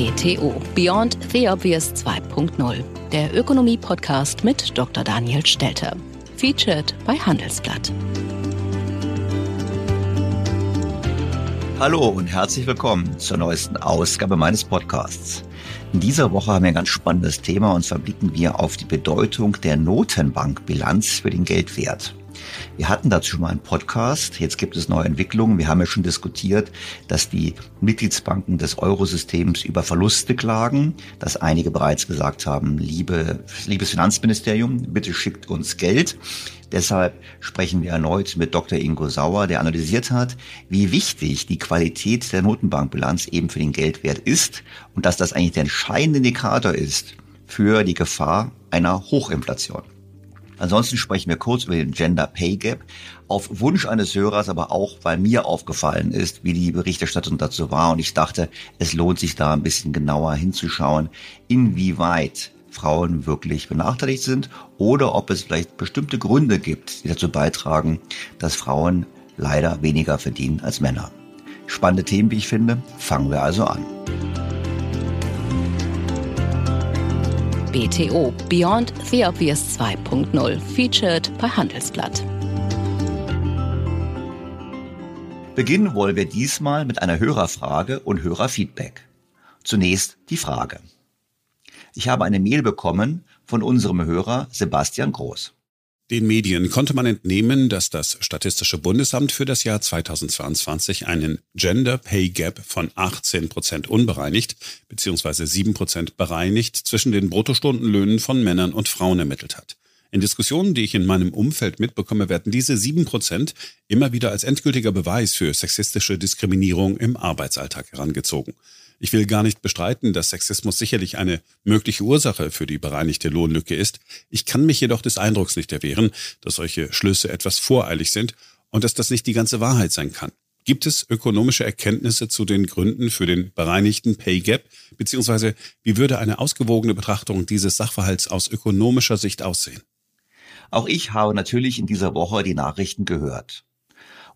BTO Beyond the Obvious 2.0 der Ökonomie-Podcast mit Dr. Daniel Stelter. Featured bei Handelsblatt. Hallo und herzlich willkommen zur neuesten Ausgabe meines Podcasts. In dieser Woche haben wir ein ganz spannendes Thema und zwar blicken wir auf die Bedeutung der Notenbankbilanz für den Geldwert. Wir hatten dazu schon mal einen Podcast. Jetzt gibt es neue Entwicklungen. Wir haben ja schon diskutiert, dass die Mitgliedsbanken des Eurosystems über Verluste klagen, dass einige bereits gesagt haben, liebe, liebes Finanzministerium, bitte schickt uns Geld. Deshalb sprechen wir erneut mit Dr. Ingo Sauer, der analysiert hat, wie wichtig die Qualität der Notenbankbilanz eben für den Geldwert ist und dass das eigentlich der entscheidende Indikator ist für die Gefahr einer Hochinflation. Ansonsten sprechen wir kurz über den Gender Pay Gap. Auf Wunsch eines Hörers, aber auch weil mir aufgefallen ist, wie die Berichterstattung dazu war. Und ich dachte, es lohnt sich da ein bisschen genauer hinzuschauen, inwieweit Frauen wirklich benachteiligt sind oder ob es vielleicht bestimmte Gründe gibt, die dazu beitragen, dass Frauen leider weniger verdienen als Männer. Spannende Themen, wie ich finde. Fangen wir also an. BTO Beyond the Obvious 2.0 featured bei Handelsblatt. Beginnen wollen wir diesmal mit einer Hörerfrage und Hörerfeedback. Zunächst die Frage. Ich habe eine Mail bekommen von unserem Hörer Sebastian Groß. Den Medien konnte man entnehmen, dass das Statistische Bundesamt für das Jahr 2022 einen Gender Pay Gap von 18 Prozent unbereinigt bzw. 7 Prozent bereinigt zwischen den Bruttostundenlöhnen von Männern und Frauen ermittelt hat. In Diskussionen, die ich in meinem Umfeld mitbekomme, werden diese 7 Prozent immer wieder als endgültiger Beweis für sexistische Diskriminierung im Arbeitsalltag herangezogen. Ich will gar nicht bestreiten, dass Sexismus sicherlich eine mögliche Ursache für die bereinigte Lohnlücke ist. Ich kann mich jedoch des Eindrucks nicht erwehren, dass solche Schlüsse etwas voreilig sind und dass das nicht die ganze Wahrheit sein kann. Gibt es ökonomische Erkenntnisse zu den Gründen für den bereinigten Pay Gap? Beziehungsweise wie würde eine ausgewogene Betrachtung dieses Sachverhalts aus ökonomischer Sicht aussehen? Auch ich habe natürlich in dieser Woche die Nachrichten gehört.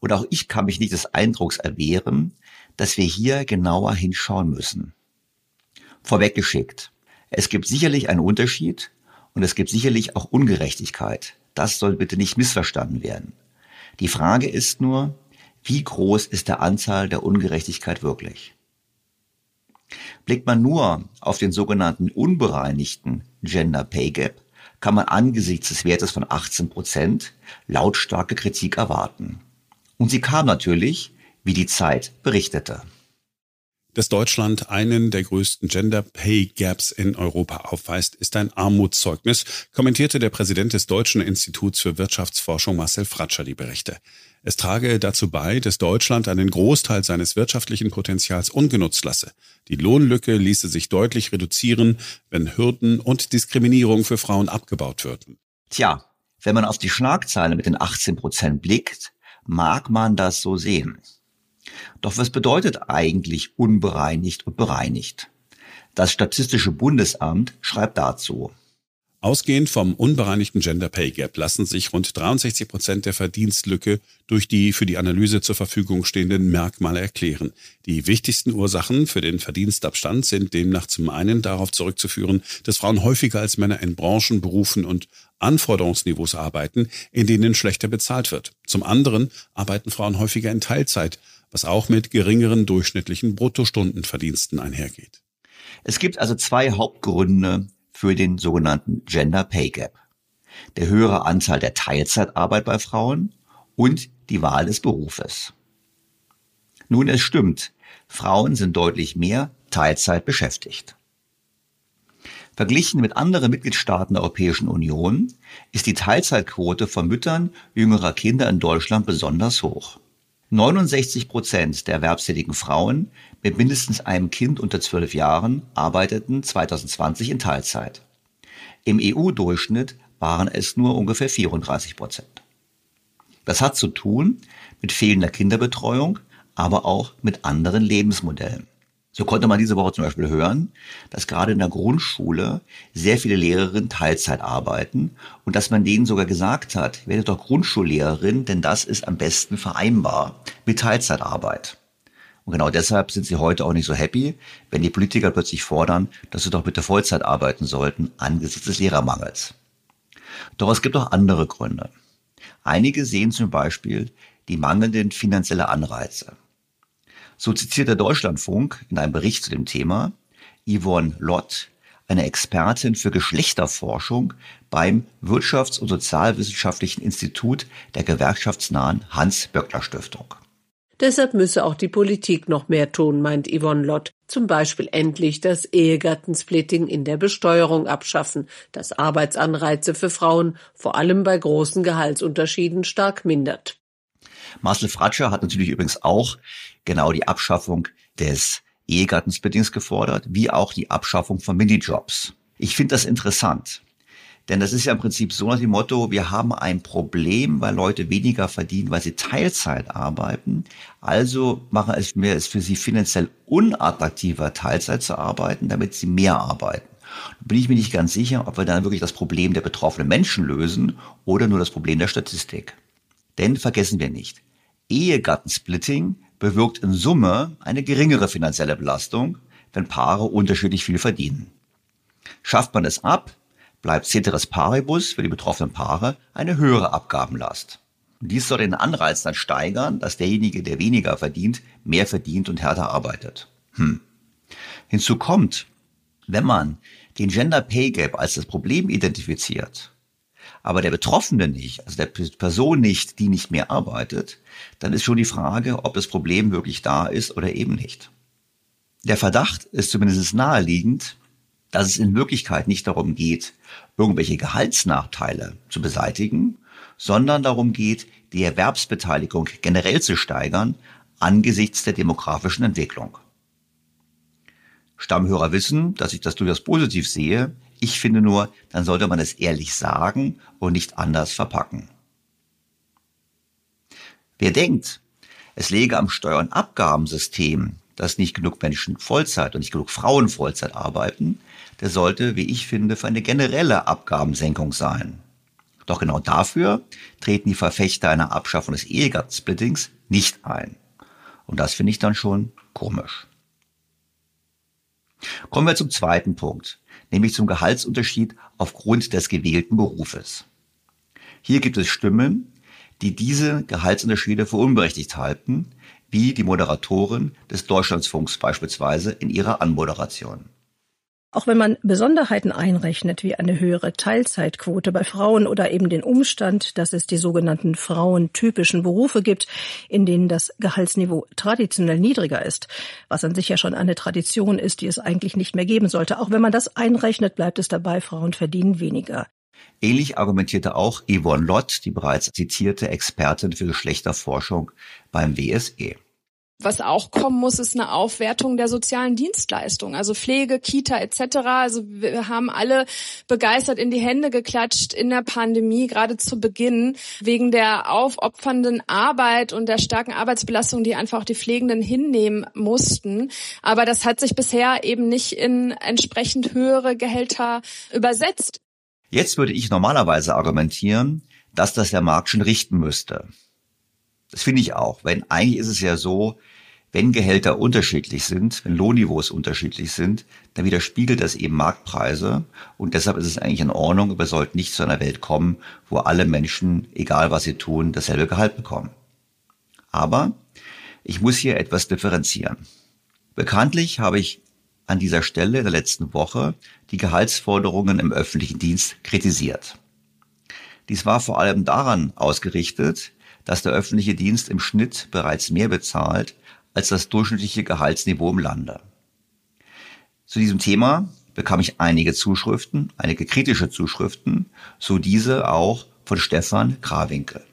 Und auch ich kann mich nicht des Eindrucks erwehren, dass wir hier genauer hinschauen müssen. Vorweggeschickt. Es gibt sicherlich einen Unterschied und es gibt sicherlich auch Ungerechtigkeit. Das soll bitte nicht missverstanden werden. Die Frage ist nur, wie groß ist der Anzahl der Ungerechtigkeit wirklich? Blickt man nur auf den sogenannten unbereinigten Gender Pay Gap, kann man angesichts des Wertes von 18 Prozent lautstarke Kritik erwarten. Und sie kam natürlich, wie die Zeit berichtete. Dass Deutschland einen der größten Gender Pay Gaps in Europa aufweist, ist ein Armutszeugnis, kommentierte der Präsident des Deutschen Instituts für Wirtschaftsforschung Marcel Fratscher die Berichte. Es trage dazu bei, dass Deutschland einen Großteil seines wirtschaftlichen Potenzials ungenutzt lasse. Die Lohnlücke ließe sich deutlich reduzieren, wenn Hürden und Diskriminierung für Frauen abgebaut würden. Tja, wenn man auf die Schlagzeile mit den 18 Prozent blickt, mag man das so sehen. Doch was bedeutet eigentlich unbereinigt und bereinigt? Das Statistische Bundesamt schreibt dazu. Ausgehend vom unbereinigten Gender Pay Gap lassen sich rund 63 Prozent der Verdienstlücke durch die für die Analyse zur Verfügung stehenden Merkmale erklären. Die wichtigsten Ursachen für den Verdienstabstand sind demnach zum einen darauf zurückzuführen, dass Frauen häufiger als Männer in Branchen, Berufen und Anforderungsniveaus arbeiten, in denen schlechter bezahlt wird. Zum anderen arbeiten Frauen häufiger in Teilzeit, was auch mit geringeren durchschnittlichen Bruttostundenverdiensten einhergeht. Es gibt also zwei Hauptgründe für den sogenannten Gender Pay Gap. Der höhere Anteil der Teilzeitarbeit bei Frauen und die Wahl des Berufes. Nun, es stimmt, Frauen sind deutlich mehr Teilzeit beschäftigt. Verglichen mit anderen Mitgliedstaaten der Europäischen Union ist die Teilzeitquote von Müttern jüngerer Kinder in Deutschland besonders hoch. 69 Prozent der erwerbstätigen Frauen mit mindestens einem Kind unter zwölf Jahren arbeiteten 2020 in Teilzeit. Im EU-Durchschnitt waren es nur ungefähr 34 Prozent. Das hat zu tun mit fehlender Kinderbetreuung, aber auch mit anderen Lebensmodellen. So konnte man diese Woche zum Beispiel hören, dass gerade in der Grundschule sehr viele Lehrerinnen Teilzeit arbeiten und dass man denen sogar gesagt hat, werdet doch Grundschullehrerin, denn das ist am besten vereinbar mit Teilzeitarbeit. Und genau deshalb sind sie heute auch nicht so happy, wenn die Politiker plötzlich fordern, dass sie doch bitte Vollzeit arbeiten sollten angesichts des Lehrermangels. Doch es gibt auch andere Gründe. Einige sehen zum Beispiel die mangelnden finanzielle Anreize. So zitiert der Deutschlandfunk in einem Bericht zu dem Thema Yvonne Lott, eine Expertin für Geschlechterforschung beim Wirtschafts- und Sozialwissenschaftlichen Institut der gewerkschaftsnahen Hans-Böckler-Stiftung. Deshalb müsse auch die Politik noch mehr tun, meint Yvonne Lott. Zum Beispiel endlich das Ehegattensplitting in der Besteuerung abschaffen, das Arbeitsanreize für Frauen, vor allem bei großen Gehaltsunterschieden, stark mindert. Marcel Fratscher hat natürlich übrigens auch genau die Abschaffung des Ehegattensplittings gefordert, wie auch die Abschaffung von Minijobs. Ich finde das interessant. Denn das ist ja im Prinzip so nach dem Motto, wir haben ein Problem, weil Leute weniger verdienen, weil sie Teilzeit arbeiten. Also machen es mir es für sie finanziell unattraktiver, Teilzeit zu arbeiten, damit sie mehr arbeiten. Da bin ich mir nicht ganz sicher, ob wir dann wirklich das Problem der betroffenen Menschen lösen oder nur das Problem der Statistik. Denn vergessen wir nicht, Ehegattensplitting bewirkt in Summe eine geringere finanzielle Belastung, wenn Paare unterschiedlich viel verdienen. Schafft man es ab, bleibt ceteris paribus für die betroffenen Paare eine höhere Abgabenlast. Und dies soll den Anreiz dann steigern, dass derjenige, der weniger verdient, mehr verdient und härter arbeitet. Hm. Hinzu kommt, wenn man den Gender Pay Gap als das Problem identifiziert aber der Betroffene nicht, also der Person nicht, die nicht mehr arbeitet, dann ist schon die Frage, ob das Problem wirklich da ist oder eben nicht. Der Verdacht ist zumindest naheliegend, dass es in Wirklichkeit nicht darum geht, irgendwelche Gehaltsnachteile zu beseitigen, sondern darum geht, die Erwerbsbeteiligung generell zu steigern angesichts der demografischen Entwicklung. Stammhörer wissen, dass ich das durchaus positiv sehe, ich finde nur, dann sollte man es ehrlich sagen und nicht anders verpacken. Wer denkt, Es läge am Steuer- und Abgabensystem, dass nicht genug Menschen Vollzeit und nicht genug Frauen Vollzeit arbeiten, der sollte, wie ich finde, für eine generelle Abgabensenkung sein. Doch genau dafür treten die Verfechter einer Abschaffung des Ehegattensplittings nicht ein. Und das finde ich dann schon komisch. Kommen wir zum zweiten Punkt, nämlich zum Gehaltsunterschied aufgrund des gewählten Berufes. Hier gibt es Stimmen, die diese Gehaltsunterschiede für unberechtigt halten, wie die Moderatorin des Deutschlandsfunks beispielsweise in ihrer Anmoderation. Auch wenn man Besonderheiten einrechnet, wie eine höhere Teilzeitquote bei Frauen oder eben den Umstand, dass es die sogenannten frauentypischen Berufe gibt, in denen das Gehaltsniveau traditionell niedriger ist, was an sich ja schon eine Tradition ist, die es eigentlich nicht mehr geben sollte. Auch wenn man das einrechnet, bleibt es dabei, Frauen verdienen weniger. Ähnlich argumentierte auch Yvonne Lott, die bereits zitierte Expertin für Geschlechterforschung beim WSE. Was auch kommen muss, ist eine Aufwertung der sozialen Dienstleistungen, also Pflege, Kita etc. Also wir haben alle begeistert in die Hände geklatscht in der Pandemie, gerade zu Beginn, wegen der aufopfernden Arbeit und der starken Arbeitsbelastung, die einfach die Pflegenden hinnehmen mussten. Aber das hat sich bisher eben nicht in entsprechend höhere Gehälter übersetzt. Jetzt würde ich normalerweise argumentieren, dass das der Markt schon richten müsste. Das finde ich auch, wenn eigentlich ist es ja so, wenn Gehälter unterschiedlich sind, wenn Lohnniveaus unterschiedlich sind, dann widerspiegelt das eben Marktpreise und deshalb ist es eigentlich in Ordnung, wir sollten nicht zu einer Welt kommen, wo alle Menschen, egal was sie tun, dasselbe Gehalt bekommen. Aber ich muss hier etwas differenzieren. Bekanntlich habe ich an dieser Stelle in der letzten Woche die Gehaltsforderungen im öffentlichen Dienst kritisiert. Dies war vor allem daran ausgerichtet, dass der öffentliche Dienst im Schnitt bereits mehr bezahlt als das durchschnittliche Gehaltsniveau im Lande. Zu diesem Thema bekam ich einige Zuschriften, einige kritische Zuschriften, so diese auch von Stefan Krawinkel.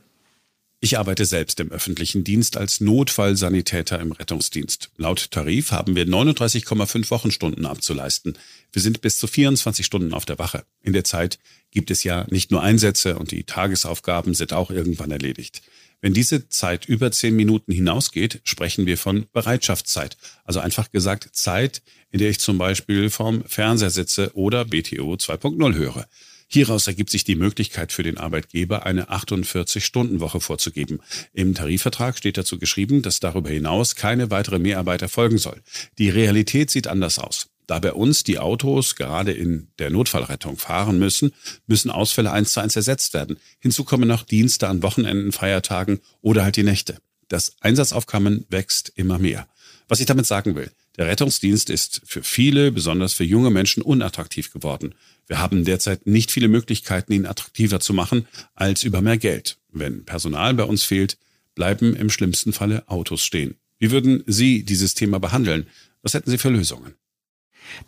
Ich arbeite selbst im öffentlichen Dienst als Notfallsanitäter im Rettungsdienst. Laut Tarif haben wir 39,5 Wochenstunden abzuleisten. Wir sind bis zu 24 Stunden auf der Wache. In der Zeit gibt es ja nicht nur Einsätze und die Tagesaufgaben sind auch irgendwann erledigt. Wenn diese Zeit über zehn Minuten hinausgeht, sprechen wir von Bereitschaftszeit. Also einfach gesagt Zeit, in der ich zum Beispiel vorm Fernseher sitze oder BTO 2.0 höre. Hieraus ergibt sich die Möglichkeit für den Arbeitgeber, eine 48-Stunden-Woche vorzugeben. Im Tarifvertrag steht dazu geschrieben, dass darüber hinaus keine weitere Mehrarbeit erfolgen soll. Die Realität sieht anders aus. Da bei uns die Autos gerade in der Notfallrettung fahren müssen, müssen Ausfälle eins zu eins ersetzt werden. Hinzu kommen noch Dienste an Wochenenden, Feiertagen oder halt die Nächte. Das Einsatzaufkommen wächst immer mehr. Was ich damit sagen will, der Rettungsdienst ist für viele, besonders für junge Menschen, unattraktiv geworden. Wir haben derzeit nicht viele Möglichkeiten, ihn attraktiver zu machen, als über mehr Geld. Wenn Personal bei uns fehlt, bleiben im schlimmsten Falle Autos stehen. Wie würden Sie dieses Thema behandeln? Was hätten Sie für Lösungen?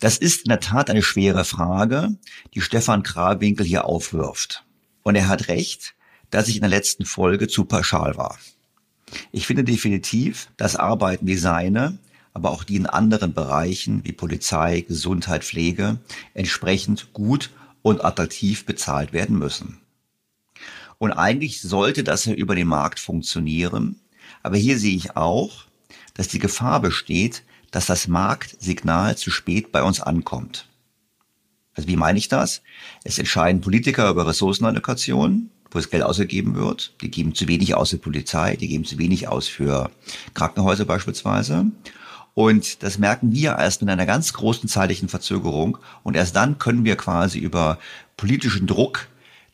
Das ist in der Tat eine schwere Frage, die Stefan Krawinkel hier aufwirft. Und er hat recht, dass ich in der letzten Folge zu pauschal war. Ich finde definitiv, dass Arbeiten wie seine aber auch die in anderen Bereichen wie Polizei, Gesundheit, Pflege entsprechend gut und attraktiv bezahlt werden müssen. Und eigentlich sollte das ja über den Markt funktionieren. Aber hier sehe ich auch, dass die Gefahr besteht, dass das Marktsignal zu spät bei uns ankommt. Also wie meine ich das? Es entscheiden Politiker über Ressourcenallokation, wo das Geld ausgegeben wird. Die geben zu wenig aus für Polizei, die geben zu wenig aus für Krankenhäuser beispielsweise. Und das merken wir erst mit einer ganz großen zeitlichen Verzögerung. Und erst dann können wir quasi über politischen Druck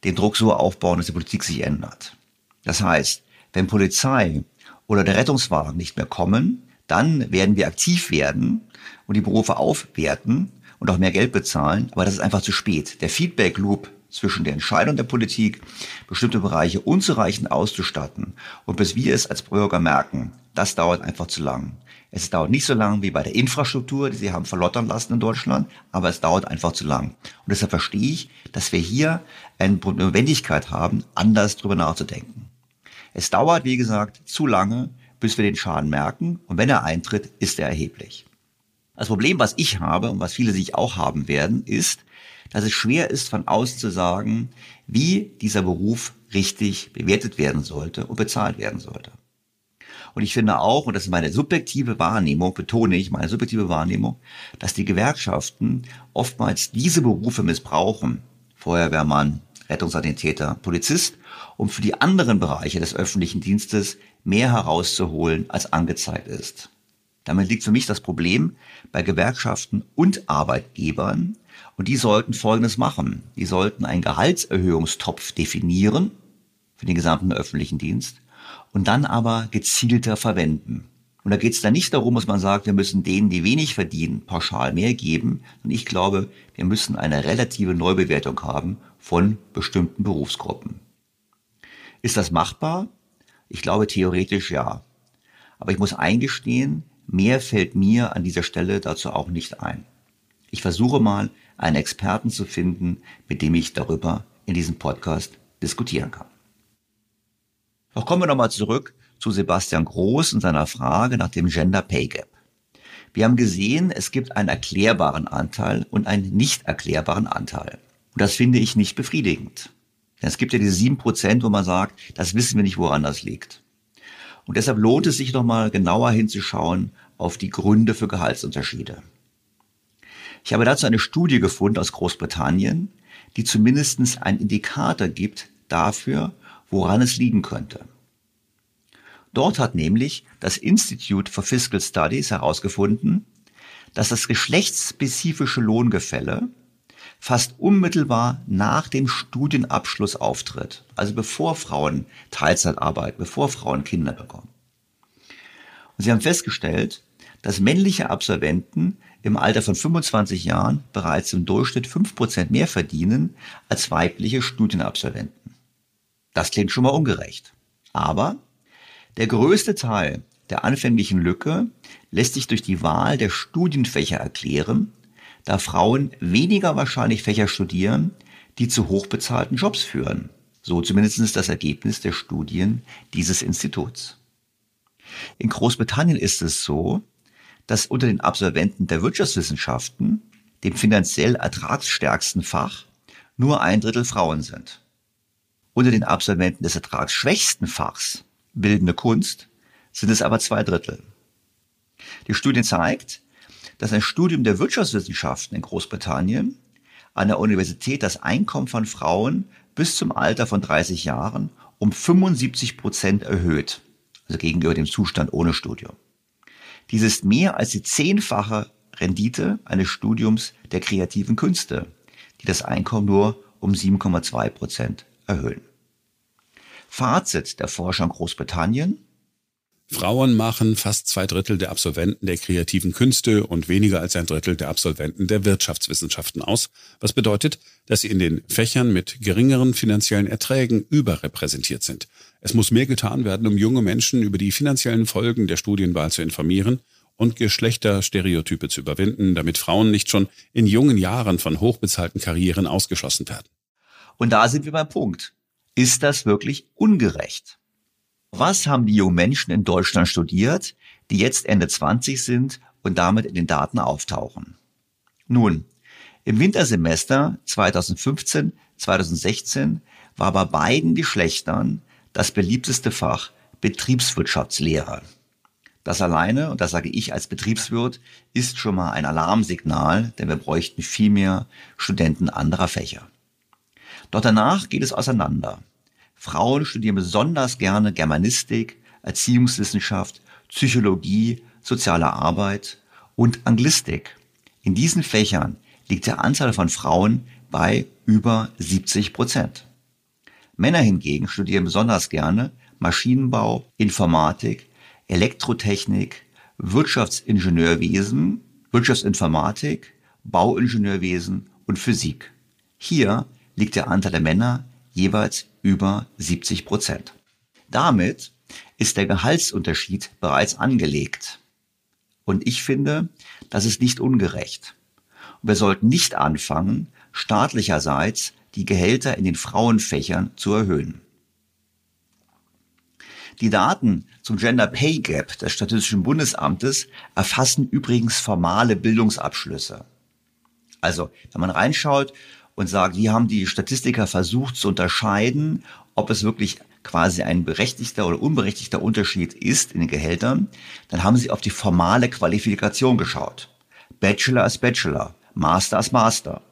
den Druck so aufbauen, dass die Politik sich ändert. Das heißt, wenn Polizei oder der Rettungswagen nicht mehr kommen, dann werden wir aktiv werden und die Berufe aufwerten und auch mehr Geld bezahlen. Aber das ist einfach zu spät. Der Feedback Loop zwischen der Entscheidung der Politik, bestimmte Bereiche unzureichend auszustatten und bis wir es als Bürger merken, das dauert einfach zu lang. Es dauert nicht so lang wie bei der Infrastruktur, die sie haben verlottern lassen in Deutschland, aber es dauert einfach zu lang. Und deshalb verstehe ich, dass wir hier eine Notwendigkeit haben, anders drüber nachzudenken. Es dauert, wie gesagt, zu lange, bis wir den Schaden merken. Und wenn er eintritt, ist er erheblich. Das Problem, was ich habe und was viele sich auch haben werden, ist, dass es schwer ist, von außen zu sagen, wie dieser Beruf richtig bewertet werden sollte und bezahlt werden sollte. Und ich finde auch, und das ist meine subjektive Wahrnehmung, betone ich, meine subjektive Wahrnehmung, dass die Gewerkschaften oftmals diese Berufe missbrauchen. Feuerwehrmann, Rettungssanitäter, Polizist, um für die anderen Bereiche des öffentlichen Dienstes mehr herauszuholen, als angezeigt ist. Damit liegt für mich das Problem bei Gewerkschaften und Arbeitgebern. Und die sollten Folgendes machen. Die sollten einen Gehaltserhöhungstopf definieren für den gesamten öffentlichen Dienst und dann aber gezielter verwenden. Und da geht es dann nicht darum, dass man sagt, wir müssen denen, die wenig verdienen, pauschal mehr geben. Und ich glaube, wir müssen eine relative Neubewertung haben von bestimmten Berufsgruppen. Ist das machbar? Ich glaube theoretisch ja. Aber ich muss eingestehen, mehr fällt mir an dieser Stelle dazu auch nicht ein. Ich versuche mal, einen Experten zu finden, mit dem ich darüber in diesem Podcast diskutieren kann. Doch kommen wir nochmal zurück zu Sebastian Groß und seiner Frage nach dem Gender Pay Gap. Wir haben gesehen, es gibt einen erklärbaren Anteil und einen nicht erklärbaren Anteil. Und das finde ich nicht befriedigend. Denn es gibt ja diese sieben Prozent, wo man sagt, das wissen wir nicht, woran das liegt. Und deshalb lohnt es sich nochmal genauer hinzuschauen auf die Gründe für Gehaltsunterschiede. Ich habe dazu eine Studie gefunden aus Großbritannien, die zumindest einen Indikator gibt dafür, woran es liegen könnte. Dort hat nämlich das Institute for Fiscal Studies herausgefunden, dass das geschlechtsspezifische Lohngefälle fast unmittelbar nach dem Studienabschluss auftritt, also bevor Frauen Teilzeit arbeiten, bevor Frauen Kinder bekommen. Und sie haben festgestellt, dass männliche Absolventen im Alter von 25 Jahren bereits im Durchschnitt 5% mehr verdienen als weibliche Studienabsolventen. Das klingt schon mal ungerecht. Aber der größte Teil der anfänglichen Lücke lässt sich durch die Wahl der Studienfächer erklären, da Frauen weniger wahrscheinlich Fächer studieren, die zu hochbezahlten Jobs führen. So zumindest das Ergebnis der Studien dieses Instituts. In Großbritannien ist es so, dass unter den Absolventen der Wirtschaftswissenschaften, dem finanziell ertragsstärksten Fach, nur ein Drittel Frauen sind. Unter den Absolventen des ertragsschwächsten Fachs, bildende Kunst, sind es aber zwei Drittel. Die Studie zeigt, dass ein Studium der Wirtschaftswissenschaften in Großbritannien an der Universität das Einkommen von Frauen bis zum Alter von 30 Jahren um 75 Prozent erhöht, also gegenüber dem Zustand ohne Studium. Dies ist mehr als die zehnfache Rendite eines Studiums der kreativen Künste, die das Einkommen nur um 7,2 Prozent erhöhen. Fazit der Forscher in Großbritannien. Frauen machen fast zwei Drittel der Absolventen der kreativen Künste und weniger als ein Drittel der Absolventen der Wirtschaftswissenschaften aus, was bedeutet, dass sie in den Fächern mit geringeren finanziellen Erträgen überrepräsentiert sind. Es muss mehr getan werden, um junge Menschen über die finanziellen Folgen der Studienwahl zu informieren und Geschlechterstereotype zu überwinden, damit Frauen nicht schon in jungen Jahren von hochbezahlten Karrieren ausgeschlossen werden. Und da sind wir beim Punkt. Ist das wirklich ungerecht? Was haben die jungen Menschen in Deutschland studiert, die jetzt Ende 20 sind und damit in den Daten auftauchen? Nun, im Wintersemester 2015, 2016 war bei beiden Geschlechtern das beliebteste Fach Betriebswirtschaftslehre. Das alleine, und das sage ich als Betriebswirt, ist schon mal ein Alarmsignal, denn wir bräuchten viel mehr Studenten anderer Fächer. Doch danach geht es auseinander. Frauen studieren besonders gerne Germanistik, Erziehungswissenschaft, Psychologie, soziale Arbeit und Anglistik. In diesen Fächern liegt der Anteil von Frauen bei über 70 Prozent. Männer hingegen studieren besonders gerne Maschinenbau, Informatik, Elektrotechnik, Wirtschaftsingenieurwesen, Wirtschaftsinformatik, Bauingenieurwesen und Physik. Hier liegt der Anteil der Männer jeweils über 70 Prozent. Damit ist der Gehaltsunterschied bereits angelegt. Und ich finde, das ist nicht ungerecht. Wir sollten nicht anfangen, staatlicherseits die Gehälter in den Frauenfächern zu erhöhen. Die Daten zum Gender Pay Gap des Statistischen Bundesamtes erfassen übrigens formale Bildungsabschlüsse. Also, wenn man reinschaut, und sagt, wie haben die Statistiker versucht zu unterscheiden, ob es wirklich quasi ein berechtigter oder unberechtigter Unterschied ist in den Gehältern, dann haben sie auf die formale Qualifikation geschaut. Bachelor ist Bachelor, Master ist Master.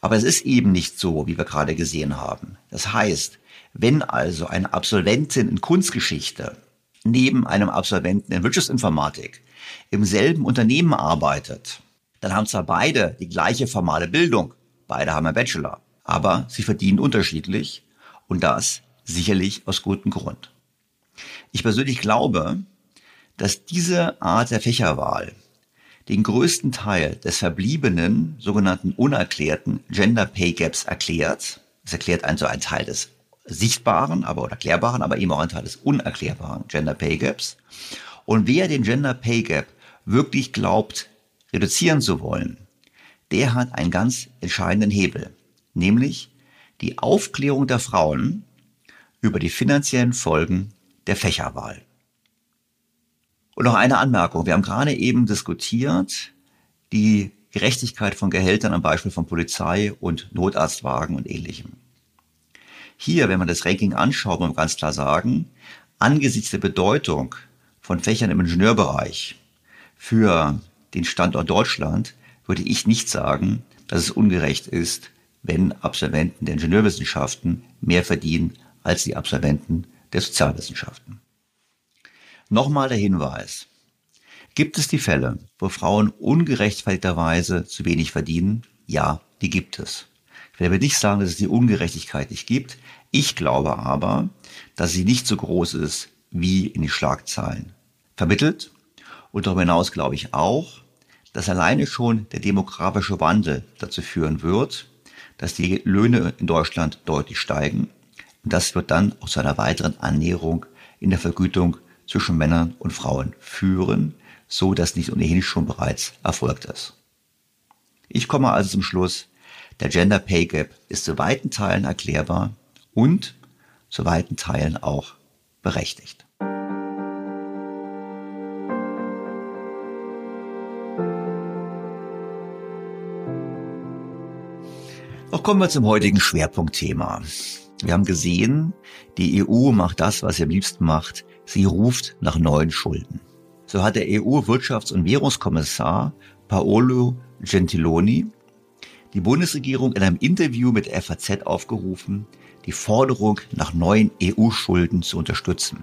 Aber es ist eben nicht so, wie wir gerade gesehen haben. Das heißt, wenn also eine Absolventin in Kunstgeschichte neben einem Absolventen in Wirtschaftsinformatik im selben Unternehmen arbeitet, dann haben zwar beide die gleiche formale Bildung, beide haben einen Bachelor, aber sie verdienen unterschiedlich und das sicherlich aus gutem Grund. Ich persönlich glaube, dass diese Art der Fächerwahl den größten Teil des verbliebenen sogenannten unerklärten Gender Pay Gaps erklärt. Es erklärt also einen Teil des sichtbaren, aber oder erklärbaren, aber eben auch einen Teil des unerklärbaren Gender Pay Gaps. Und wer den Gender Pay Gap wirklich glaubt, reduzieren zu wollen, der hat einen ganz entscheidenden Hebel, nämlich die Aufklärung der Frauen über die finanziellen Folgen der Fächerwahl. Und noch eine Anmerkung. Wir haben gerade eben diskutiert, die Gerechtigkeit von Gehältern am Beispiel von Polizei und Notarztwagen und ähnlichem. Hier, wenn man das Ranking anschaut, muss man ganz klar sagen, angesichts der Bedeutung von Fächern im Ingenieurbereich für den Standort Deutschland würde ich nicht sagen, dass es ungerecht ist, wenn Absolventen der Ingenieurwissenschaften mehr verdienen als die Absolventen der Sozialwissenschaften. Nochmal der Hinweis. Gibt es die Fälle, wo Frauen ungerechtfertigterweise zu wenig verdienen? Ja, die gibt es. Ich werde nicht sagen, dass es die Ungerechtigkeit nicht gibt. Ich glaube aber, dass sie nicht so groß ist, wie in den Schlagzeilen vermittelt. Und darüber hinaus glaube ich auch, dass alleine schon der demografische Wandel dazu führen wird, dass die Löhne in Deutschland deutlich steigen. Und das wird dann auch zu einer weiteren Annäherung in der Vergütung zwischen Männern und Frauen führen, so dass nicht ohnehin schon bereits erfolgt ist. Ich komme also zum Schluss, der Gender Pay Gap ist zu weiten Teilen erklärbar und zu weiten Teilen auch berechtigt. Doch kommen wir zum heutigen Schwerpunktthema. Wir haben gesehen, die EU macht das, was sie am liebsten macht. Sie ruft nach neuen Schulden. So hat der EU-Wirtschafts- und Währungskommissar Paolo Gentiloni die Bundesregierung in einem Interview mit der FAZ aufgerufen, die Forderung nach neuen EU-Schulden zu unterstützen.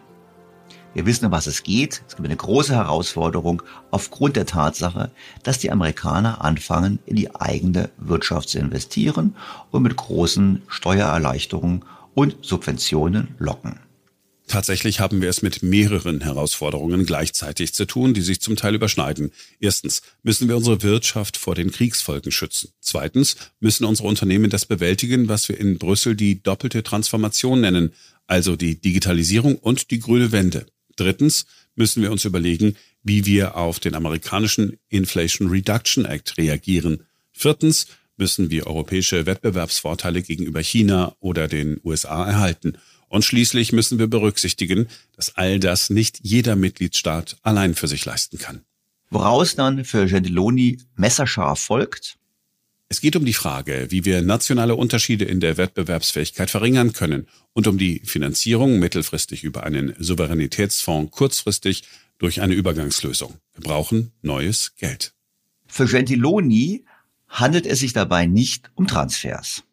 Wir wissen, um was es geht. Es gibt eine große Herausforderung aufgrund der Tatsache, dass die Amerikaner anfangen, in die eigene Wirtschaft zu investieren und mit großen Steuererleichterungen und Subventionen locken. Tatsächlich haben wir es mit mehreren Herausforderungen gleichzeitig zu tun, die sich zum Teil überschneiden. Erstens müssen wir unsere Wirtschaft vor den Kriegsfolgen schützen. Zweitens müssen unsere Unternehmen das bewältigen, was wir in Brüssel die doppelte Transformation nennen, also die Digitalisierung und die grüne Wende. Drittens müssen wir uns überlegen, wie wir auf den amerikanischen Inflation Reduction Act reagieren. Viertens müssen wir europäische Wettbewerbsvorteile gegenüber China oder den USA erhalten. Und schließlich müssen wir berücksichtigen, dass all das nicht jeder Mitgliedstaat allein für sich leisten kann. Woraus dann für Gentiloni messerscharf folgt? Es geht um die Frage, wie wir nationale Unterschiede in der Wettbewerbsfähigkeit verringern können und um die Finanzierung mittelfristig über einen Souveränitätsfonds, kurzfristig durch eine Übergangslösung. Wir brauchen neues Geld. Für Gentiloni handelt es sich dabei nicht um Transfers.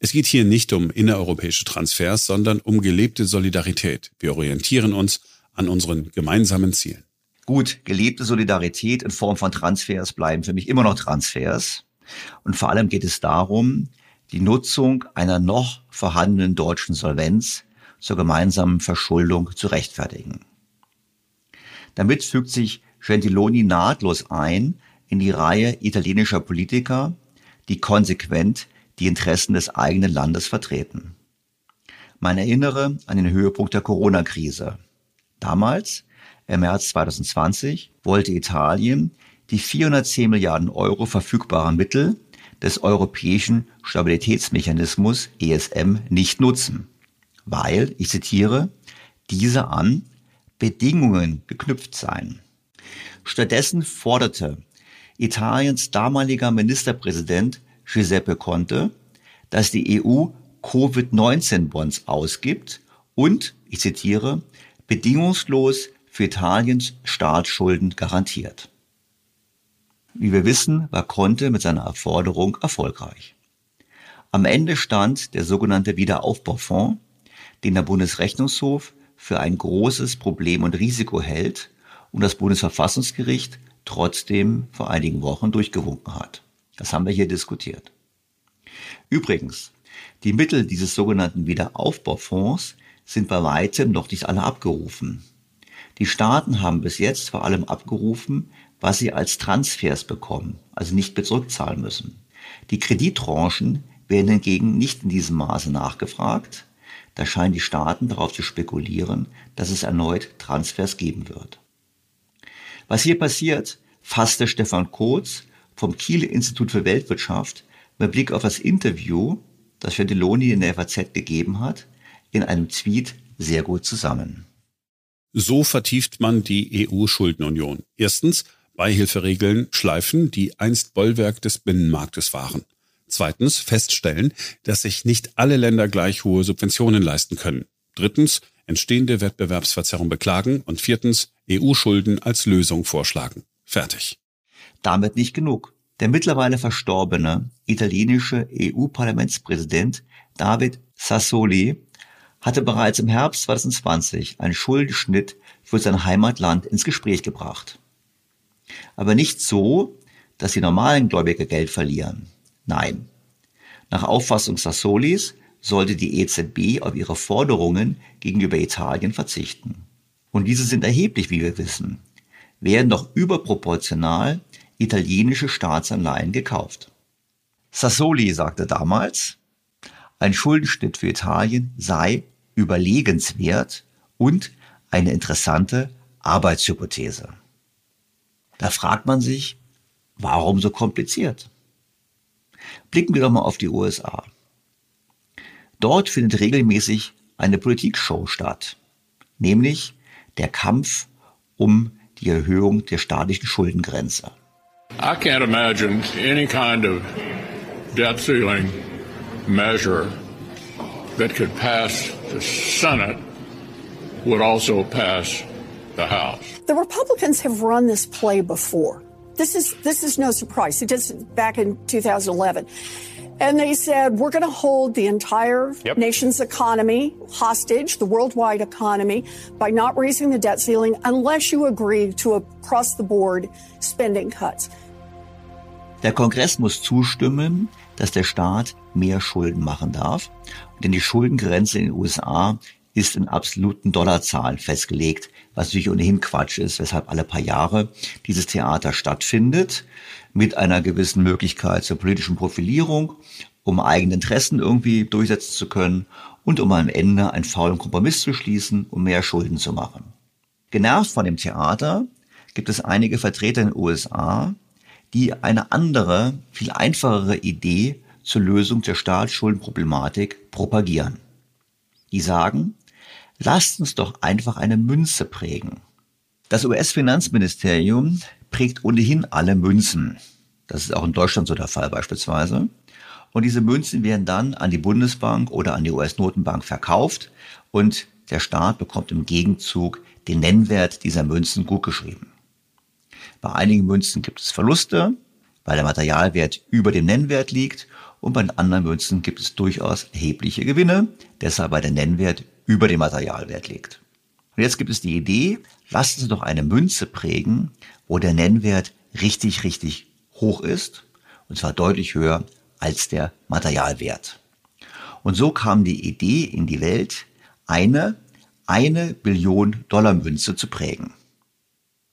Es geht hier nicht um innereuropäische Transfers, sondern um gelebte Solidarität. Wir orientieren uns an unseren gemeinsamen Zielen. Gut, gelebte Solidarität in Form von Transfers bleiben für mich immer noch Transfers. Und vor allem geht es darum, die Nutzung einer noch vorhandenen deutschen Solvenz zur gemeinsamen Verschuldung zu rechtfertigen. Damit fügt sich Gentiloni nahtlos ein in die Reihe italienischer Politiker, die konsequent die Interessen des eigenen Landes vertreten. Man erinnere an den Höhepunkt der Corona-Krise. Damals, im März 2020, wollte Italien die 410 Milliarden Euro verfügbaren Mittel des Europäischen Stabilitätsmechanismus ESM nicht nutzen, weil, ich zitiere, diese an Bedingungen geknüpft seien. Stattdessen forderte Italiens damaliger Ministerpräsident Giuseppe Conte, dass die EU Covid-19-Bonds ausgibt und, ich zitiere, bedingungslos für Italiens Staatsschulden garantiert. Wie wir wissen, war Conte mit seiner Forderung erfolgreich. Am Ende stand der sogenannte Wiederaufbaufonds, den der Bundesrechnungshof für ein großes Problem und Risiko hält und das Bundesverfassungsgericht trotzdem vor einigen Wochen durchgewunken hat. Das haben wir hier diskutiert. Übrigens, die Mittel dieses sogenannten Wiederaufbaufonds sind bei weitem noch nicht alle abgerufen. Die Staaten haben bis jetzt vor allem abgerufen, was sie als Transfers bekommen, also nicht mehr zurückzahlen müssen. Die Kredittranchen werden hingegen nicht in diesem Maße nachgefragt. Da scheinen die Staaten darauf zu spekulieren, dass es erneut Transfers geben wird. Was hier passiert, fasste Stefan Kotz vom Kiel Institut für Weltwirtschaft mit Blick auf das Interview, das Gentiloni in der FAZ gegeben hat, in einem Tweet sehr gut zusammen. So vertieft man die EU-Schuldenunion. Erstens, Beihilferegeln schleifen, die einst Bollwerk des Binnenmarktes waren. Zweitens, feststellen, dass sich nicht alle Länder gleich hohe Subventionen leisten können. Drittens, entstehende Wettbewerbsverzerrung beklagen. Und viertens, EU-Schulden als Lösung vorschlagen. Fertig. Damit nicht genug. Der mittlerweile verstorbene italienische EU-Parlamentspräsident David Sassoli hatte bereits im Herbst 2020 einen Schuldenschnitt für sein Heimatland ins Gespräch gebracht. Aber nicht so, dass die normalen Gläubiger Geld verlieren. Nein. Nach Auffassung Sassolis sollte die EZB auf ihre Forderungen gegenüber Italien verzichten. Und diese sind erheblich, wie wir wissen, werden doch überproportional italienische Staatsanleihen gekauft. Sassoli sagte damals, ein Schuldenschnitt für Italien sei überlegenswert und eine interessante Arbeitshypothese. Da fragt man sich, warum so kompliziert? Blicken wir doch mal auf die USA. Dort findet regelmäßig eine Politikshow statt, nämlich der Kampf um die Erhöhung der staatlichen Schuldengrenze. I can't imagine any kind of debt ceiling measure that could pass the Senate would also pass the House. The Republicans have run this play before. This is this is no surprise. It did back in 2011. And they said, we're going to hold the entire yep. nation's economy hostage, the worldwide economy, by not raising the debt ceiling unless you agree to across the board spending cuts. Der Kongress muss zustimmen, dass der Staat mehr Schulden machen darf. Denn die Schuldengrenze in den USA ist in absoluten Dollarzahlen festgelegt, was natürlich ohnehin Quatsch ist, weshalb alle paar Jahre dieses Theater stattfindet, mit einer gewissen Möglichkeit zur politischen Profilierung, um eigene Interessen irgendwie durchsetzen zu können und um am Ende einen faulen Kompromiss zu schließen, um mehr Schulden zu machen. Genervt von dem Theater gibt es einige Vertreter in den USA, die eine andere, viel einfachere Idee zur Lösung der Staatsschuldenproblematik propagieren. Die sagen, lasst uns doch einfach eine Münze prägen. Das US-Finanzministerium prägt ohnehin alle Münzen. Das ist auch in Deutschland so der Fall beispielsweise. Und diese Münzen werden dann an die Bundesbank oder an die US-Notenbank verkauft und der Staat bekommt im Gegenzug den Nennwert dieser Münzen gutgeschrieben. Bei einigen Münzen gibt es Verluste, weil der Materialwert über dem Nennwert liegt und bei den anderen Münzen gibt es durchaus erhebliche Gewinne, deshalb weil der Nennwert über dem Materialwert liegt. Und jetzt gibt es die Idee, lasst uns doch eine Münze prägen, wo der Nennwert richtig, richtig hoch ist, und zwar deutlich höher als der Materialwert. Und so kam die Idee in die Welt, eine, eine Billion Dollar Münze zu prägen.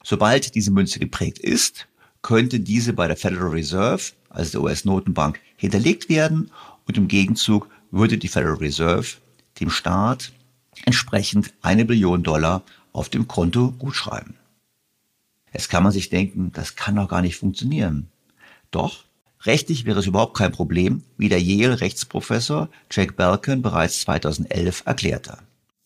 Sobald diese Münze geprägt ist, könnte diese bei der Federal Reserve, also der US-Notenbank, hinterlegt werden und im Gegenzug würde die Federal Reserve dem Staat entsprechend eine Billion Dollar auf dem Konto gutschreiben. Jetzt kann man sich denken, das kann doch gar nicht funktionieren. Doch, rechtlich wäre es überhaupt kein Problem, wie der Yale-Rechtsprofessor Jack Balkan bereits 2011 erklärte.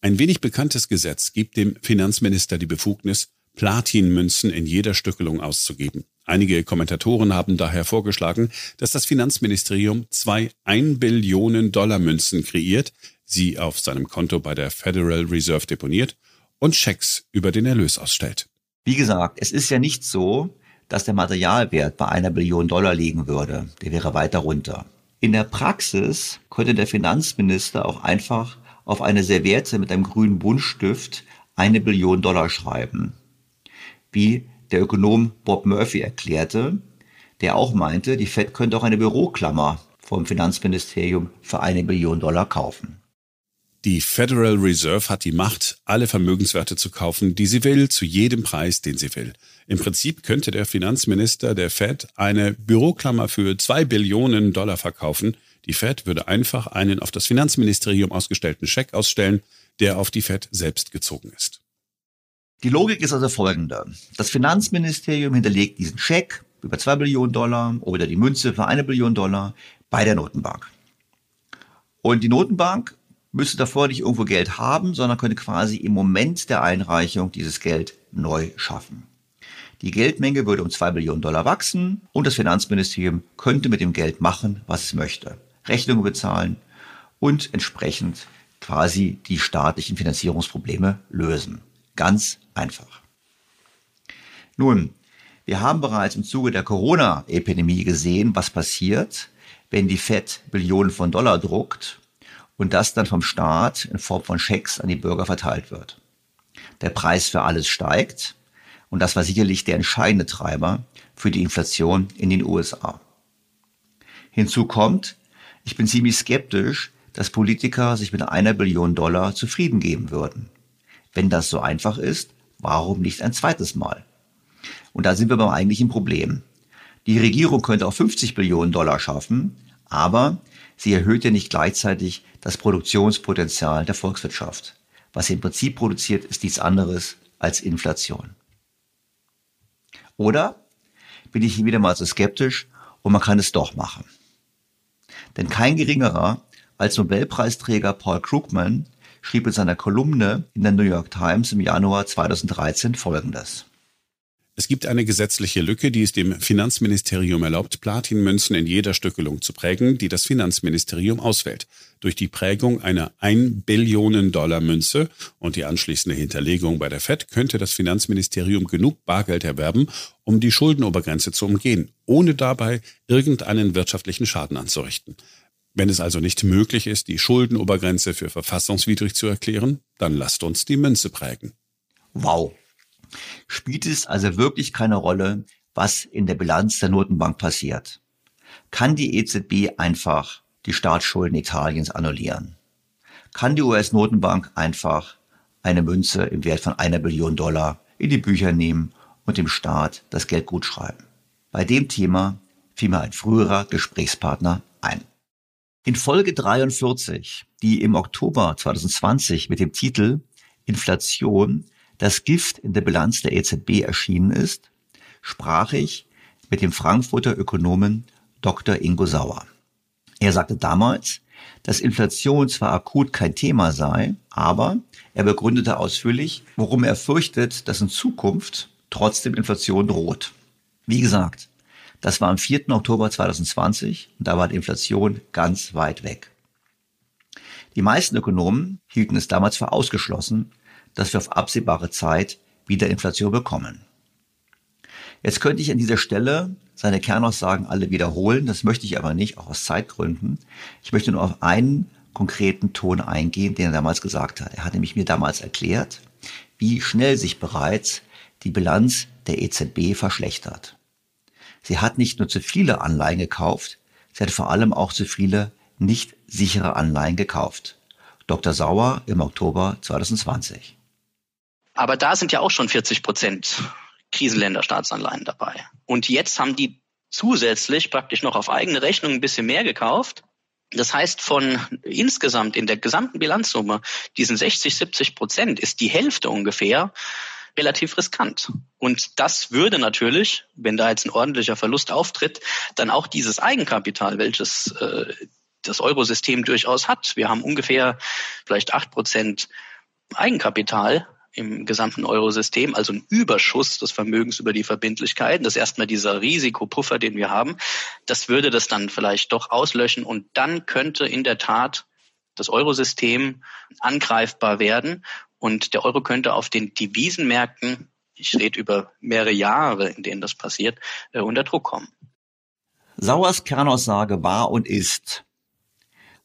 Ein wenig bekanntes Gesetz gibt dem Finanzminister die Befugnis, Platinmünzen in jeder Stückelung auszugeben. Einige Kommentatoren haben daher vorgeschlagen, dass das Finanzministerium zwei 1 Billionen Dollar Münzen kreiert, sie auf seinem Konto bei der Federal Reserve deponiert und Schecks über den Erlös ausstellt. Wie gesagt, es ist ja nicht so, dass der Materialwert bei einer Billion Dollar liegen würde. Der wäre weiter runter. In der Praxis könnte der Finanzminister auch einfach auf eine Serviette mit einem grünen Buntstift eine Billion Dollar schreiben. Wie der Ökonom Bob Murphy erklärte, der auch meinte, die Fed könnte auch eine Büroklammer vom Finanzministerium für eine Billion Dollar kaufen. Die Federal Reserve hat die Macht, alle Vermögenswerte zu kaufen, die sie will, zu jedem Preis, den sie will. Im Prinzip könnte der Finanzminister der Fed eine Büroklammer für zwei Billionen Dollar verkaufen. Die Fed würde einfach einen auf das Finanzministerium ausgestellten Scheck ausstellen, der auf die Fed selbst gezogen ist. Die Logik ist also folgende. Das Finanzministerium hinterlegt diesen Scheck über zwei Billionen Dollar oder die Münze für eine Billion Dollar bei der Notenbank. Und die Notenbank müsste davor nicht irgendwo Geld haben, sondern könnte quasi im Moment der Einreichung dieses Geld neu schaffen. Die Geldmenge würde um zwei Billionen Dollar wachsen und das Finanzministerium könnte mit dem Geld machen, was es möchte. Rechnungen bezahlen und entsprechend quasi die staatlichen Finanzierungsprobleme lösen. Ganz einfach. Nun, wir haben bereits im Zuge der Corona-Epidemie gesehen, was passiert, wenn die Fed Billionen von Dollar druckt und das dann vom Staat in Form von Schecks an die Bürger verteilt wird. Der Preis für alles steigt und das war sicherlich der entscheidende Treiber für die Inflation in den USA. Hinzu kommt, ich bin ziemlich skeptisch, dass Politiker sich mit einer Billion Dollar zufrieden geben würden. Wenn das so einfach ist, warum nicht ein zweites Mal? Und da sind wir beim eigentlichen Problem. Die Regierung könnte auch 50 Billionen Dollar schaffen, aber sie erhöht ja nicht gleichzeitig das Produktionspotenzial der Volkswirtschaft. Was sie im Prinzip produziert, ist nichts anderes als Inflation. Oder bin ich hier wieder mal so skeptisch und man kann es doch machen. Denn kein geringerer als Nobelpreisträger Paul Krugman schrieb in seiner Kolumne in der New York Times im Januar 2013 Folgendes. Es gibt eine gesetzliche Lücke, die es dem Finanzministerium erlaubt, Platinmünzen in jeder Stückelung zu prägen, die das Finanzministerium auswählt. Durch die Prägung einer 1 Billionen Dollar Münze und die anschließende Hinterlegung bei der Fed könnte das Finanzministerium genug Bargeld erwerben, um die Schuldenobergrenze zu umgehen, ohne dabei irgendeinen wirtschaftlichen Schaden anzurichten. Wenn es also nicht möglich ist, die Schuldenobergrenze für verfassungswidrig zu erklären, dann lasst uns die Münze prägen. Wow. Spielt es also wirklich keine Rolle, was in der Bilanz der Notenbank passiert? Kann die EZB einfach die Staatsschulden Italiens annullieren? Kann die US-Notenbank einfach eine Münze im Wert von einer Billion Dollar in die Bücher nehmen und dem Staat das Geld gutschreiben? Bei dem Thema fiel mir ein früherer Gesprächspartner ein. In Folge 43, die im Oktober 2020 mit dem Titel Inflation, das Gift in der Bilanz der EZB erschienen ist, sprach ich mit dem Frankfurter Ökonomen Dr. Ingo Sauer. Er sagte damals, dass Inflation zwar akut kein Thema sei, aber er begründete ausführlich, warum er fürchtet, dass in Zukunft trotzdem Inflation droht. Wie gesagt, das war am 4. Oktober 2020 und da war die Inflation ganz weit weg. Die meisten Ökonomen hielten es damals für ausgeschlossen, dass wir auf absehbare Zeit wieder Inflation bekommen. Jetzt könnte ich an dieser Stelle seine Kernaussagen alle wiederholen, das möchte ich aber nicht, auch aus Zeitgründen. Ich möchte nur auf einen konkreten Ton eingehen, den er damals gesagt hat. Er hat nämlich mir damals erklärt, wie schnell sich bereits die Bilanz der EZB verschlechtert. Sie hat nicht nur zu viele Anleihen gekauft, sie hat vor allem auch zu viele nicht sichere Anleihen gekauft. Dr. Sauer im Oktober 2020. Aber da sind ja auch schon 40 Prozent Krisenländerstaatsanleihen dabei. Und jetzt haben die zusätzlich praktisch noch auf eigene Rechnung ein bisschen mehr gekauft. Das heißt, von insgesamt in der gesamten Bilanzsumme, diesen 60, 70 Prozent, ist die Hälfte ungefähr relativ riskant. Und das würde natürlich, wenn da jetzt ein ordentlicher Verlust auftritt, dann auch dieses Eigenkapital, welches äh, das Eurosystem durchaus hat. Wir haben ungefähr vielleicht acht Prozent Eigenkapital im gesamten Eurosystem, also ein Überschuss des Vermögens über die Verbindlichkeiten. Das ist erstmal dieser Risikopuffer, den wir haben. Das würde das dann vielleicht doch auslöschen und dann könnte in der Tat das Eurosystem angreifbar werden und der Euro könnte auf den Devisenmärkten, ich rede über mehrere Jahre, in denen das passiert, äh, unter Druck kommen. Sauers Kernaussage war und ist,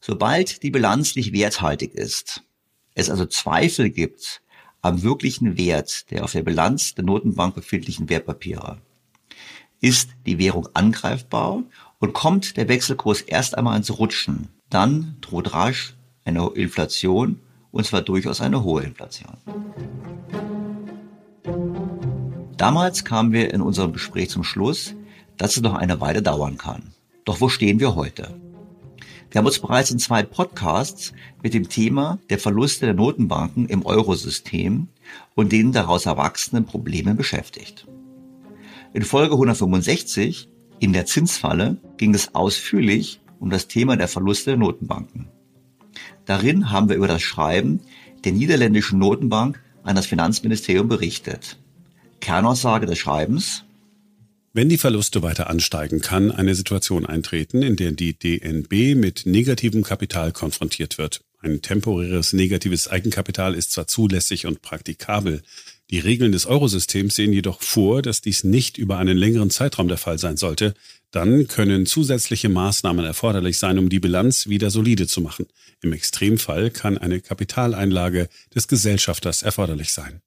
sobald die Bilanz nicht werthaltig ist, es also Zweifel gibt am wirklichen Wert der auf der Bilanz der Notenbank befindlichen Wertpapiere, ist die Währung angreifbar und kommt der Wechselkurs erst einmal ins Rutschen, dann droht rasch eine Inflation und zwar durchaus eine hohe Inflation. Damals kamen wir in unserem Gespräch zum Schluss, dass es noch eine Weile dauern kann. Doch wo stehen wir heute? Wir haben uns bereits in zwei Podcasts mit dem Thema der Verluste der Notenbanken im Eurosystem und den daraus erwachsenen Problemen beschäftigt. In Folge 165 in der Zinsfalle ging es ausführlich um das Thema der Verluste der Notenbanken. Darin haben wir über das Schreiben der niederländischen Notenbank an das Finanzministerium berichtet. Kernaussage des Schreibens wenn die Verluste weiter ansteigen, kann eine Situation eintreten, in der die DNB mit negativem Kapital konfrontiert wird. Ein temporäres negatives Eigenkapital ist zwar zulässig und praktikabel, die Regeln des Eurosystems sehen jedoch vor, dass dies nicht über einen längeren Zeitraum der Fall sein sollte. Dann können zusätzliche Maßnahmen erforderlich sein, um die Bilanz wieder solide zu machen. Im Extremfall kann eine Kapitaleinlage des Gesellschafters erforderlich sein.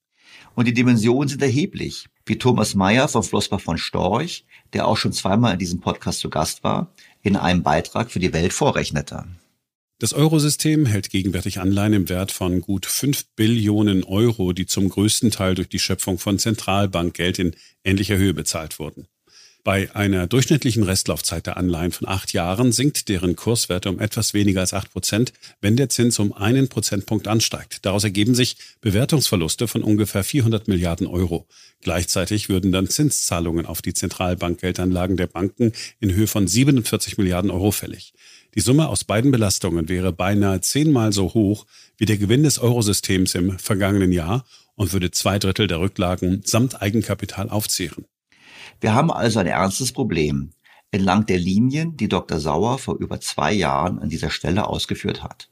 Und die Dimensionen sind erheblich wie Thomas Mayer von Flossbach von Storch, der auch schon zweimal in diesem Podcast zu Gast war, in einem Beitrag für die Welt vorrechnete. Das Eurosystem hält gegenwärtig Anleihen im Wert von gut 5 Billionen Euro, die zum größten Teil durch die Schöpfung von Zentralbankgeld in ähnlicher Höhe bezahlt wurden. Bei einer durchschnittlichen Restlaufzeit der Anleihen von acht Jahren sinkt deren Kurswert um etwas weniger als acht Prozent, wenn der Zins um einen Prozentpunkt ansteigt. Daraus ergeben sich Bewertungsverluste von ungefähr 400 Milliarden Euro. Gleichzeitig würden dann Zinszahlungen auf die Zentralbankgeldanlagen der Banken in Höhe von 47 Milliarden Euro fällig. Die Summe aus beiden Belastungen wäre beinahe zehnmal so hoch wie der Gewinn des Eurosystems im vergangenen Jahr und würde zwei Drittel der Rücklagen samt Eigenkapital aufzehren. Wir haben also ein ernstes Problem entlang der Linien, die Dr. Sauer vor über zwei Jahren an dieser Stelle ausgeführt hat.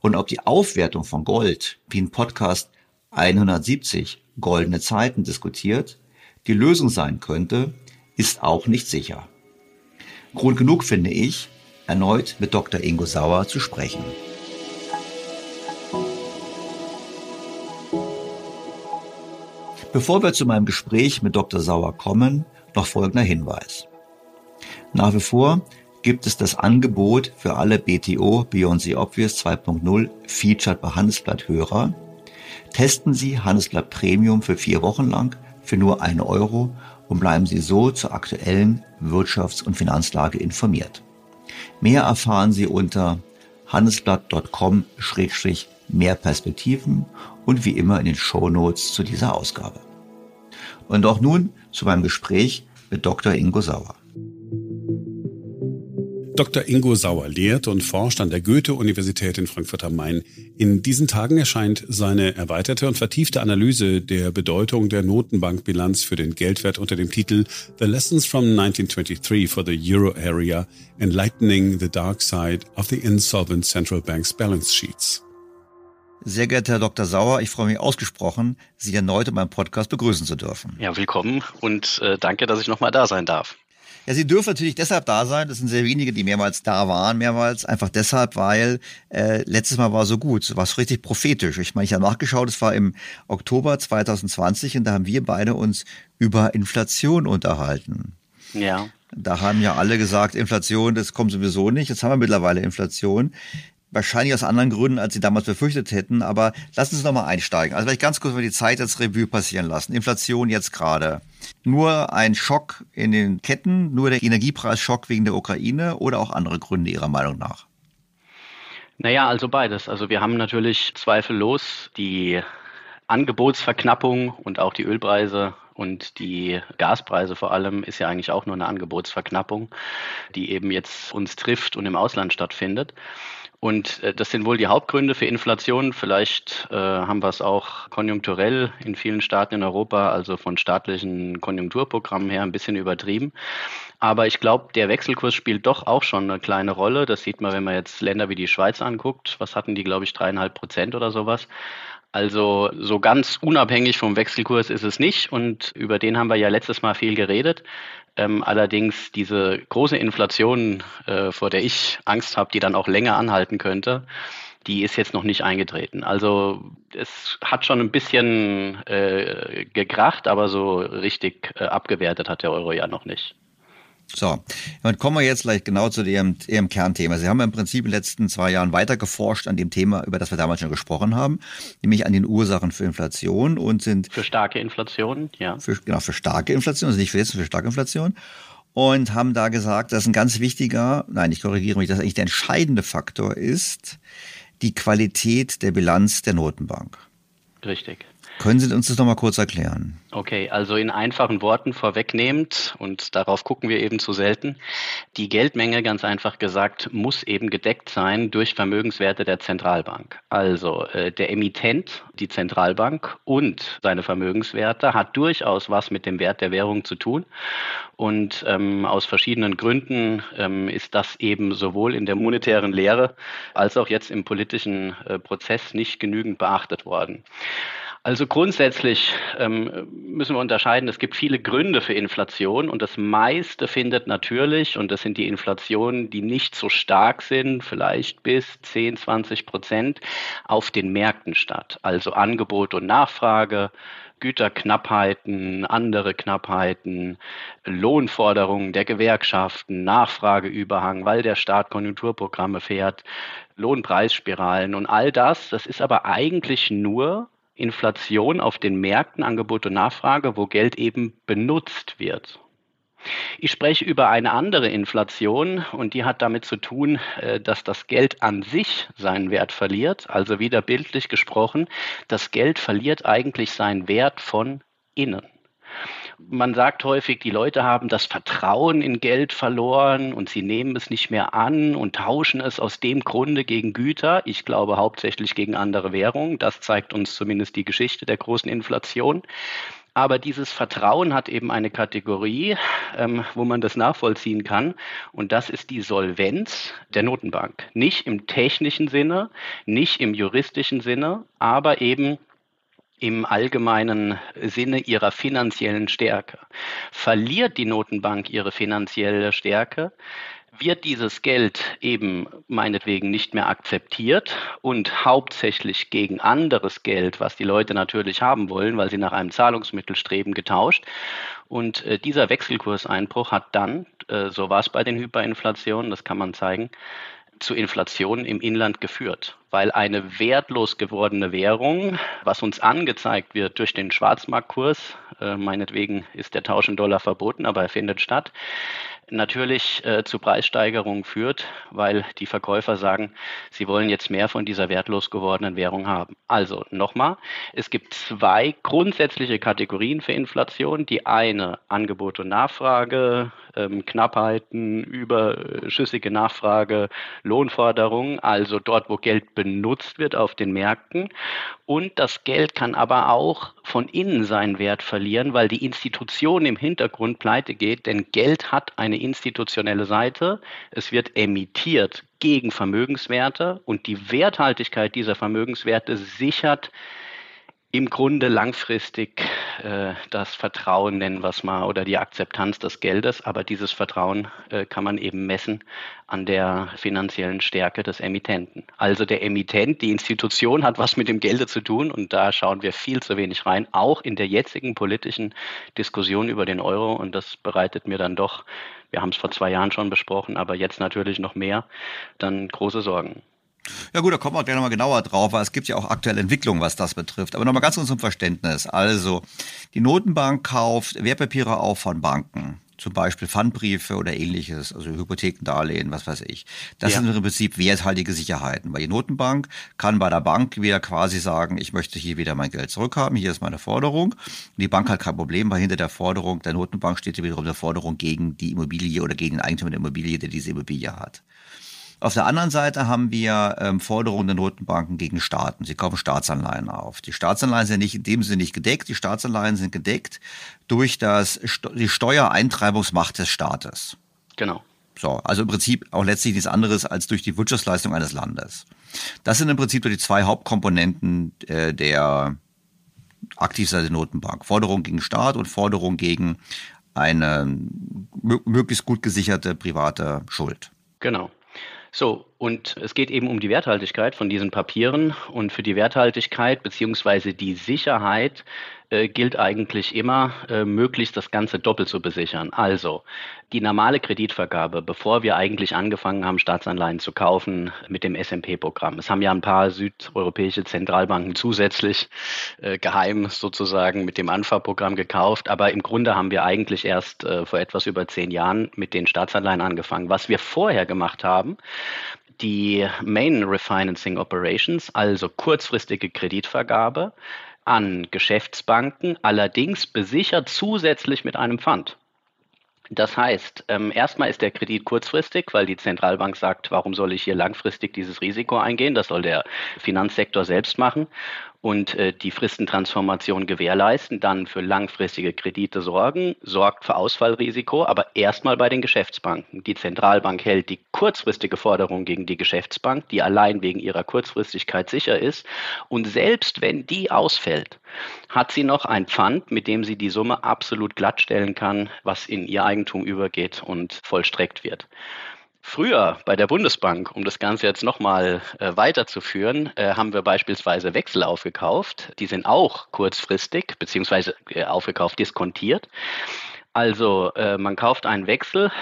Und ob die Aufwertung von Gold, wie in Podcast 170 Goldene Zeiten diskutiert, die Lösung sein könnte, ist auch nicht sicher. Grund genug finde ich, erneut mit Dr. Ingo Sauer zu sprechen. Bevor wir zu meinem Gespräch mit Dr. Sauer kommen, noch folgender Hinweis. Nach wie vor gibt es das Angebot für alle BTO Beyond the Obvious 2.0 Featured bei Handelsblatt Hörer. Testen Sie Handelsblatt Premium für vier Wochen lang für nur einen Euro und bleiben Sie so zur aktuellen Wirtschafts- und Finanzlage informiert. Mehr erfahren Sie unter handelsblatt.com-mehr Perspektiven und wie immer in den Show Notes zu dieser Ausgabe. Und auch nun zu meinem Gespräch mit Dr. Ingo Sauer. Dr. Ingo Sauer lehrt und forscht an der Goethe-Universität in Frankfurt am Main. In diesen Tagen erscheint seine erweiterte und vertiefte Analyse der Bedeutung der Notenbankbilanz für den Geldwert unter dem Titel The Lessons from 1923 for the Euro Area, Enlightening the Dark Side of the Insolvent Central Bank's Balance Sheets. Sehr geehrter Herr Dr. Sauer, ich freue mich ausgesprochen, Sie erneut in meinem Podcast begrüßen zu dürfen. Ja, willkommen und äh, danke, dass ich nochmal da sein darf. Ja, Sie dürfen natürlich deshalb da sein. Das sind sehr wenige, die mehrmals da waren, mehrmals. Einfach deshalb, weil äh, letztes Mal war so gut, war es richtig prophetisch. Ich meine, ich habe nachgeschaut, es war im Oktober 2020 und da haben wir beide uns über Inflation unterhalten. Ja. Da haben ja alle gesagt, Inflation, das kommt sowieso nicht. Jetzt haben wir mittlerweile Inflation. Wahrscheinlich aus anderen Gründen, als sie damals befürchtet hätten. Aber lassen Sie uns nochmal einsteigen. Also vielleicht ganz kurz mal die Zeit als Revue passieren lassen. Inflation jetzt gerade. Nur ein Schock in den Ketten, nur der Energiepreisschock wegen der Ukraine oder auch andere Gründe Ihrer Meinung nach? Naja, also beides. Also wir haben natürlich zweifellos die Angebotsverknappung und auch die Ölpreise und die Gaspreise vor allem ist ja eigentlich auch nur eine Angebotsverknappung, die eben jetzt uns trifft und im Ausland stattfindet. Und äh, das sind wohl die Hauptgründe für Inflation. Vielleicht äh, haben wir es auch konjunkturell in vielen Staaten in Europa, also von staatlichen Konjunkturprogrammen her, ein bisschen übertrieben. Aber ich glaube, der Wechselkurs spielt doch auch schon eine kleine Rolle. Das sieht man, wenn man jetzt Länder wie die Schweiz anguckt. Was hatten die, glaube ich, dreieinhalb Prozent oder sowas. Also so ganz unabhängig vom Wechselkurs ist es nicht und über den haben wir ja letztes Mal viel geredet. Ähm, allerdings diese große Inflation, äh, vor der ich Angst habe, die dann auch länger anhalten könnte, die ist jetzt noch nicht eingetreten. Also es hat schon ein bisschen äh, gekracht, aber so richtig äh, abgewertet hat der Euro ja noch nicht. So, dann kommen wir jetzt gleich genau zu Ihrem, Ihrem Kernthema. Sie haben im Prinzip in den letzten zwei Jahren weiter geforscht an dem Thema, über das wir damals schon gesprochen haben, nämlich an den Ursachen für Inflation und sind für starke Inflation, ja. Für, genau, für starke Inflation, also nicht für jetzt, für starke Inflation. Und haben da gesagt, dass ein ganz wichtiger, nein, ich korrigiere mich, dass eigentlich der entscheidende Faktor ist die Qualität der Bilanz der Notenbank. Richtig. Können Sie uns das nochmal kurz erklären? Okay, also in einfachen Worten vorwegnehmend, und darauf gucken wir eben zu selten, die Geldmenge, ganz einfach gesagt, muss eben gedeckt sein durch Vermögenswerte der Zentralbank. Also äh, der Emittent, die Zentralbank und seine Vermögenswerte hat durchaus was mit dem Wert der Währung zu tun. Und ähm, aus verschiedenen Gründen ähm, ist das eben sowohl in der monetären Lehre als auch jetzt im politischen äh, Prozess nicht genügend beachtet worden. Also grundsätzlich ähm, müssen wir unterscheiden, es gibt viele Gründe für Inflation und das meiste findet natürlich, und das sind die Inflationen, die nicht so stark sind, vielleicht bis 10, 20 Prozent, auf den Märkten statt. Also Angebot und Nachfrage, Güterknappheiten, andere Knappheiten, Lohnforderungen der Gewerkschaften, Nachfrageüberhang, weil der Staat Konjunkturprogramme fährt, Lohnpreisspiralen und all das, das ist aber eigentlich nur Inflation auf den Märkten, Angebot und Nachfrage, wo Geld eben benutzt wird. Ich spreche über eine andere Inflation und die hat damit zu tun, äh, dass das Geld an sich seinen Wert verliert. Also wieder bildlich gesprochen, das Geld verliert eigentlich seinen Wert von innen. Man sagt häufig, die Leute haben das Vertrauen in Geld verloren und sie nehmen es nicht mehr an und tauschen es aus dem Grunde gegen Güter. Ich glaube hauptsächlich gegen andere Währungen. Das zeigt uns zumindest die Geschichte der großen Inflation. Aber dieses Vertrauen hat eben eine Kategorie, ähm, wo man das nachvollziehen kann. Und das ist die Solvenz der Notenbank. Nicht im technischen Sinne, nicht im juristischen Sinne, aber eben im allgemeinen Sinne ihrer finanziellen Stärke. Verliert die Notenbank ihre finanzielle Stärke, wird dieses Geld eben meinetwegen nicht mehr akzeptiert und hauptsächlich gegen anderes Geld, was die Leute natürlich haben wollen, weil sie nach einem Zahlungsmittel streben, getauscht. Und äh, dieser Wechselkurseinbruch hat dann, äh, so war es bei den Hyperinflationen, das kann man zeigen, zu Inflation im Inland geführt, weil eine wertlos gewordene Währung, was uns angezeigt wird durch den Schwarzmarktkurs, äh, meinetwegen ist der Tausch in Dollar verboten, aber er findet statt, natürlich äh, zu Preissteigerungen führt, weil die Verkäufer sagen, sie wollen jetzt mehr von dieser wertlos gewordenen Währung haben. Also nochmal, es gibt zwei grundsätzliche Kategorien für Inflation. Die eine Angebot und Nachfrage, ähm, Knappheiten, überschüssige Nachfrage, Lohnforderungen, also dort, wo Geld benutzt wird auf den Märkten. Und das Geld kann aber auch von innen seinen Wert verlieren, weil die Institution im Hintergrund pleite geht, denn Geld hat eine institutionelle Seite. Es wird emittiert gegen Vermögenswerte und die Werthaltigkeit dieser Vermögenswerte sichert im Grunde langfristig äh, das Vertrauen, nennen wir es mal, oder die Akzeptanz des Geldes. Aber dieses Vertrauen äh, kann man eben messen an der finanziellen Stärke des Emittenten. Also der Emittent, die Institution hat was mit dem Gelde zu tun und da schauen wir viel zu wenig rein, auch in der jetzigen politischen Diskussion über den Euro. Und das bereitet mir dann doch, wir haben es vor zwei Jahren schon besprochen, aber jetzt natürlich noch mehr, dann große Sorgen. Ja gut, da kommen wir gleich nochmal genauer drauf, weil es gibt ja auch aktuelle Entwicklungen, was das betrifft. Aber nochmal ganz kurz zum Verständnis. Also, die Notenbank kauft Wertpapiere auf von Banken. Zum Beispiel Pfandbriefe oder ähnliches, also Hypothekendarlehen, was weiß ich. Das ja. sind im Prinzip werthaltige Sicherheiten. Weil die Notenbank kann bei der Bank wieder quasi sagen, ich möchte hier wieder mein Geld zurückhaben, hier ist meine Forderung. Und die Bank hat kein Problem, weil hinter der Forderung der Notenbank steht wiederum eine Forderung gegen die Immobilie oder gegen den Eigentümer der Immobilie, der diese Immobilie hat. Auf der anderen Seite haben wir ähm, Forderungen der Notenbanken gegen Staaten. Sie kaufen Staatsanleihen auf. Die Staatsanleihen sind nicht in dem Sinne nicht gedeckt. Die Staatsanleihen sind gedeckt durch das, die Steuereintreibungsmacht des Staates. Genau. So, also im Prinzip auch letztlich nichts anderes als durch die Wirtschaftsleistung eines Landes. Das sind im Prinzip die zwei Hauptkomponenten äh, der aktivseite Notenbank. Forderung gegen Staat und Forderung gegen eine möglichst gut gesicherte private Schuld. Genau. So, und es geht eben um die Werthaltigkeit von diesen Papieren. Und für die Werthaltigkeit beziehungsweise die Sicherheit äh, gilt eigentlich immer, äh, möglichst das Ganze doppelt zu besichern. Also die normale Kreditvergabe, bevor wir eigentlich angefangen haben, Staatsanleihen zu kaufen mit dem SMP-Programm. Es haben ja ein paar südeuropäische Zentralbanken zusätzlich äh, geheim sozusagen mit dem Anfa-Programm gekauft. Aber im Grunde haben wir eigentlich erst äh, vor etwas über zehn Jahren mit den Staatsanleihen angefangen. Was wir vorher gemacht haben, die Main Refinancing Operations, also kurzfristige Kreditvergabe an Geschäftsbanken, allerdings besichert zusätzlich mit einem Pfand. Das heißt, ähm, erstmal ist der Kredit kurzfristig, weil die Zentralbank sagt, warum soll ich hier langfristig dieses Risiko eingehen? Das soll der Finanzsektor selbst machen und äh, die Fristentransformation gewährleisten, dann für langfristige Kredite sorgen, sorgt für Ausfallrisiko, aber erstmal bei den Geschäftsbanken. Die Zentralbank hält die kurzfristige Forderung gegen die Geschäftsbank, die allein wegen ihrer Kurzfristigkeit sicher ist. Und selbst wenn die ausfällt, hat sie noch ein Pfand, mit dem sie die Summe absolut glattstellen kann, was in ihr Eigentum übergeht und vollstreckt wird. Früher bei der Bundesbank, um das Ganze jetzt nochmal äh, weiterzuführen, äh, haben wir beispielsweise Wechsel aufgekauft. Die sind auch kurzfristig beziehungsweise äh, aufgekauft, diskontiert. Also äh, man kauft einen Wechsel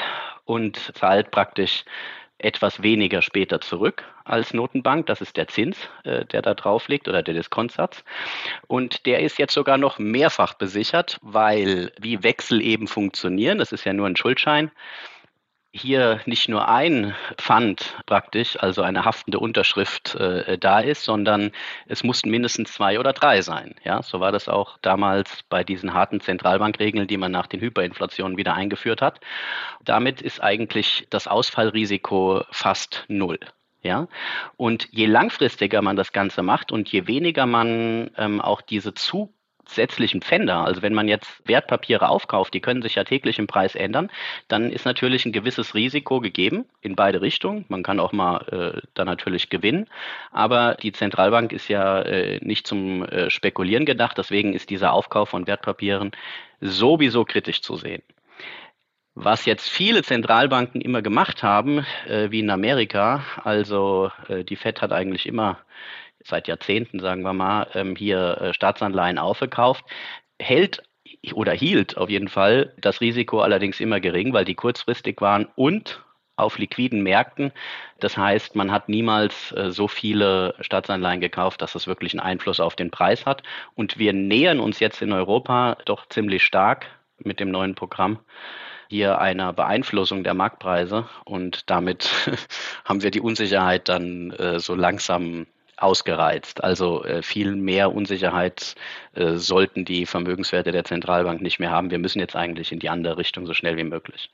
und zahlt praktisch etwas weniger später zurück als Notenbank. Das ist der Zins, äh, der da drauf liegt oder der Diskontsatz. Und der ist jetzt sogar noch mehrfach besichert, weil wie Wechsel eben funktionieren, das ist ja nur ein Schuldschein, hier nicht nur ein Pfand praktisch, also eine haftende Unterschrift äh, da ist, sondern es mussten mindestens zwei oder drei sein. Ja, so war das auch damals bei diesen harten Zentralbankregeln, die man nach den Hyperinflationen wieder eingeführt hat. Damit ist eigentlich das Ausfallrisiko fast null. Ja? Und je langfristiger man das Ganze macht und je weniger man ähm, auch diese zu zusätzlichen Pfänder, also wenn man jetzt Wertpapiere aufkauft, die können sich ja täglich im Preis ändern, dann ist natürlich ein gewisses Risiko gegeben in beide Richtungen. Man kann auch mal äh, da natürlich gewinnen, aber die Zentralbank ist ja äh, nicht zum äh, Spekulieren gedacht, deswegen ist dieser Aufkauf von Wertpapieren sowieso kritisch zu sehen. Was jetzt viele Zentralbanken immer gemacht haben, äh, wie in Amerika, also äh, die Fed hat eigentlich immer seit Jahrzehnten, sagen wir mal, ähm, hier äh, Staatsanleihen aufgekauft, hält oder hielt auf jeden Fall das Risiko allerdings immer gering, weil die kurzfristig waren und auf liquiden Märkten. Das heißt, man hat niemals äh, so viele Staatsanleihen gekauft, dass es wirklich einen Einfluss auf den Preis hat. Und wir nähern uns jetzt in Europa doch ziemlich stark mit dem neuen Programm hier einer Beeinflussung der Marktpreise und damit haben wir die Unsicherheit dann äh, so langsam ausgereizt. Also äh, viel mehr Unsicherheit äh, sollten die Vermögenswerte der Zentralbank nicht mehr haben. Wir müssen jetzt eigentlich in die andere Richtung so schnell wie möglich.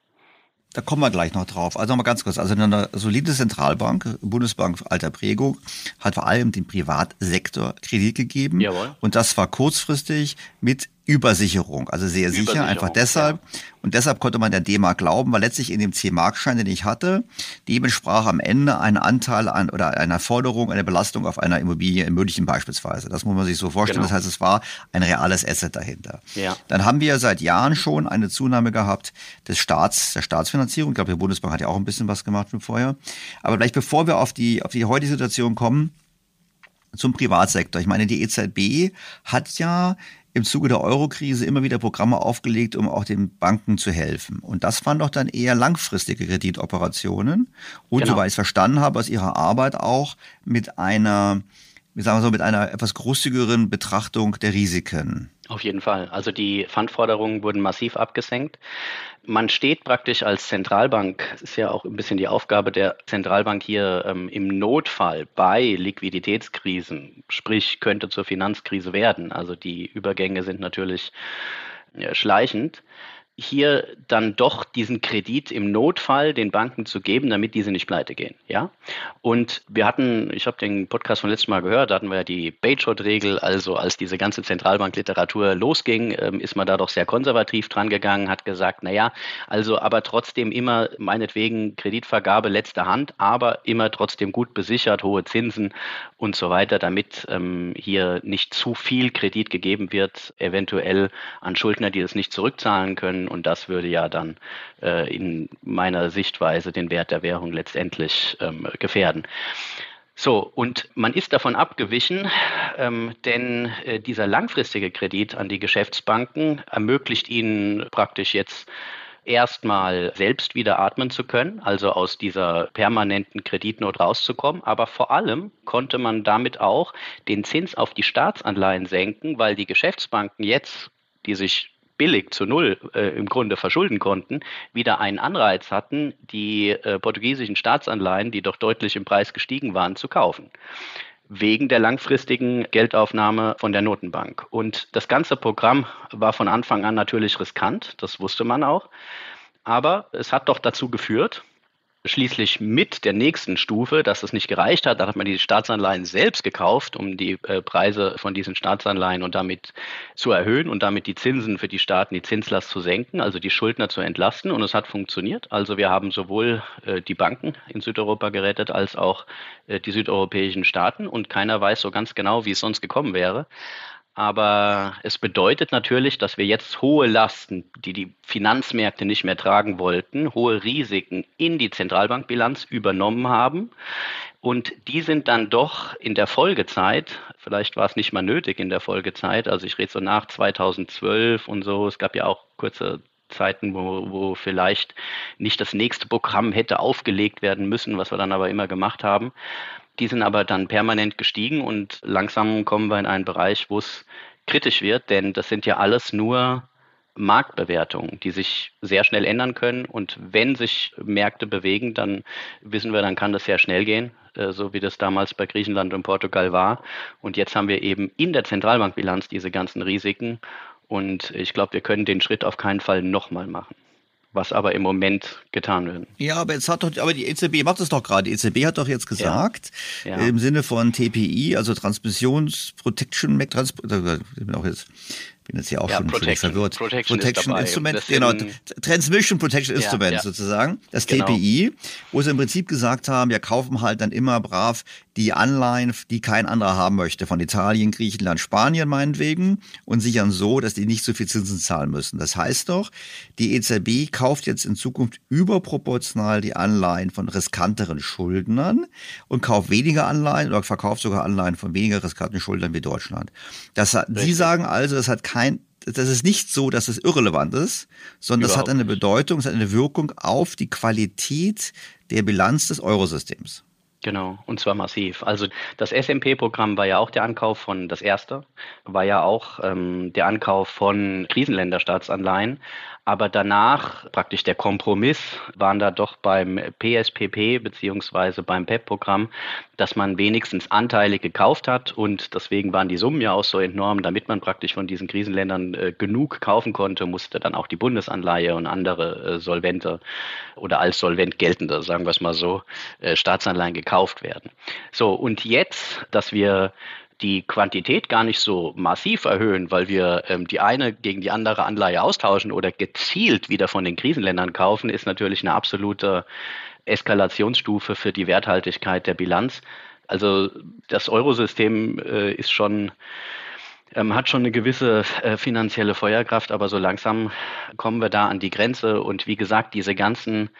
Da kommen wir gleich noch drauf. Also nochmal ganz kurz. Also eine solide Zentralbank, Bundesbank alter Prägung, hat vor allem dem Privatsektor Kredit gegeben. Jawohl. Und das war kurzfristig mit Übersicherung, also sehr sicher, einfach deshalb. Ja. Und deshalb konnte man der D-Mark glauben, weil letztlich in dem C-Mark-Schein, den ich hatte, dem entsprach am Ende ein Anteil an oder einer Forderung, eine Belastung auf einer Immobilie in München beispielsweise. Das muss man sich so vorstellen. Genau. Das heißt, es war ein reales Asset dahinter. Ja. Dann haben wir seit Jahren schon eine Zunahme gehabt des Staats, der Staatsfinanzierung. Ich glaube, die Bundesbank hat ja auch ein bisschen was gemacht schon vorher. Aber vielleicht bevor wir auf die, auf die heutige Situation kommen, zum Privatsektor. Ich meine, die EZB hat ja im Zuge der Eurokrise immer wieder Programme aufgelegt, um auch den Banken zu helfen. Und das waren doch dann eher langfristige Kreditoperationen. Und genau. soweit ich es verstanden habe, aus ihrer Arbeit auch mit einer, wie sagen wir so, mit einer etwas großzügigeren Betrachtung der Risiken. Auf jeden Fall. Also die Pfandforderungen wurden massiv abgesenkt. Man steht praktisch als Zentralbank, das ist ja auch ein bisschen die Aufgabe der Zentralbank hier ähm, im Notfall bei Liquiditätskrisen, sprich könnte zur Finanzkrise werden. Also die Übergänge sind natürlich ja, schleichend hier dann doch diesen Kredit im Notfall den Banken zu geben, damit diese nicht pleite gehen. Ja? Und wir hatten, ich habe den Podcast von letztem Mal gehört, da hatten wir ja die Bayshot-Regel, also als diese ganze Zentralbankliteratur losging, ähm, ist man da doch sehr konservativ dran gegangen, hat gesagt, naja, also aber trotzdem immer meinetwegen Kreditvergabe letzter Hand, aber immer trotzdem gut besichert, hohe Zinsen und so weiter, damit ähm, hier nicht zu viel Kredit gegeben wird, eventuell an Schuldner, die das nicht zurückzahlen können und das würde ja dann äh, in meiner Sichtweise den Wert der Währung letztendlich ähm, gefährden. So, und man ist davon abgewichen, ähm, denn äh, dieser langfristige Kredit an die Geschäftsbanken ermöglicht ihnen praktisch jetzt erstmal selbst wieder atmen zu können, also aus dieser permanenten Kreditnot rauszukommen. Aber vor allem konnte man damit auch den Zins auf die Staatsanleihen senken, weil die Geschäftsbanken jetzt, die sich billig zu null äh, im Grunde verschulden konnten, wieder einen Anreiz hatten, die äh, portugiesischen Staatsanleihen, die doch deutlich im Preis gestiegen waren, zu kaufen wegen der langfristigen Geldaufnahme von der Notenbank. Und das ganze Programm war von Anfang an natürlich riskant, das wusste man auch. Aber es hat doch dazu geführt, schließlich mit der nächsten Stufe, dass es nicht gereicht hat. Da hat man die Staatsanleihen selbst gekauft, um die äh, Preise von diesen Staatsanleihen und damit zu erhöhen und damit die Zinsen für die Staaten, die Zinslast zu senken, also die Schuldner zu entlasten. Und es hat funktioniert. Also wir haben sowohl äh, die Banken in Südeuropa gerettet als auch äh, die südeuropäischen Staaten. Und keiner weiß so ganz genau, wie es sonst gekommen wäre. Aber es bedeutet natürlich, dass wir jetzt hohe Lasten, die die Finanzmärkte nicht mehr tragen wollten, hohe Risiken in die Zentralbankbilanz übernommen haben. Und die sind dann doch in der Folgezeit, vielleicht war es nicht mal nötig in der Folgezeit, also ich rede so nach 2012 und so, es gab ja auch kurze Zeiten, wo, wo vielleicht nicht das nächste Programm hätte aufgelegt werden müssen, was wir dann aber immer gemacht haben. Die sind aber dann permanent gestiegen und langsam kommen wir in einen Bereich, wo es kritisch wird, denn das sind ja alles nur Marktbewertungen, die sich sehr schnell ändern können. Und wenn sich Märkte bewegen, dann wissen wir, dann kann das sehr schnell gehen, äh, so wie das damals bei Griechenland und Portugal war. Und jetzt haben wir eben in der Zentralbankbilanz diese ganzen Risiken. Und ich glaube, wir können den Schritt auf keinen Fall nochmal machen was aber im Moment getan wird. Ja, aber jetzt hat doch, aber die EZB macht es doch gerade. Die EZB hat doch jetzt gesagt, ja. Ja. im Sinne von TPI, also Transmissions Protection, Trans, äh, auch jetzt bin jetzt hier auch ja, schon Protection, verwirrt. Protection, Protection Instrument, genau, Transmission Protection ja, Instrument ja. sozusagen, das genau. TPI, wo sie im Prinzip gesagt haben, wir kaufen halt dann immer brav die Anleihen, die kein anderer haben möchte, von Italien, Griechenland, Spanien meinetwegen und sichern so, dass die nicht so viel Zinsen zahlen müssen. Das heißt doch, die EZB kauft jetzt in Zukunft überproportional die Anleihen von riskanteren Schuldnern und kauft weniger Anleihen oder verkauft sogar Anleihen von weniger riskanten Schuldnern wie Deutschland. Das, Sie sagen also, das hat kein das ist nicht so, dass es irrelevant ist, sondern Überhaupt das hat eine Bedeutung, es hat eine Wirkung auf die Qualität der Bilanz des Eurosystems. Genau, und zwar massiv. Also das SMP-Programm war ja auch der Ankauf von, das erste, war ja auch ähm, der Ankauf von Krisenländerstaatsanleihen. Aber danach, praktisch der Kompromiss, waren da doch beim PSPP beziehungsweise beim PEP-Programm, dass man wenigstens Anteile gekauft hat und deswegen waren die Summen ja auch so enorm, damit man praktisch von diesen Krisenländern äh, genug kaufen konnte, musste dann auch die Bundesanleihe und andere äh, solvente oder als solvent geltende, sagen wir es mal so, äh, Staatsanleihen gekauft werden. So, und jetzt, dass wir die Quantität gar nicht so massiv erhöhen, weil wir ähm, die eine gegen die andere Anleihe austauschen oder gezielt wieder von den Krisenländern kaufen, ist natürlich eine absolute Eskalationsstufe für die Werthaltigkeit der Bilanz. Also das Eurosystem äh, ist schon ähm, hat schon eine gewisse äh, finanzielle Feuerkraft, aber so langsam kommen wir da an die Grenze. Und wie gesagt, diese ganzen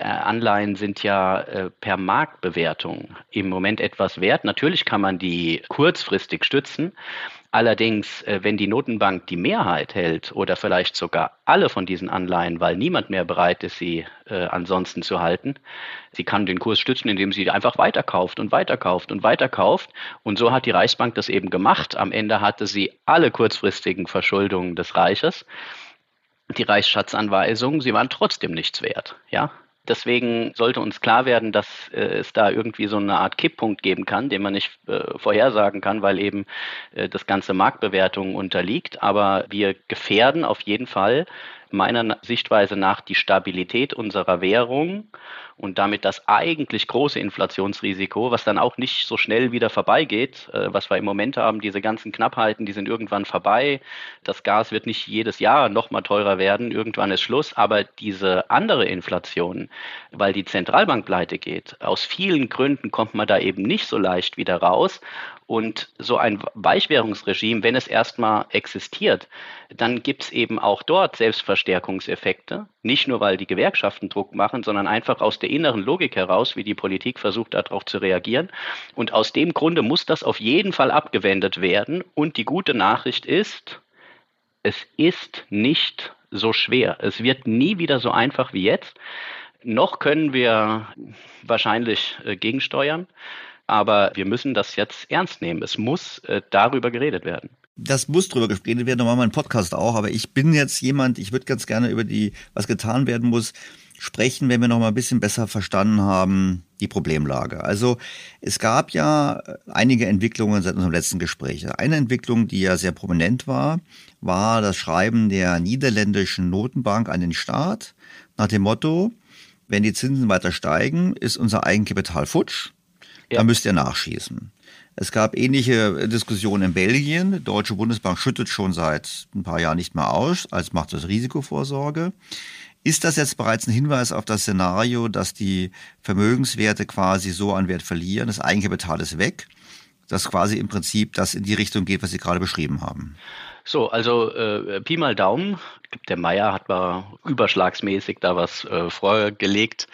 Anleihen sind ja äh, per Marktbewertung im Moment etwas wert. Natürlich kann man die kurzfristig stützen. Allerdings, äh, wenn die Notenbank die Mehrheit hält oder vielleicht sogar alle von diesen Anleihen, weil niemand mehr bereit ist, sie äh, ansonsten zu halten, sie kann den Kurs stützen, indem sie einfach weiterkauft und weiterkauft und weiterkauft. Und so hat die Reichsbank das eben gemacht. Am Ende hatte sie alle kurzfristigen Verschuldungen des Reiches die Reichsschatzanweisungen, sie waren trotzdem nichts wert. Ja, Deswegen sollte uns klar werden, dass äh, es da irgendwie so eine Art Kipppunkt geben kann, den man nicht äh, vorhersagen kann, weil eben äh, das ganze Marktbewertung unterliegt. Aber wir gefährden auf jeden Fall meiner Sichtweise nach die Stabilität unserer Währung und damit das eigentlich große Inflationsrisiko, was dann auch nicht so schnell wieder vorbeigeht, äh, was wir im Moment haben, diese ganzen Knappheiten, die sind irgendwann vorbei. Das Gas wird nicht jedes Jahr noch mal teurer werden, irgendwann ist Schluss, aber diese andere Inflation, weil die Zentralbank pleite geht, aus vielen Gründen kommt man da eben nicht so leicht wieder raus und so ein Weichwährungsregime, wenn es erstmal existiert, dann gibt es eben auch dort Selbstverstärkungseffekte. Nicht nur, weil die Gewerkschaften Druck machen, sondern einfach aus der inneren Logik heraus, wie die Politik versucht, darauf zu reagieren. Und aus dem Grunde muss das auf jeden Fall abgewendet werden. Und die gute Nachricht ist, es ist nicht so schwer. Es wird nie wieder so einfach wie jetzt. Noch können wir wahrscheinlich äh, gegensteuern. Aber wir müssen das jetzt ernst nehmen. Es muss äh, darüber geredet werden. Das muss drüber geredet werden, normal mein Podcast auch, aber ich bin jetzt jemand, ich würde ganz gerne über die, was getan werden muss, sprechen, wenn wir noch mal ein bisschen besser verstanden haben, die Problemlage. Also es gab ja einige Entwicklungen seit unserem letzten Gespräch. Eine Entwicklung, die ja sehr prominent war, war das Schreiben der niederländischen Notenbank an den Staat nach dem Motto, wenn die Zinsen weiter steigen, ist unser Eigenkapital futsch ja. da müsst ihr nachschießen. Es gab ähnliche Diskussionen in Belgien. Die Deutsche Bundesbank schüttet schon seit ein paar Jahren nicht mehr aus, als macht es Risikovorsorge. Ist das jetzt bereits ein Hinweis auf das Szenario, dass die Vermögenswerte quasi so an Wert verlieren, das Eigenkapital ist weg, dass quasi im Prinzip das in die Richtung geht, was Sie gerade beschrieben haben? So, also äh, Pi mal Daumen. Der Meier hat mal überschlagsmäßig da was äh, vorgelegt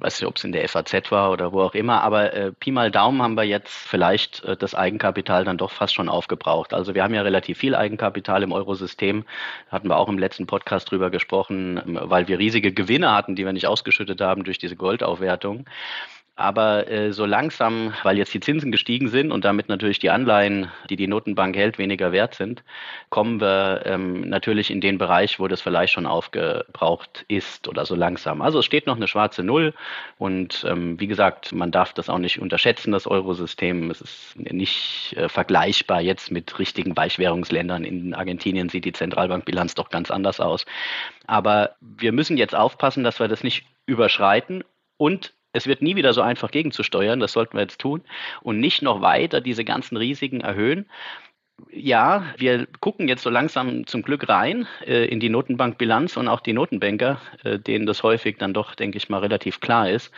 weiß nicht, ob es in der FAZ war oder wo auch immer, aber äh, Pi mal Daumen haben wir jetzt vielleicht äh, das Eigenkapital dann doch fast schon aufgebraucht. Also wir haben ja relativ viel Eigenkapital im Eurosystem, hatten wir auch im letzten Podcast drüber gesprochen, weil wir riesige Gewinne hatten, die wir nicht ausgeschüttet haben durch diese Goldaufwertung. Aber äh, so langsam, weil jetzt die Zinsen gestiegen sind und damit natürlich die Anleihen, die die Notenbank hält, weniger wert sind, kommen wir ähm, natürlich in den Bereich, wo das vielleicht schon aufgebraucht ist oder so langsam. Also es steht noch eine schwarze Null und ähm, wie gesagt, man darf das auch nicht unterschätzen, das Eurosystem. Es ist nicht äh, vergleichbar jetzt mit richtigen Weichwährungsländern. In Argentinien sieht die Zentralbankbilanz doch ganz anders aus. Aber wir müssen jetzt aufpassen, dass wir das nicht überschreiten und es wird nie wieder so einfach gegenzusteuern, das sollten wir jetzt tun und nicht noch weiter diese ganzen Risiken erhöhen. Ja, wir gucken jetzt so langsam zum Glück rein äh, in die Notenbankbilanz und auch die Notenbanker, äh, denen das häufig dann doch, denke ich mal, relativ klar ist,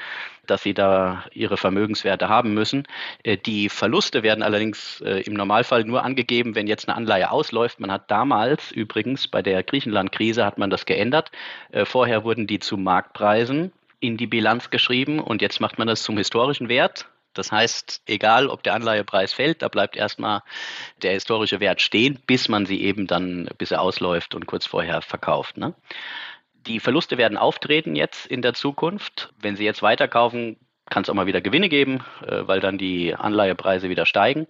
dass sie da ihre Vermögenswerte haben müssen. Äh, die Verluste werden allerdings äh, im Normalfall nur angegeben, wenn jetzt eine Anleihe ausläuft. Man hat damals übrigens bei der Griechenland-Krise hat man das geändert. Äh, vorher wurden die zu Marktpreisen in die Bilanz geschrieben und jetzt macht man das zum historischen Wert. Das heißt, egal ob der Anleihepreis fällt, da bleibt erstmal der historische Wert stehen, bis man sie eben dann, bis er ausläuft und kurz vorher verkauft. Ne? Die Verluste werden auftreten jetzt in der Zukunft. Wenn Sie jetzt weiterkaufen, kann es auch mal wieder Gewinne geben, äh, weil dann die Anleihepreise wieder steigen.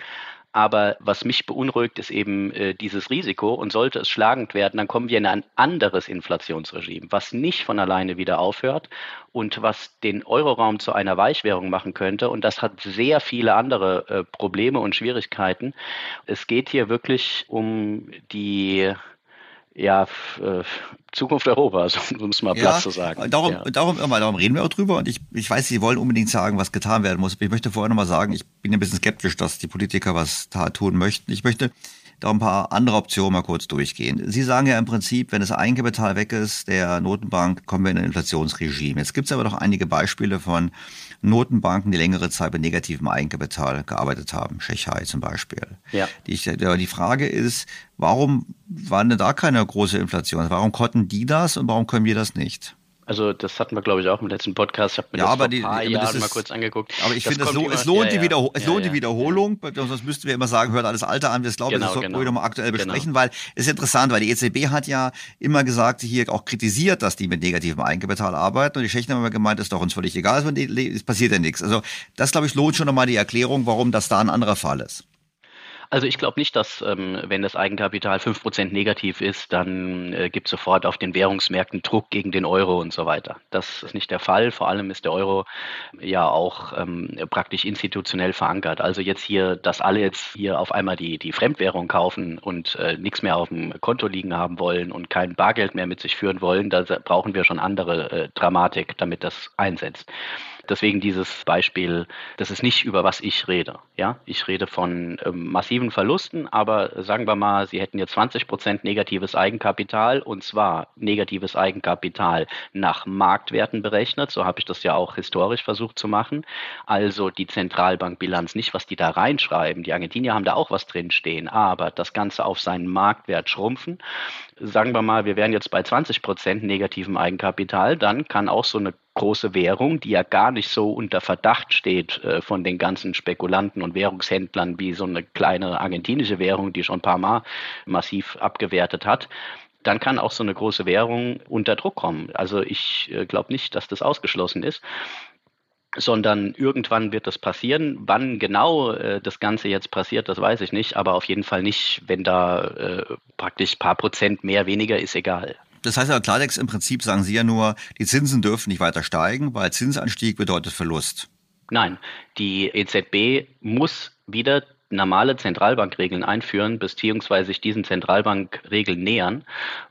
Aber was mich beunruhigt, ist eben äh, dieses Risiko. Und sollte es schlagend werden, dann kommen wir in ein anderes Inflationsregime, was nicht von alleine wieder aufhört und was den Euroraum zu einer Weichwährung machen könnte. Und das hat sehr viele andere äh, Probleme und Schwierigkeiten. Es geht hier wirklich um die ja, äh, Zukunft Europas, um es mal ja, platt zu sagen. Darum, ja. darum, darum reden wir auch drüber und ich, ich weiß, Sie wollen unbedingt sagen, was getan werden muss. Ich möchte vorher nochmal sagen, ich bin ein bisschen skeptisch, dass die Politiker was tun möchten. Ich möchte da ein paar andere Optionen mal kurz durchgehen. Sie sagen ja im Prinzip, wenn das Eigenkapital weg ist, der Notenbank, kommen wir in ein Inflationsregime. Jetzt gibt es aber doch einige Beispiele von Notenbanken, die längere Zeit mit negativem Eigenkapital gearbeitet haben. Tschechei zum Beispiel. Ja. Die, die Frage ist, warum war denn da keine große Inflation? Warum konnten die das und warum können wir das nicht? Also das hatten wir, glaube ich, auch im letzten Podcast. Ich habe mir ja, das vor ein paar Jahren ist, mal kurz angeguckt. Aber ich finde, so, es lohnt, ja, die, Wiederhol ja, lohnt die Wiederholung, sonst müssten wir immer sagen, hört alles Alte an. Das glaube genau, das sollten genau. wir nochmal aktuell genau. besprechen, genau. weil es ist interessant, weil die EZB hat ja immer gesagt, hier auch kritisiert, dass die mit negativem Eigenkapital arbeiten und die Tschechen haben immer gemeint, ist doch uns völlig egal, es passiert ja nichts. Also das, glaube ich, lohnt schon nochmal die Erklärung, warum das da ein anderer Fall ist. Also ich glaube nicht, dass ähm, wenn das Eigenkapital 5% negativ ist, dann äh, gibt es sofort auf den Währungsmärkten Druck gegen den Euro und so weiter. Das ist nicht der Fall. Vor allem ist der Euro ja auch ähm, praktisch institutionell verankert. Also jetzt hier, dass alle jetzt hier auf einmal die, die Fremdwährung kaufen und äh, nichts mehr auf dem Konto liegen haben wollen und kein Bargeld mehr mit sich führen wollen, da brauchen wir schon andere äh, Dramatik, damit das einsetzt. Deswegen dieses Beispiel, das ist nicht über was ich rede. Ja, ich rede von ähm, massiven Verlusten, aber sagen wir mal, Sie hätten jetzt 20 Prozent negatives Eigenkapital und zwar negatives Eigenkapital nach Marktwerten berechnet. So habe ich das ja auch historisch versucht zu machen. Also die Zentralbankbilanz, nicht was die da reinschreiben. Die Argentinier haben da auch was drinstehen, aber das Ganze auf seinen Marktwert schrumpfen. Sagen wir mal, wir wären jetzt bei 20 Prozent negativem Eigenkapital, dann kann auch so eine große Währung, die ja gar nicht so unter Verdacht steht äh, von den ganzen Spekulanten und Währungshändlern wie so eine kleine argentinische Währung, die schon ein paar Mal massiv abgewertet hat, dann kann auch so eine große Währung unter Druck kommen. Also ich äh, glaube nicht, dass das ausgeschlossen ist sondern irgendwann wird das passieren. Wann genau äh, das Ganze jetzt passiert, das weiß ich nicht, aber auf jeden Fall nicht, wenn da äh, praktisch paar Prozent mehr, weniger ist egal. Das heißt aber Klartext, im Prinzip sagen Sie ja nur, die Zinsen dürfen nicht weiter steigen, weil Zinsanstieg bedeutet Verlust. Nein, die EZB muss wieder normale Zentralbankregeln einführen, beziehungsweise sich diesen Zentralbankregeln nähern.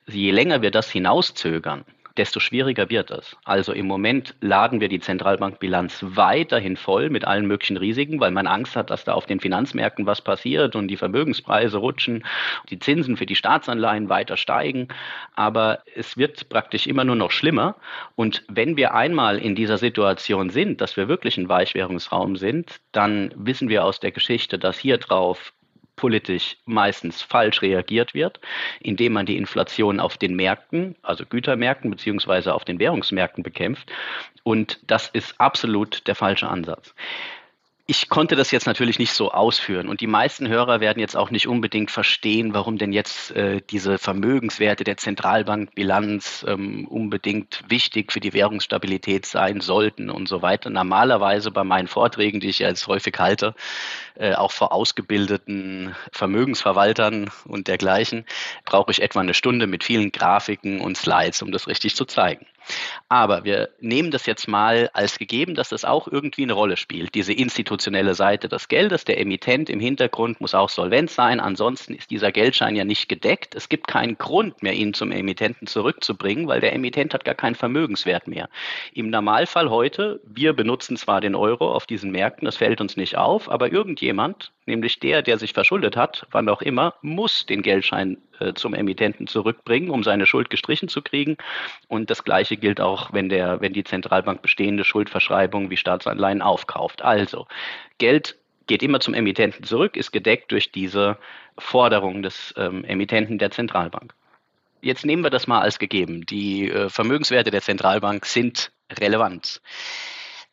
Je länger wir das hinauszögern, desto schwieriger wird es. Also im Moment laden wir die Zentralbankbilanz weiterhin voll mit allen möglichen Risiken, weil man Angst hat, dass da auf den Finanzmärkten was passiert und die Vermögenspreise rutschen, die Zinsen für die Staatsanleihen weiter steigen. Aber es wird praktisch immer nur noch schlimmer. Und wenn wir einmal in dieser Situation sind, dass wir wirklich ein Weichwährungsraum sind, dann wissen wir aus der Geschichte, dass hier drauf politisch meistens falsch reagiert wird, indem man die Inflation auf den Märkten, also Gütermärkten beziehungsweise auf den Währungsmärkten bekämpft. Und das ist absolut der falsche Ansatz. Ich konnte das jetzt natürlich nicht so ausführen und die meisten Hörer werden jetzt auch nicht unbedingt verstehen, warum denn jetzt äh, diese Vermögenswerte der Zentralbankbilanz ähm, unbedingt wichtig für die Währungsstabilität sein sollten und so weiter. Normalerweise bei meinen Vorträgen, die ich jetzt häufig halte, äh, auch vor ausgebildeten Vermögensverwaltern und dergleichen, brauche ich etwa eine Stunde mit vielen Grafiken und Slides, um das richtig zu zeigen. Aber wir nehmen das jetzt mal als gegeben, dass das auch irgendwie eine Rolle spielt. Diese institutionelle Seite des Geldes, der Emittent im Hintergrund muss auch solvent sein. Ansonsten ist dieser Geldschein ja nicht gedeckt. Es gibt keinen Grund mehr, ihn zum Emittenten zurückzubringen, weil der Emittent hat gar keinen Vermögenswert mehr. Im Normalfall heute, wir benutzen zwar den Euro auf diesen Märkten, das fällt uns nicht auf, aber irgendjemand, nämlich der, der sich verschuldet hat, wann auch immer, muss den Geldschein äh, zum Emittenten zurückbringen, um seine Schuld gestrichen zu kriegen. Und das Gleiche gilt auch, wenn, der, wenn die Zentralbank bestehende Schuldverschreibungen wie Staatsanleihen aufkauft. Also Geld geht immer zum Emittenten zurück, ist gedeckt durch diese Forderung des ähm, Emittenten der Zentralbank. Jetzt nehmen wir das mal als gegeben. Die äh, Vermögenswerte der Zentralbank sind relevant.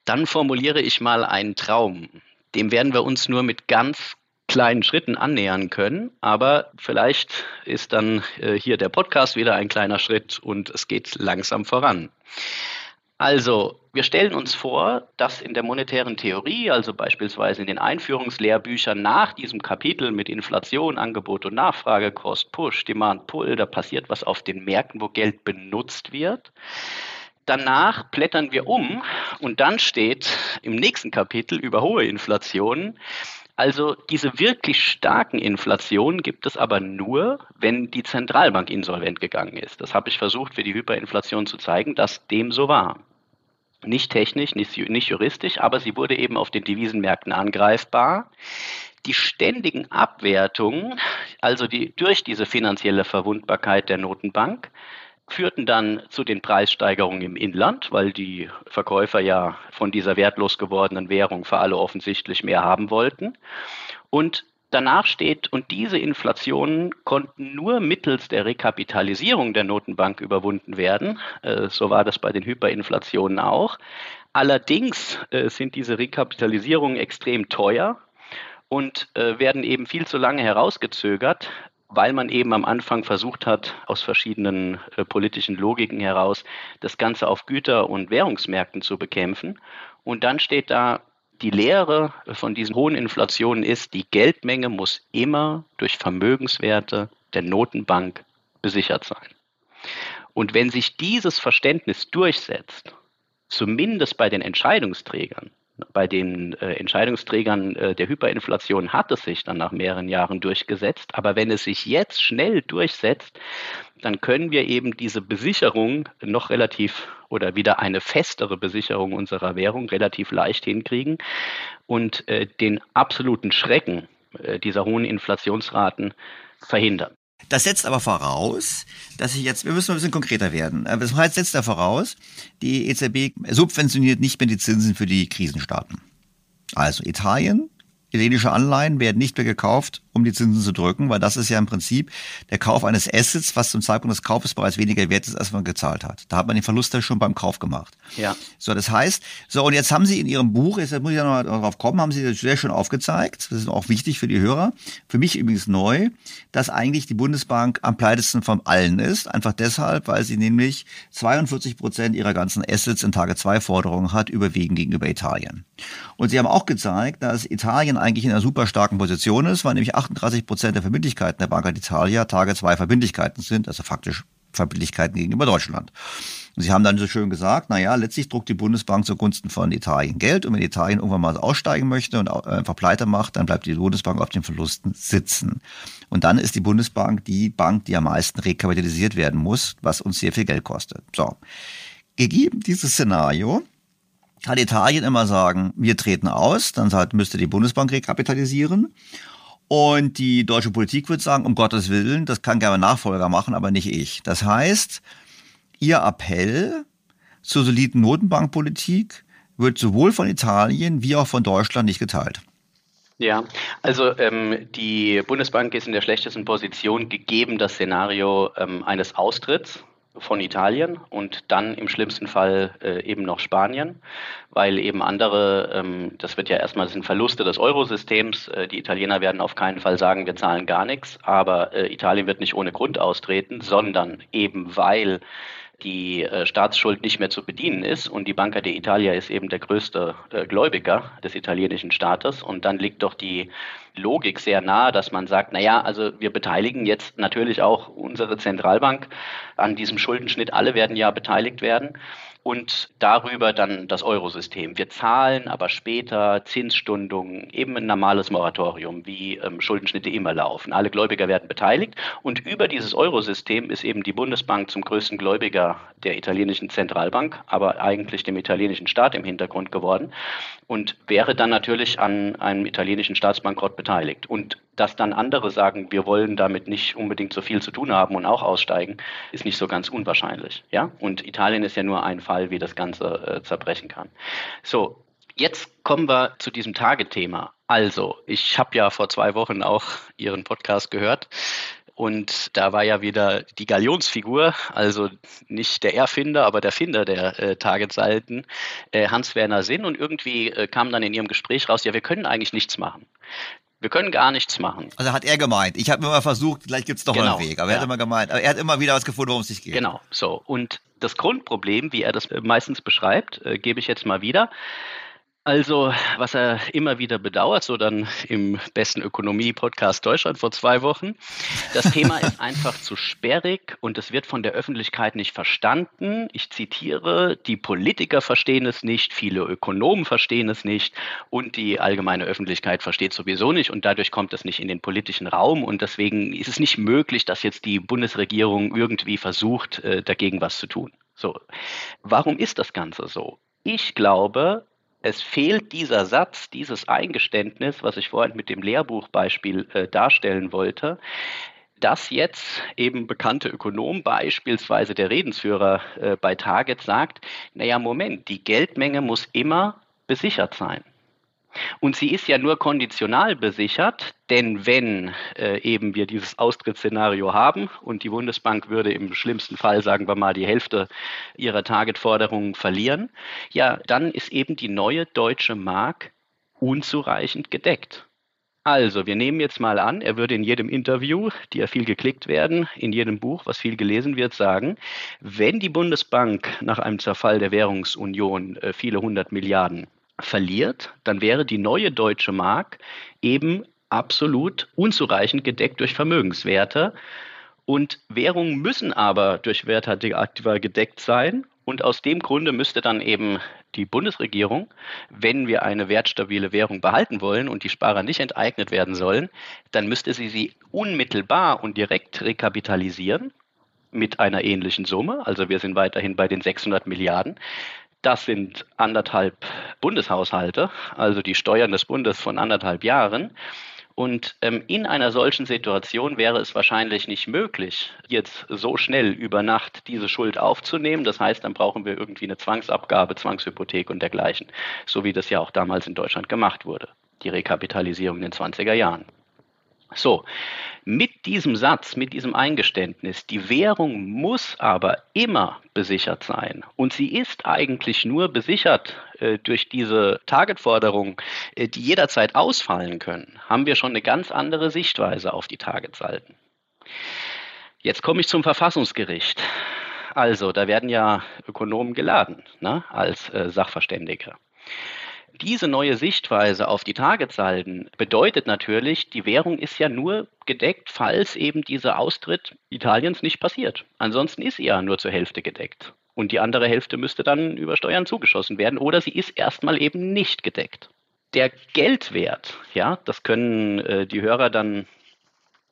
Dann formuliere ich mal einen Traum. Dem werden wir uns nur mit ganz kleinen Schritten annähern können. Aber vielleicht ist dann äh, hier der Podcast wieder ein kleiner Schritt und es geht langsam voran. Also, wir stellen uns vor, dass in der monetären Theorie, also beispielsweise in den Einführungslehrbüchern nach diesem Kapitel mit Inflation, Angebot und Nachfrage, Cost Push, Demand Pull, da passiert was auf den Märkten, wo Geld benutzt wird. Danach blättern wir um und dann steht im nächsten Kapitel über hohe Inflationen, also diese wirklich starken Inflationen gibt es aber nur, wenn die Zentralbank insolvent gegangen ist. Das habe ich versucht für die Hyperinflation zu zeigen, dass dem so war. Nicht technisch, nicht, nicht juristisch, aber sie wurde eben auf den Devisenmärkten angreifbar. Die ständigen Abwertungen, also die, durch diese finanzielle Verwundbarkeit der Notenbank, führten dann zu den Preissteigerungen im Inland, weil die Verkäufer ja von dieser wertlos gewordenen Währung für alle offensichtlich mehr haben wollten. Und danach steht, und diese Inflationen konnten nur mittels der Rekapitalisierung der Notenbank überwunden werden. Äh, so war das bei den Hyperinflationen auch. Allerdings äh, sind diese Rekapitalisierungen extrem teuer und äh, werden eben viel zu lange herausgezögert, weil man eben am Anfang versucht hat, aus verschiedenen äh, politischen Logiken heraus das Ganze auf Güter- und Währungsmärkten zu bekämpfen. Und dann steht da, Die Lehre von diesen hohen Inflationen ist, die Geldmenge muss immer durch Vermögenswerte der Notenbank besichert sein. Und wenn sich dieses Verständnis durchsetzt, zumindest bei den Entscheidungsträgern, bei den äh, Entscheidungsträgern äh, der Hyperinflation hat es sich dann nach mehreren Jahren durchgesetzt. Aber wenn es sich jetzt schnell durchsetzt, dann können wir eben diese Besicherung noch relativ oder wieder eine festere Besicherung unserer Währung relativ leicht hinkriegen und äh, den absoluten Schrecken äh, dieser hohen Inflationsraten verhindern. Das setzt aber voraus, dass ich jetzt, wir müssen ein bisschen konkreter werden. Das heißt, setzt da voraus, die EZB subventioniert nicht mehr die Zinsen für die Krisenstaaten. Also Italien, italienische Anleihen werden nicht mehr gekauft, um die Zinsen zu drücken, weil das ist ja im Prinzip der Kauf eines Assets, was zum Zeitpunkt des Kaufes bereits weniger wert ist, als man gezahlt hat. Da hat man den Verlust ja schon beim Kauf gemacht. Ja. So, das heißt, so, und jetzt haben Sie in Ihrem Buch, jetzt muss ich ja noch darauf kommen, haben Sie das sehr schön aufgezeigt, das ist auch wichtig für die Hörer, für mich übrigens neu, dass eigentlich die Bundesbank am pleitesten von allen ist, einfach deshalb, weil sie nämlich 42 Prozent ihrer ganzen Assets in Tage 2 Forderungen hat, überwiegend gegenüber Italien. Und Sie haben auch gezeigt, dass Italien eigentlich in einer super starken Position ist, weil nämlich 38 Prozent der Verbindlichkeiten der Banca d'Italia Tage zwei Verbindlichkeiten sind, also faktisch Verbindlichkeiten gegenüber Deutschland. Und Sie haben dann so schön gesagt, na ja, letztlich druckt die Bundesbank zugunsten von Italien Geld und wenn Italien irgendwann mal aussteigen möchte und einfach pleite macht, dann bleibt die Bundesbank auf den Verlusten sitzen. Und dann ist die Bundesbank die Bank, die am meisten rekapitalisiert werden muss, was uns sehr viel Geld kostet. So. Gegeben dieses Szenario, kann Italien immer sagen, wir treten aus, dann müsste die Bundesbank rekapitalisieren. Und die deutsche Politik wird sagen, um Gottes Willen, das kann gerne Nachfolger machen, aber nicht ich. Das heißt, ihr Appell zur soliden Notenbankpolitik wird sowohl von Italien wie auch von Deutschland nicht geteilt. Ja, also ähm, die Bundesbank ist in der schlechtesten Position gegeben das Szenario ähm, eines Austritts von Italien und dann im schlimmsten Fall äh, eben noch Spanien, weil eben andere, ähm, das wird ja erstmal, sind Verluste des Eurosystems. Äh, die Italiener werden auf keinen Fall sagen, wir zahlen gar nichts, aber äh, Italien wird nicht ohne Grund austreten, sondern eben weil die äh, Staatsschuld nicht mehr zu bedienen ist und die Banca d'Italia ist eben der größte äh, Gläubiger des italienischen Staates und dann liegt doch die Logik sehr nahe, dass man sagt, na ja, also wir beteiligen jetzt natürlich auch unsere Zentralbank an diesem Schuldenschnitt. Alle werden ja beteiligt werden und darüber dann das Eurosystem. Wir zahlen aber später Zinsstundungen, eben ein normales Moratorium, wie ähm, Schuldenschnitte immer laufen. Alle Gläubiger werden beteiligt und über dieses Eurosystem ist eben die Bundesbank zum größten Gläubiger der italienischen Zentralbank, aber eigentlich dem italienischen Staat im Hintergrund geworden und wäre dann natürlich an einem italienischen Staatsbankrott beteiligt. Und dass dann andere sagen, wir wollen damit nicht unbedingt so viel zu tun haben und auch aussteigen, ist nicht so ganz unwahrscheinlich. Ja? Und Italien ist ja nur ein Fall, wie das Ganze äh, zerbrechen kann. So, jetzt kommen wir zu diesem Tagethema. Also, ich habe ja vor zwei Wochen auch Ihren Podcast gehört. Und da war ja wieder die Galionsfigur, also nicht der Erfinder, aber der Finder der äh, Targetsalten, äh, Hans-Werner Sinn. Und irgendwie äh, kam dann in ihrem Gespräch raus, ja, wir können eigentlich nichts machen. Wir können gar nichts machen. Also hat er gemeint. Ich habe immer versucht, vielleicht gibt es doch genau, einen Weg. Aber ja. er hat immer gemeint, aber er hat immer wieder was gefunden, worum es sich geht. Genau, so. Und das Grundproblem, wie er das meistens beschreibt, äh, gebe ich jetzt mal wieder. Also, was er immer wieder bedauert, so dann im besten Ökonomie-Podcast Deutschland vor zwei Wochen, das Thema ist einfach zu sperrig und es wird von der Öffentlichkeit nicht verstanden. Ich zitiere, die Politiker verstehen es nicht, viele Ökonomen verstehen es nicht und die allgemeine Öffentlichkeit versteht sowieso nicht und dadurch kommt es nicht in den politischen Raum und deswegen ist es nicht möglich, dass jetzt die Bundesregierung irgendwie versucht, äh, dagegen was zu tun. So, warum ist das Ganze so? Ich glaube, es fehlt dieser Satz, dieses Eingeständnis, was ich vorhin mit dem Lehrbuchbeispiel äh, darstellen wollte, dass jetzt eben bekannte Ökonom, beispielsweise der Redensführer äh, bei Target, sagt, naja, Moment, die Geldmenge muss immer besichert sein. Und sie ist ja nur konditional besichert, denn wenn äh, eben wir dieses Austrittsszenario haben und die Bundesbank würde im schlimmsten Fall, sagen wir mal, die Hälfte ihrer Targetforderungen verlieren, ja, dann ist eben die neue deutsche Mark unzureichend gedeckt. Also, wir nehmen jetzt mal an, er würde in jedem Interview, die ja viel geklickt werden, in jedem Buch, was viel gelesen wird, sagen, wenn die Bundesbank nach einem Zerfall der Währungsunion äh, viele hundert Milliarden verliert, dann wäre die neue deutsche Mark eben absolut unzureichend gedeckt durch Vermögenswerte. Und Währungen müssen aber durch Wertaktiva gedeckt sein. Und aus dem Grunde müsste dann eben die Bundesregierung, wenn wir eine wertstabile Währung behalten wollen und die Sparer nicht enteignet werden sollen, dann müsste sie sie unmittelbar und direkt rekapitalisieren mit einer ähnlichen Summe. Also wir sind weiterhin bei den 600 Milliarden. Das sind anderthalb Bundeshaushalte, also die Steuern des Bundes von anderthalb Jahren. Und ähm, in einer solchen Situation wäre es wahrscheinlich nicht möglich, jetzt so schnell über Nacht diese Schuld aufzunehmen. Das heißt, dann brauchen wir irgendwie eine Zwangsabgabe, Zwangshypothek und dergleichen, so wie das ja auch damals in Deutschland gemacht wurde, die Rekapitalisierung in den 20er Jahren. So, mit diesem Satz, mit diesem Eingeständnis, die Währung muss aber immer besichert sein. Und sie ist eigentlich nur besichert äh, durch diese Targetforderungen, äh, die jederzeit ausfallen können, haben wir schon eine ganz andere Sichtweise auf die Targetsalden. Jetzt komme ich zum Verfassungsgericht. Also, da werden ja Ökonomen geladen ne, als äh, Sachverständige. Diese neue Sichtweise auf die Targetsalden bedeutet natürlich, die Währung ist ja nur gedeckt, falls eben dieser Austritt Italiens nicht passiert. Ansonsten ist sie ja nur zur Hälfte gedeckt. Und die andere Hälfte müsste dann über Steuern zugeschossen werden oder sie ist erstmal eben nicht gedeckt. Der Geldwert, ja, das können äh, die Hörer dann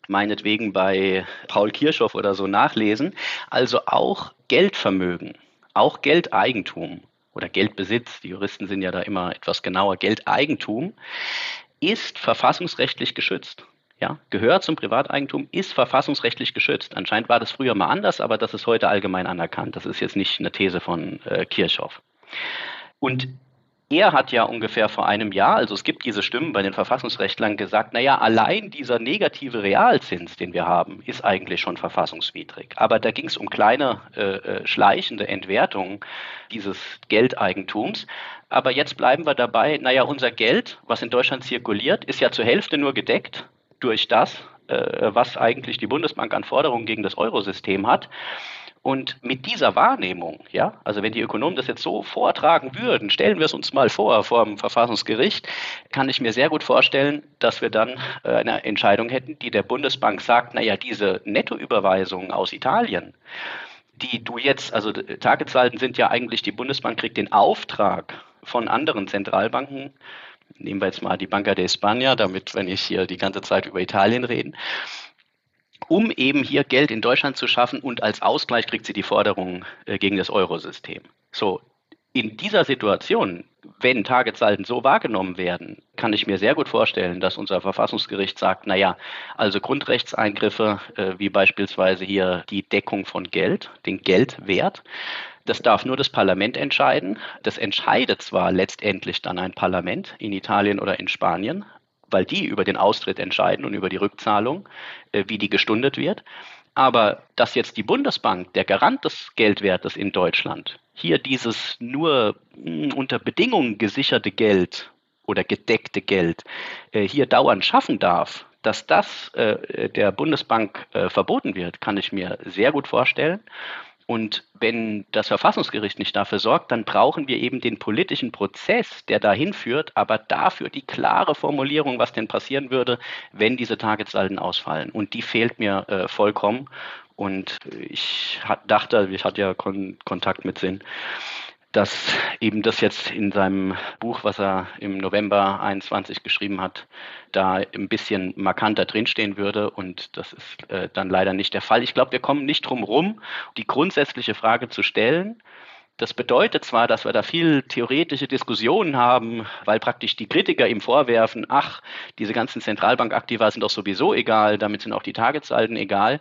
meinetwegen bei Paul Kirchhoff oder so nachlesen. Also auch Geldvermögen, auch Geldeigentum oder Geldbesitz, die Juristen sind ja da immer etwas genauer, Geldeigentum, ist verfassungsrechtlich geschützt. Ja, gehört zum Privateigentum, ist verfassungsrechtlich geschützt. Anscheinend war das früher mal anders, aber das ist heute allgemein anerkannt. Das ist jetzt nicht eine These von äh, Kirchhoff. Und er hat ja ungefähr vor einem Jahr, also es gibt diese Stimmen bei den Verfassungsrechtlern, gesagt, naja, allein dieser negative Realzins, den wir haben, ist eigentlich schon verfassungswidrig. Aber da ging es um kleine äh, äh, schleichende Entwertungen dieses Geldeigentums. Aber jetzt bleiben wir dabei, naja, unser Geld, was in Deutschland zirkuliert, ist ja zur Hälfte nur gedeckt durch das, äh, was eigentlich die Bundesbank an Forderungen gegen das Eurosystem hat. Und mit dieser Wahrnehmung, ja, also wenn die Ökonomen das jetzt so vortragen würden, stellen wir es uns mal vor, vor dem Verfassungsgericht, kann ich mir sehr gut vorstellen, dass wir dann äh, eine Entscheidung hätten, die der Bundesbank sagt, naja, diese Nettoüberweisungen aus Italien, die du jetzt, also Tagesalden sind ja eigentlich, die Bundesbank kriegt den Auftrag von anderen Zentralbanken, nehmen wir jetzt mal die Banca de España, damit, wenn ich hier die ganze Zeit über Italien reden, um eben hier Geld in Deutschland zu schaffen und als Ausgleich kriegt sie die Forderungen äh, gegen das Eurosystem. So, in dieser Situation, wenn Targetsalden so wahrgenommen werden, kann ich mir sehr gut vorstellen, dass unser Verfassungsgericht sagt, naja, also Grundrechtseingriffe, äh, wie beispielsweise hier die Deckung von Geld, den Geldwert, das darf nur das Parlament entscheiden. Das entscheidet zwar letztendlich dann ein Parlament in Italien oder in Spanien, weil die über den Austritt entscheiden und über die Rückzahlung, äh, wie die gestundet wird. Aber dass jetzt die Bundesbank, der Garant des Geldwertes in Deutschland, hier dieses nur hm, unter Bedingungen gesicherte Geld oder gedeckte Geld äh, hier dauernd schaffen darf, dass das äh, der Bundesbank verboten wird, kann ich mir sehr gut vorstellen. Und wenn das Verfassungsgericht nicht dafür sorgt, dann brauchen wir eben den politischen Prozess, der dahin führt, aber dafür die klare Formulierung, was denn passieren würde, wenn diese Targetsalden ausfallen. Und die fehlt mir äh, vollkommen. Und ich dachte, ich hatte ja Kon Kontakt mit Sinn, dass eben das jetzt in seinem Buch, was er im November 21 geschrieben hat, da ein bisschen markanter drinstehen würde. Und das ist äh, dann leider nicht der Fall. Ich glaube, wir kommen nicht drum rum, die grundsätzliche Frage zu stellen. Das bedeutet zwar, dass wir da viel theoretische Diskussionen haben, weil praktisch die Kritiker ihm vorwerfen, ach, diese ganzen Zentralbankaktiva sind doch sowieso egal, damit sind auch die Targetsalden egal.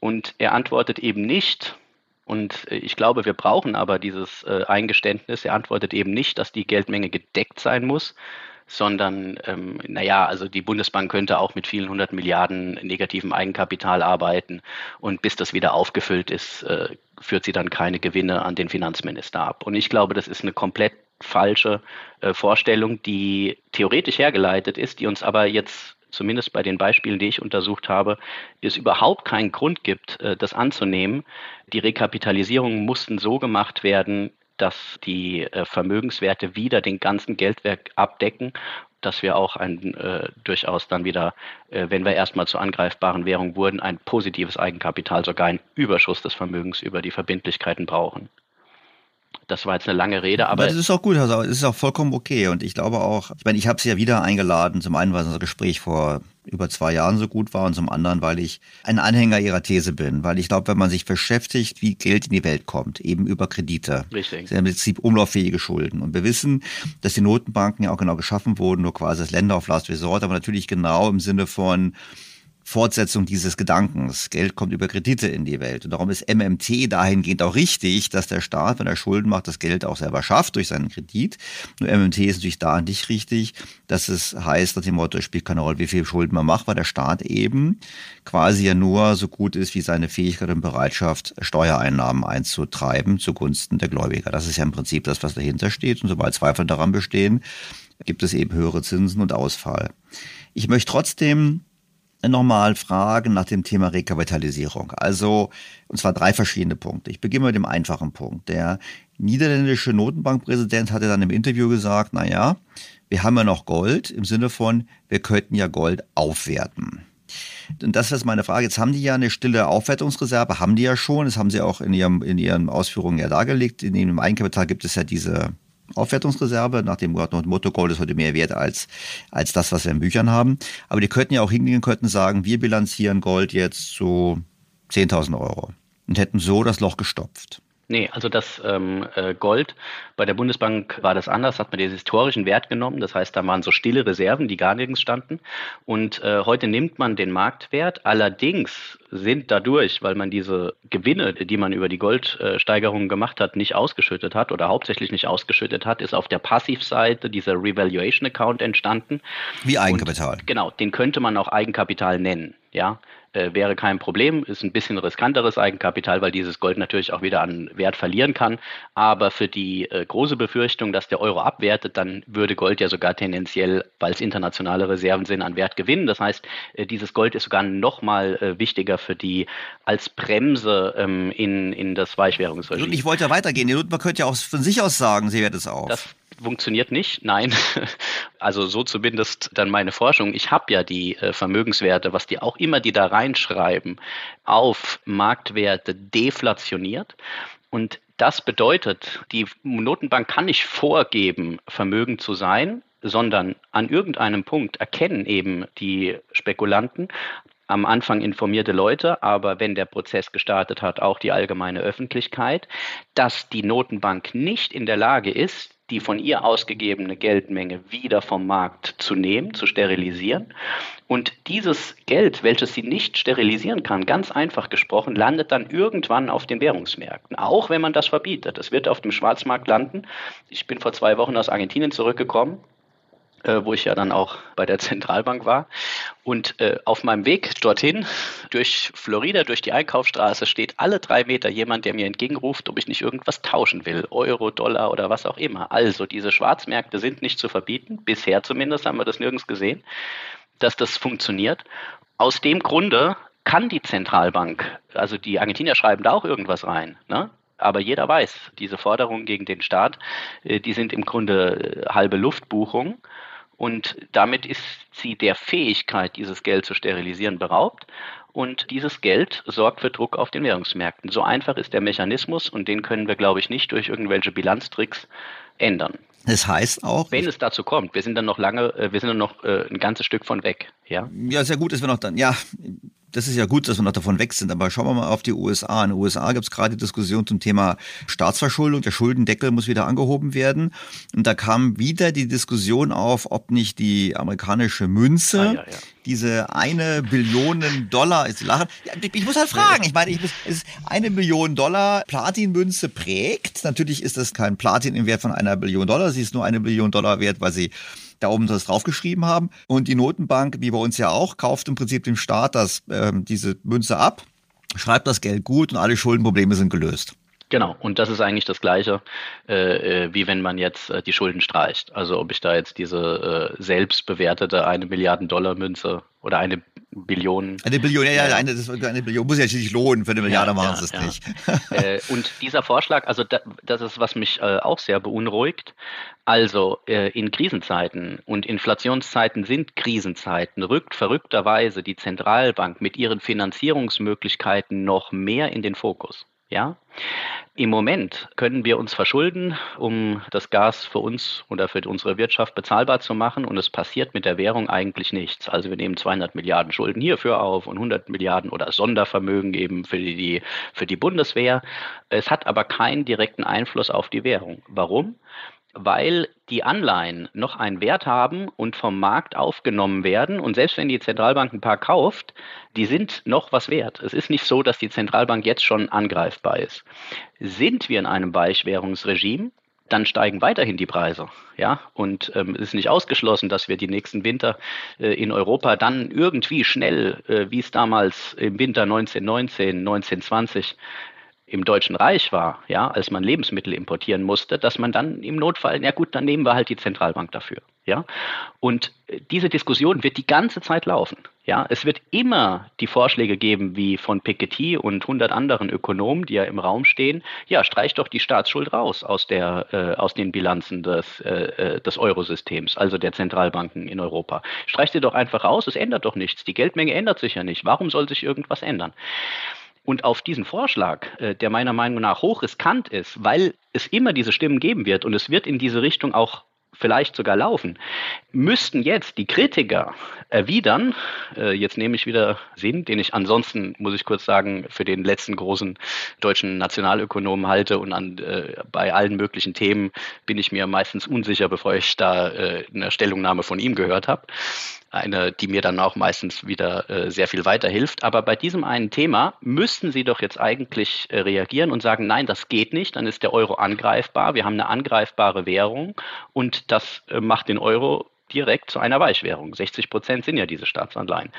Und er antwortet eben nicht, und äh, ich glaube, wir brauchen aber dieses äh, Eingeständnis. Er antwortet eben nicht, dass die Geldmenge gedeckt sein muss, sondern, ähm, naja, also die Bundesbank könnte auch mit vielen hundert Milliarden negativem Eigenkapital arbeiten und bis das wieder aufgefüllt ist, äh, führt sie dann keine Gewinne an den Finanzminister ab. Und ich glaube, das ist eine komplett falsche äh, Vorstellung, die theoretisch hergeleitet ist, die uns aber jetzt zumindest bei den Beispielen, die ich untersucht habe, es überhaupt keinen Grund gibt, äh, das anzunehmen. Die Rekapitalisierungen mussten so gemacht werden, dass die äh, Vermögenswerte wieder den ganzen Geldwert abdecken dass wir auch ein äh, durchaus dann wieder, äh, wenn wir erstmal zur angreifbaren Währung wurden, ein positives Eigenkapital, sogar ein Überschuss des Vermögens über die Verbindlichkeiten brauchen. Das war jetzt eine lange Rede, aber. Das ist auch gut, also es ist auch vollkommen okay. Und ich glaube auch, ich meine, ich habe sie ja wieder eingeladen. Zum einen, weil unser Gespräch vor über zwei Jahren so gut war und zum anderen, weil ich ein Anhänger ihrer These bin. Weil ich glaube, wenn man sich beschäftigt, wie Geld in die Welt kommt, eben über Kredite. Richtig. Sind im Prinzip umlauffähige Schulden. Und wir wissen, dass die Notenbanken ja auch genau geschaffen wurden, nur quasi als Länder auf Last Resort, aber natürlich genau im Sinne von, Fortsetzung dieses Gedankens. Geld kommt über Kredite in die Welt. Und darum ist MMT dahingehend auch richtig, dass der Staat, wenn er Schulden macht, das Geld auch selber schafft durch seinen Kredit. Nur MMT ist natürlich da nicht richtig, dass es heißt, nach dem Motto, es spielt keine Rolle, wie viel Schulden man macht, weil der Staat eben quasi ja nur so gut ist wie seine Fähigkeit und Bereitschaft, Steuereinnahmen einzutreiben zugunsten der Gläubiger. Das ist ja im Prinzip das, was dahinter steht. Und sobald Zweifel daran bestehen, gibt es eben höhere Zinsen und Ausfall. Ich möchte trotzdem nochmal fragen nach dem Thema Rekapitalisierung. Also, und zwar drei verschiedene Punkte. Ich beginne mit dem einfachen Punkt. Der niederländische Notenbankpräsident hatte dann im Interview gesagt, na ja, wir haben ja noch Gold im Sinne von, wir könnten ja Gold aufwerten. Und das ist meine Frage. Jetzt haben die ja eine stille Aufwertungsreserve, haben die ja schon. Das haben sie auch in, ihrem, in ihren Ausführungen ja dargelegt. In dem Eigenkapital gibt es ja diese Aufwertungsreserve, nach dem Motto Gold ist heute mehr wert als, als das, was wir in Büchern haben. Aber die könnten ja auch hingehen, könnten sagen, wir bilanzieren Gold jetzt zu 10.000 Euro und hätten so das Loch gestopft. Nee, also das ähm, äh, Gold bei der Bundesbank war das anders, hat man den historischen Wert genommen. Das heißt, da waren so stille Reserven, die gar nirgends standen. Und äh, heute nimmt man den Marktwert. Allerdings sind dadurch, weil man diese Gewinne, die man über die Goldsteigerungen gemacht hat, nicht ausgeschüttet hat oder hauptsächlich nicht ausgeschüttet hat, ist auf der Passivseite dieser Revaluation Account entstanden. Wie Eigenkapital. Und, genau, den könnte man auch Eigenkapital nennen. Ja, äh, wäre kein Problem, ist ein bisschen riskanteres Eigenkapital, weil dieses Gold natürlich auch wieder an Wert verlieren kann. Aber für die äh, große Befürchtung, dass der Euro abwertet, dann würde Gold ja sogar tendenziell, weil es internationale Reserven sind, an Wert gewinnen. Das heißt, äh, dieses Gold ist sogar noch mal äh, wichtiger für die als Bremse ähm, in, in das Weichwährungsregime. Ich wollte ja weitergehen. Man könnte ja auch von sich aus sagen, sie wird es auch. Das funktioniert nicht. Nein, also so zumindest dann meine Forschung. Ich habe ja die äh, Vermögenswerte, was die auch immer die da reinschreiben, auf Marktwerte deflationiert. Und das bedeutet, die Notenbank kann nicht vorgeben, Vermögen zu sein, sondern an irgendeinem Punkt erkennen eben die Spekulanten, am Anfang informierte Leute, aber wenn der Prozess gestartet hat, auch die allgemeine Öffentlichkeit, dass die Notenbank nicht in der Lage ist, die von ihr ausgegebene Geldmenge wieder vom Markt zu nehmen, zu sterilisieren. Und dieses Geld, welches sie nicht sterilisieren kann, ganz einfach gesprochen, landet dann irgendwann auf den Währungsmärkten, auch wenn man das verbietet. Es wird auf dem Schwarzmarkt landen. Ich bin vor zwei Wochen aus Argentinien zurückgekommen äh, wo ich ja dann auch bei der Zentralbank war. Und äh, auf meinem Weg dorthin, durch Florida, durch die Einkaufsstraße, steht alle drei Meter jemand, der mir entgegenruft, ob ich nicht irgendwas tauschen will. Euro, Dollar oder was auch immer. Also diese Schwarzmärkte sind nicht zu verbieten. Bisher zumindest haben wir das nirgends gesehen, dass das funktioniert. Aus dem Grunde kann die Zentralbank, also die Argentinier schreiben da auch irgendwas rein. Ne? Aber jeder weiß, diese Forderungen gegen den Staat, äh, die sind im Grunde äh, halbe Luftbuchung. Und damit ist sie der Fähigkeit, dieses Geld zu sterilisieren, beraubt. Und dieses Geld sorgt für Druck auf den Währungsmärkten. So einfach ist der Mechanismus und den können wir, glaube ich, nicht durch irgendwelche Bilanztricks ändern. Das heißt auch. Wenn es dazu kommt, wir sind dann noch lange, äh, wir sind dann noch äh, ein ganzes Stück von weg, ja? Ja, sehr gut, dass wir noch dann, ja, das ist ja gut, dass wir noch davon weg sind, aber schauen wir mal auf die USA. In den USA gibt es gerade Diskussion zum Thema Staatsverschuldung. Der Schuldendeckel muss wieder angehoben werden. Und da kam wieder die Diskussion auf, ob nicht die amerikanische Münze, ah, ja, ja. diese eine Billion Dollar, ist lachen. Ich muss halt fragen, ich meine, ich muss, es ist eine Billion Dollar Platinmünze prägt. Natürlich ist das kein Platin im Wert von einer Billion Dollar, sie ist nur eine Billion Dollar wert, weil sie da oben das draufgeschrieben haben. Und die Notenbank, wie bei uns ja auch, kauft im Prinzip dem Staat das, ähm, diese Münze ab, schreibt das Geld gut und alle Schuldenprobleme sind gelöst. Genau, und das ist eigentlich das Gleiche, äh, äh, wie wenn man jetzt äh, die Schulden streicht. Also ob ich da jetzt diese äh, selbst bewertete eine Milliarden Dollar Münze oder eine Billionen. Eine Billion, ja, ja, eine, das, eine Billion muss ja nicht lohnen, für eine Milliarde ja, machen sie ja, es nicht. äh, und dieser Vorschlag, also da, das ist, was mich äh, auch sehr beunruhigt. Also äh, in Krisenzeiten und Inflationszeiten sind Krisenzeiten, rückt verrückterweise die Zentralbank mit ihren Finanzierungsmöglichkeiten noch mehr in den Fokus. Ja? Im Moment können wir uns verschulden, um das Gas für uns oder für unsere Wirtschaft bezahlbar zu machen und es passiert mit der Währung eigentlich nichts. Also wir nehmen 200 Milliarden Schulden hierfür auf und 100 Milliarden oder Sondervermögen eben für die, für die Bundeswehr. Es hat aber keinen direkten Einfluss auf die Währung. Warum? Weil die Anleihen noch einen Wert haben und vom Markt aufgenommen werden. Und selbst wenn die Zentralbank ein paar kauft, die sind noch was wert. Es ist nicht so, dass die Zentralbank jetzt schon angreifbar ist. Sind wir in einem Weichwährungsregime, dann steigen weiterhin die Preise. Ja, und ähm, es ist nicht ausgeschlossen, dass wir die nächsten Winter äh, in Europa dann irgendwie schnell, äh, wie es damals im Winter 1919, 1920 im Deutschen Reich war, ja, als man Lebensmittel importieren musste, dass man dann im Notfall, ja gut, dann nehmen wir halt die Zentralbank dafür, ja. Und äh, diese Diskussion wird die ganze Zeit laufen, ja. Es wird immer die Vorschläge geben, wie von Piketty und 100 anderen Ökonomen, die ja im Raum stehen, ja, streich doch die Staatsschuld raus aus der, äh, aus den Bilanzen des, äh, äh des Eurosystems, also der Zentralbanken in Europa. Streich sie doch einfach raus, es ändert doch nichts. Die Geldmenge ändert sich ja nicht. Warum soll sich irgendwas ändern? Und auf diesen Vorschlag, äh, der meiner Meinung nach hochriskant ist, weil es immer diese Stimmen geben wird und es wird in diese Richtung auch vielleicht sogar laufen, müssten jetzt die Kritiker erwidern, äh, jetzt nehme ich wieder Sinn, den ich ansonsten, muss ich kurz sagen, für den letzten großen deutschen Nationalökonomen halte und an, äh, bei allen möglichen Themen bin ich mir meistens unsicher, bevor ich da äh, eine Stellungnahme von ihm gehört habe eine, die mir dann auch meistens wieder äh, sehr viel weiterhilft. Aber bei diesem einen Thema müssten Sie doch jetzt eigentlich äh, reagieren und sagen, nein, das geht nicht, dann ist der Euro angreifbar, wir haben eine angreifbare Währung und das äh, macht den Euro direkt zu einer Weichwährung. 60 Prozent sind ja diese Staatsanleihen.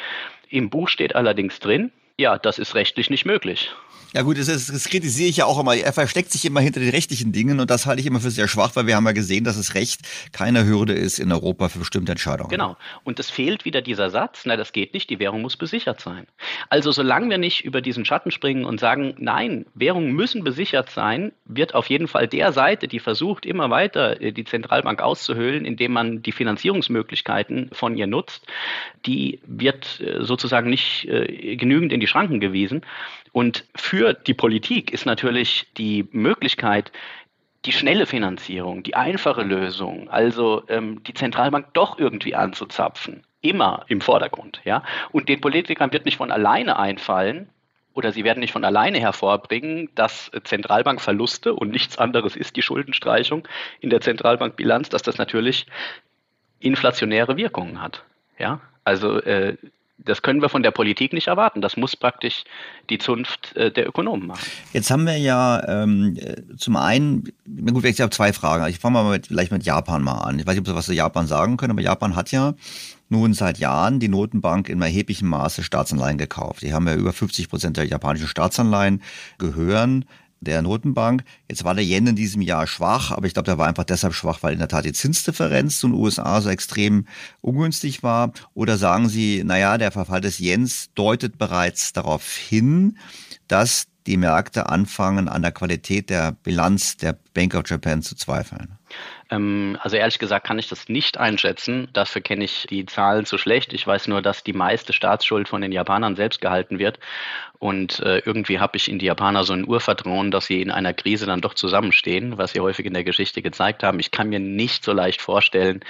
Im Buch steht allerdings drin, ja, das ist rechtlich nicht möglich. Ja gut, das, ist, das kritisiere ich ja auch immer. Er versteckt sich immer hinter den rechtlichen Dingen und das halte ich immer für sehr schwach, weil wir haben ja gesehen, dass das Recht keine Hürde ist in Europa für bestimmte Entscheidungen. Genau. Und es fehlt wieder dieser Satz, na das geht nicht, die Währung muss besichert sein. Also solange wir nicht über diesen Schatten springen und sagen, nein, Währungen müssen besichert sein, wird auf jeden Fall der Seite, die versucht, immer weiter äh, die Zentralbank auszuhöhlen, indem man die Finanzierungsmöglichkeiten von ihr nutzt, die wird äh, sozusagen nicht äh, genügend in die Schranken gewiesen. Und für die Politik ist natürlich die Möglichkeit, die schnelle Finanzierung, die einfache Lösung, also ähm, die Zentralbank doch irgendwie anzuzapfen, immer im Vordergrund. Ja? Und den Politikern wird nicht von alleine einfallen, oder sie werden nicht von alleine hervorbringen, dass Zentralbankverluste und nichts anderes ist die Schuldenstreichung in der Zentralbankbilanz, dass das natürlich inflationäre Wirkungen hat. Ja, also äh, das können wir von der Politik nicht erwarten. Das muss praktisch die Zunft äh, der Ökonomen machen. Jetzt haben wir ja ähm, zum einen, gut, ich habe zwei Fragen. Ich fange mal mit, vielleicht mit Japan mal an. Ich weiß nicht, ob Sie was zu Japan sagen können, aber Japan hat ja nun seit Jahren die Notenbank in erheblichem Maße Staatsanleihen gekauft. Die haben ja über 50 Prozent der japanischen Staatsanleihen gehören der Notenbank. Jetzt war der Yen in diesem Jahr schwach, aber ich glaube, der war einfach deshalb schwach, weil in der Tat die Zinsdifferenz zu den USA so extrem ungünstig war. Oder sagen Sie, naja, der Verfall des Yens deutet bereits darauf hin, dass die Märkte anfangen, an der Qualität der Bilanz der Bank of Japan zu zweifeln? Ähm, also ehrlich gesagt kann ich das nicht einschätzen. Dafür kenne ich die Zahlen zu schlecht. Ich weiß nur, dass die meiste Staatsschuld von den Japanern selbst gehalten wird. Und äh, irgendwie habe ich in die Japaner so ein Urvertrauen, dass sie in einer Krise dann doch zusammenstehen, was sie häufig in der Geschichte gezeigt haben. Ich kann mir nicht so leicht vorstellen,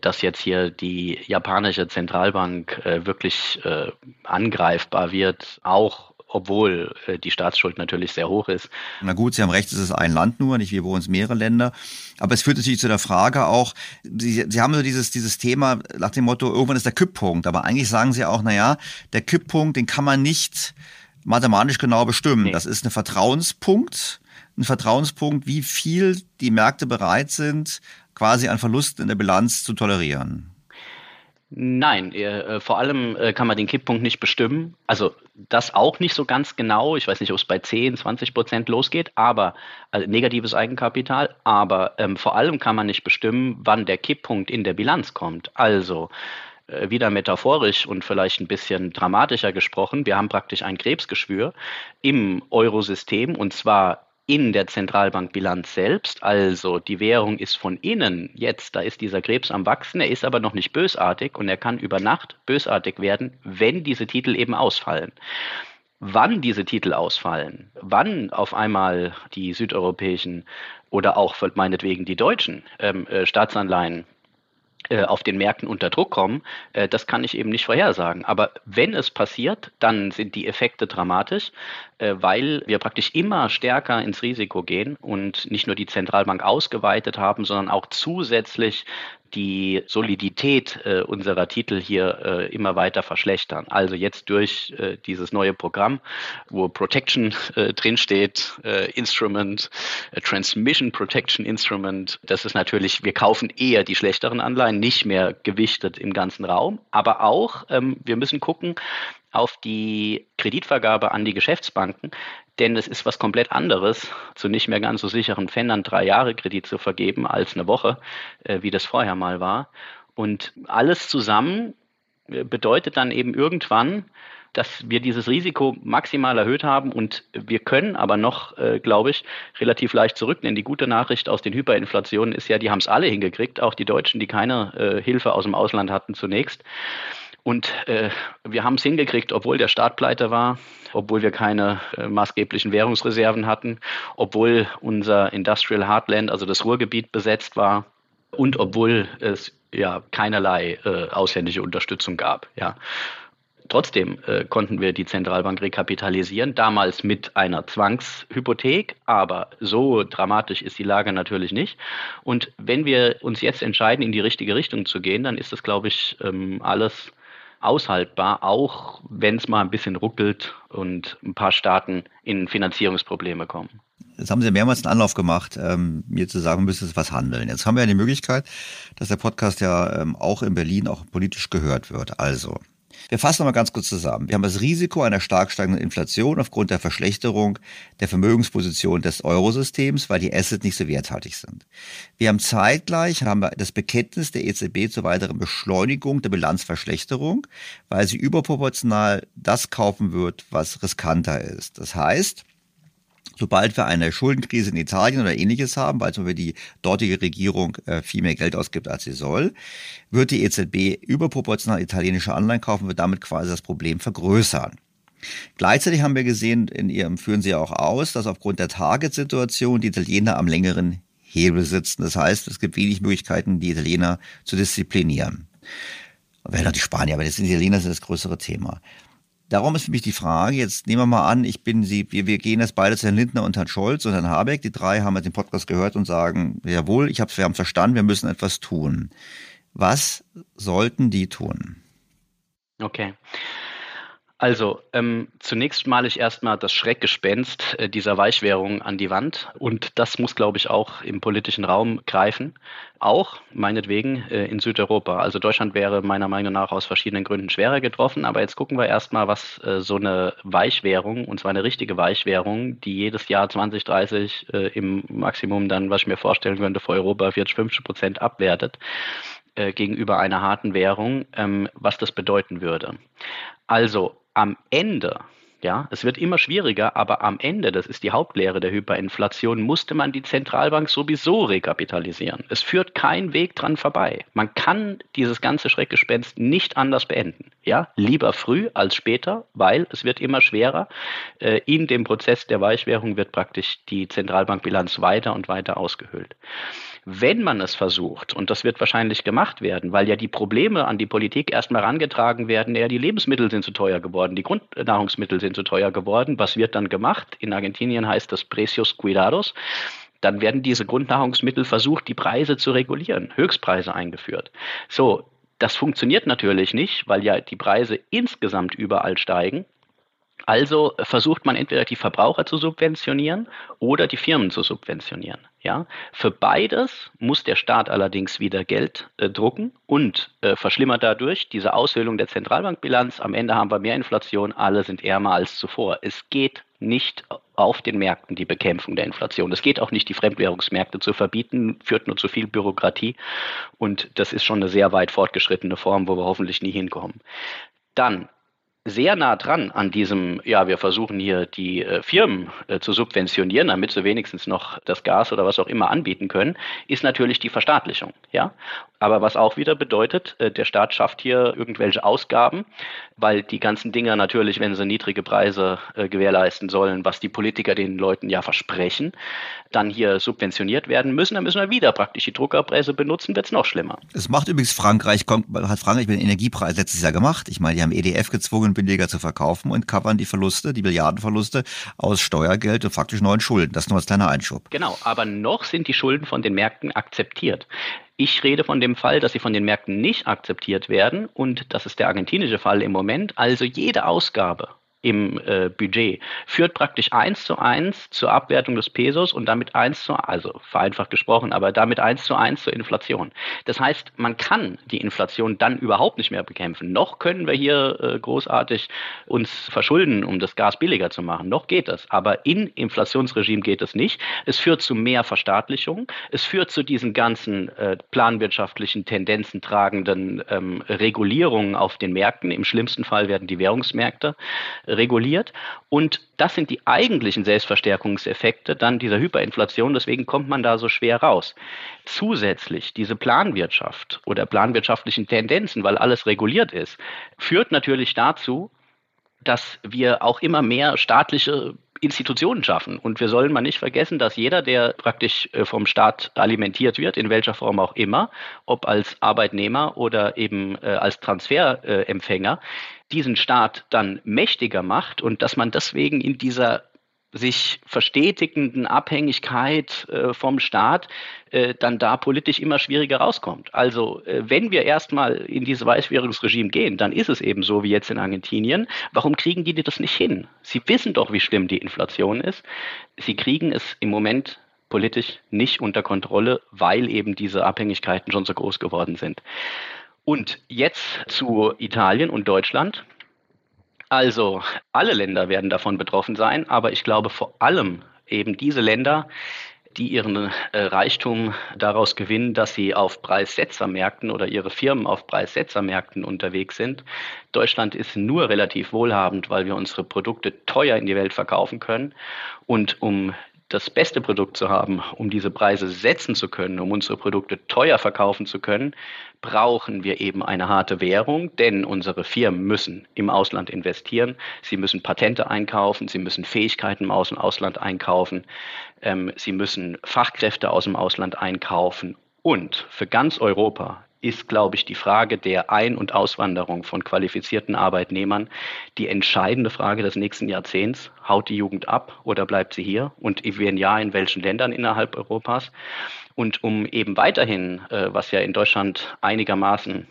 dass jetzt hier die japanische Zentralbank äh, wirklich äh, angreifbar wird, auch obwohl äh, die Staatsschuld natürlich sehr hoch ist. Na gut, Sie haben recht, es ist ein Land nur, nicht wie bei uns mehrere Länder. Aber es führt natürlich zu der Frage auch, Sie, Sie haben so dieses, dieses Thema nach dem Motto, irgendwann ist der Kipppunkt. Aber eigentlich sagen Sie auch, na ja, der Kipppunkt, den kann man nicht mathematisch genau bestimmen. Nee. Das ist ein Vertrauenspunkt, ein Vertrauenspunkt, wie viel die Märkte bereit sind, quasi an Verlusten in der Bilanz zu tolerieren. Nein, äh, vor allem äh, kann man den Kipppunkt nicht bestimmen. Also das auch nicht so ganz genau. Ich weiß nicht, ob es bei 10, 20 Prozent losgeht, aber also negatives Eigenkapital. Aber ähm, vor allem kann man nicht bestimmen, wann der Kipppunkt in der Bilanz kommt. Also äh, wieder metaphorisch und vielleicht ein bisschen dramatischer gesprochen, wir haben praktisch ein Krebsgeschwür im Eurosystem und zwar in der Zentralbankbilanz selbst. Also die Währung ist von innen jetzt, da ist dieser Krebs am Wachsen, er ist aber noch nicht bösartig und er kann über Nacht bösartig werden, wenn diese Titel eben ausfallen. Wann diese Titel ausfallen, wann auf einmal die südeuropäischen oder auch meinetwegen die deutschen ähm, äh, Staatsanleihen auf den Märkten unter Druck kommen, äh, das kann ich eben nicht vorhersagen. Aber wenn es passiert, dann sind die Effekte dramatisch, äh, weil wir praktisch immer stärker ins Risiko gehen und nicht nur die Zentralbank ausgeweitet haben, sondern auch zusätzlich die Solidität äh, unserer Titel hier äh, immer weiter verschlechtern. Also jetzt durch äh, dieses neue Programm, wo Protection äh, drinsteht, äh, Instrument, äh, Transmission Protection Instrument, das ist natürlich, wir kaufen eher die schlechteren Anleihen, nicht mehr gewichtet im ganzen Raum, aber auch, ähm, wir müssen gucken, auf die Kreditvergabe an die Geschäftsbanken, denn es ist was komplett anderes, zu nicht mehr ganz so sicheren Fändern drei Jahre Kredit zu vergeben als eine Woche, äh, wie das vorher mal war. Und alles zusammen äh, bedeutet dann eben irgendwann, dass wir dieses Risiko maximal erhöht haben und wir können aber noch, äh, glaube ich, relativ leicht zurücknehmen. Die gute Nachricht aus den Hyperinflationen ist ja, die haben es alle hingekriegt, auch die Deutschen, die keine äh, Hilfe aus dem Ausland hatten zunächst. Und äh, wir haben es hingekriegt, obwohl der Staat pleite war, obwohl wir keine äh, maßgeblichen Währungsreserven hatten, obwohl unser Industrial Heartland, also das Ruhrgebiet, besetzt war und obwohl es ja keinerlei äh, ausländische Unterstützung gab. Ja. Trotzdem äh, konnten wir die Zentralbank rekapitalisieren, damals mit einer Zwangshypothek, aber so dramatisch ist die Lage natürlich nicht. Und wenn wir uns jetzt entscheiden, in die richtige Richtung zu gehen, dann ist das, glaube ich, ähm, alles aushaltbar, auch wenn es mal ein bisschen ruckelt und ein paar Staaten in Finanzierungsprobleme kommen. Jetzt haben Sie mehrmals einen Anlauf gemacht, ähm, mir zu sagen, müsste es was handeln. Jetzt haben wir ja die Möglichkeit, dass der Podcast ja ähm, auch in Berlin auch politisch gehört wird. Also, wir fassen nochmal ganz kurz zusammen. Wir haben das Risiko einer stark steigenden Inflation aufgrund der Verschlechterung der Vermögensposition des Eurosystems, weil die Assets nicht so werthaltig sind. Wir haben zeitgleich haben wir das Bekenntnis der EZB zur weiteren Beschleunigung der Bilanzverschlechterung, weil sie überproportional das kaufen wird, was riskanter ist. Das heißt, Sobald wir eine Schuldenkrise in Italien oder ähnliches haben, weil zum Beispiel die dortige Regierung äh, viel mehr Geld ausgibt, als sie soll, wird die EZB überproportional italienische Anleihen kaufen, wird damit quasi das Problem vergrößern. Gleichzeitig haben wir gesehen, in ihrem führen sie auch aus, dass aufgrund der Target-Situation die Italiener am längeren Hebel sitzen. Das heißt, es gibt wenig Möglichkeiten, die Italiener zu disziplinieren. Wäre noch die Spanier, aber die Italiener sind das größere Thema. Darum ist für mich die Frage, jetzt nehmen wir mal an, ich bin Sie, wir, wir gehen jetzt beide zu Herrn Lindner und Herrn Scholz und Herrn Habeck. Die drei haben jetzt den Podcast gehört und sagen, jawohl, ich hab's, wir haben verstanden, wir müssen etwas tun. Was sollten die tun? Okay. Also, ähm, zunächst male ich erstmal das Schreckgespenst äh, dieser Weichwährung an die Wand. Und das muss, glaube ich, auch im politischen Raum greifen. Auch, meinetwegen, äh, in Südeuropa. Also Deutschland wäre meiner Meinung nach aus verschiedenen Gründen schwerer getroffen. Aber jetzt gucken wir erstmal, was äh, so eine Weichwährung, und zwar eine richtige Weichwährung, die jedes Jahr 20, 30 äh, im Maximum dann, was ich mir vorstellen könnte, für Europa 40, 50 Prozent abwertet äh, gegenüber einer harten Währung, ähm, was das bedeuten würde. Also am Ende, ja, es wird immer schwieriger, aber am Ende, das ist die Hauptlehre der Hyperinflation, musste man die Zentralbank sowieso rekapitalisieren. Es führt kein Weg dran vorbei. Man kann dieses ganze Schreckgespenst nicht anders beenden. Ja, lieber früh als später, weil es wird immer schwerer. Äh, in dem Prozess der Weichwährung wird praktisch die Zentralbankbilanz weiter und weiter ausgehöhlt. Wenn man es versucht, und das wird wahrscheinlich gemacht werden, weil ja die Probleme an die Politik erstmal herangetragen werden, ja, die Lebensmittel sind zu teuer geworden, die Grundnahrungsmittel sind zu teuer geworden. Was wird dann gemacht? In Argentinien heißt das Precios Cuidados dann werden diese Grundnahrungsmittel versucht, die Preise zu regulieren, Höchstpreise eingeführt. So, das funktioniert natürlich nicht, weil ja die Preise insgesamt überall steigen. Also versucht man entweder die Verbraucher zu subventionieren oder die Firmen zu subventionieren. Ja, für beides muss der Staat allerdings wieder Geld äh, drucken und äh, verschlimmert dadurch diese Aushöhlung der Zentralbankbilanz. Am Ende haben wir mehr Inflation, alle sind ärmer als zuvor. Es geht nicht auf den Märkten die Bekämpfung der Inflation. Es geht auch nicht, die Fremdwährungsmärkte zu verbieten, führt nur zu viel Bürokratie und das ist schon eine sehr weit fortgeschrittene Form, wo wir hoffentlich nie hinkommen. Dann sehr nah dran an diesem, ja, wir versuchen hier die äh, Firmen äh, zu subventionieren, damit sie wenigstens noch das Gas oder was auch immer anbieten können, ist natürlich die Verstaatlichung, ja. Aber was auch wieder bedeutet, äh, der Staat schafft hier irgendwelche Ausgaben, weil die ganzen Dinger natürlich, wenn sie niedrige Preise äh, gewährleisten sollen, was die Politiker den Leuten ja versprechen, dann hier subventioniert werden müssen, dann müssen wir wieder praktisch die Druckerpresse benutzen, wird es noch schlimmer. Es macht übrigens Frankreich, kommt, hat Frankreich mit den Energiepreis letztes Jahr gemacht. Ich meine, die haben EDF gezwungen, billiger zu verkaufen und covern die Verluste, die Milliardenverluste aus Steuergeld und faktisch neuen Schulden. Das nur als kleiner Einschub. Genau, aber noch sind die Schulden von den Märkten akzeptiert. Ich rede von dem Fall, dass sie von den Märkten nicht akzeptiert werden und das ist der argentinische Fall im Moment. Also jede Ausgabe im äh, Budget führt praktisch eins zu eins zur Abwertung des Pesos und damit eins zu, also vereinfacht gesprochen, aber damit eins zu eins zur Inflation. Das heißt, man kann die Inflation dann überhaupt nicht mehr bekämpfen. Noch können wir hier äh, großartig uns verschulden, um das Gas billiger zu machen. Noch geht es. Aber in Inflationsregime geht es nicht. Es führt zu mehr Verstaatlichung. Es führt zu diesen ganzen äh, planwirtschaftlichen Tendenzen tragenden ähm, Regulierungen auf den Märkten. Im schlimmsten Fall werden die Währungsmärkte reguliert. Und das sind die eigentlichen Selbstverstärkungseffekte dann dieser Hyperinflation. Deswegen kommt man da so schwer raus. Zusätzlich diese Planwirtschaft oder planwirtschaftlichen Tendenzen, weil alles reguliert ist, führt natürlich dazu, dass wir auch immer mehr staatliche Institutionen schaffen. Und wir sollen mal nicht vergessen, dass jeder, der praktisch äh, vom Staat alimentiert wird, in welcher Form auch immer, ob als Arbeitnehmer oder eben äh, als Transferempfänger, diesen Staat dann mächtiger macht und dass man deswegen in dieser sich verstetigenden Abhängigkeit äh, vom Staat äh, dann da politisch immer schwieriger rauskommt. Also äh, wenn wir erstmal in dieses Weißwährungsregime gehen, dann ist es eben so wie jetzt in Argentinien. Warum kriegen die das nicht hin? Sie wissen doch, wie schlimm die Inflation ist. Sie kriegen es im Moment politisch nicht unter Kontrolle, weil eben diese Abhängigkeiten schon so groß geworden sind. Und jetzt zu Italien und Deutschland. Also alle Länder werden davon betroffen sein, aber ich glaube vor allem eben diese Länder, die ihren äh, Reichtum daraus gewinnen, dass sie auf Preissetzermärkten oder ihre Firmen auf Preissetzermärkten unterwegs sind. Deutschland ist nur relativ wohlhabend, weil wir unsere Produkte teuer in die Welt verkaufen können. Und um das beste Produkt zu haben, um diese Preise setzen zu können, um unsere Produkte teuer verkaufen zu können, brauchen wir eben eine harte Währung, denn unsere Firmen müssen im Ausland investieren, sie müssen Patente einkaufen, sie müssen Fähigkeiten im Ausland einkaufen, ähm, sie müssen Fachkräfte aus dem Ausland einkaufen. Und für ganz Europa ist, glaube ich, die Frage der Ein- und Auswanderung von qualifizierten Arbeitnehmern die entscheidende Frage des nächsten Jahrzehnts. Haut die Jugend ab oder bleibt sie hier? Und wenn ja, in welchen Ländern innerhalb Europas? Und um eben weiterhin, äh, was ja in Deutschland einigermaßen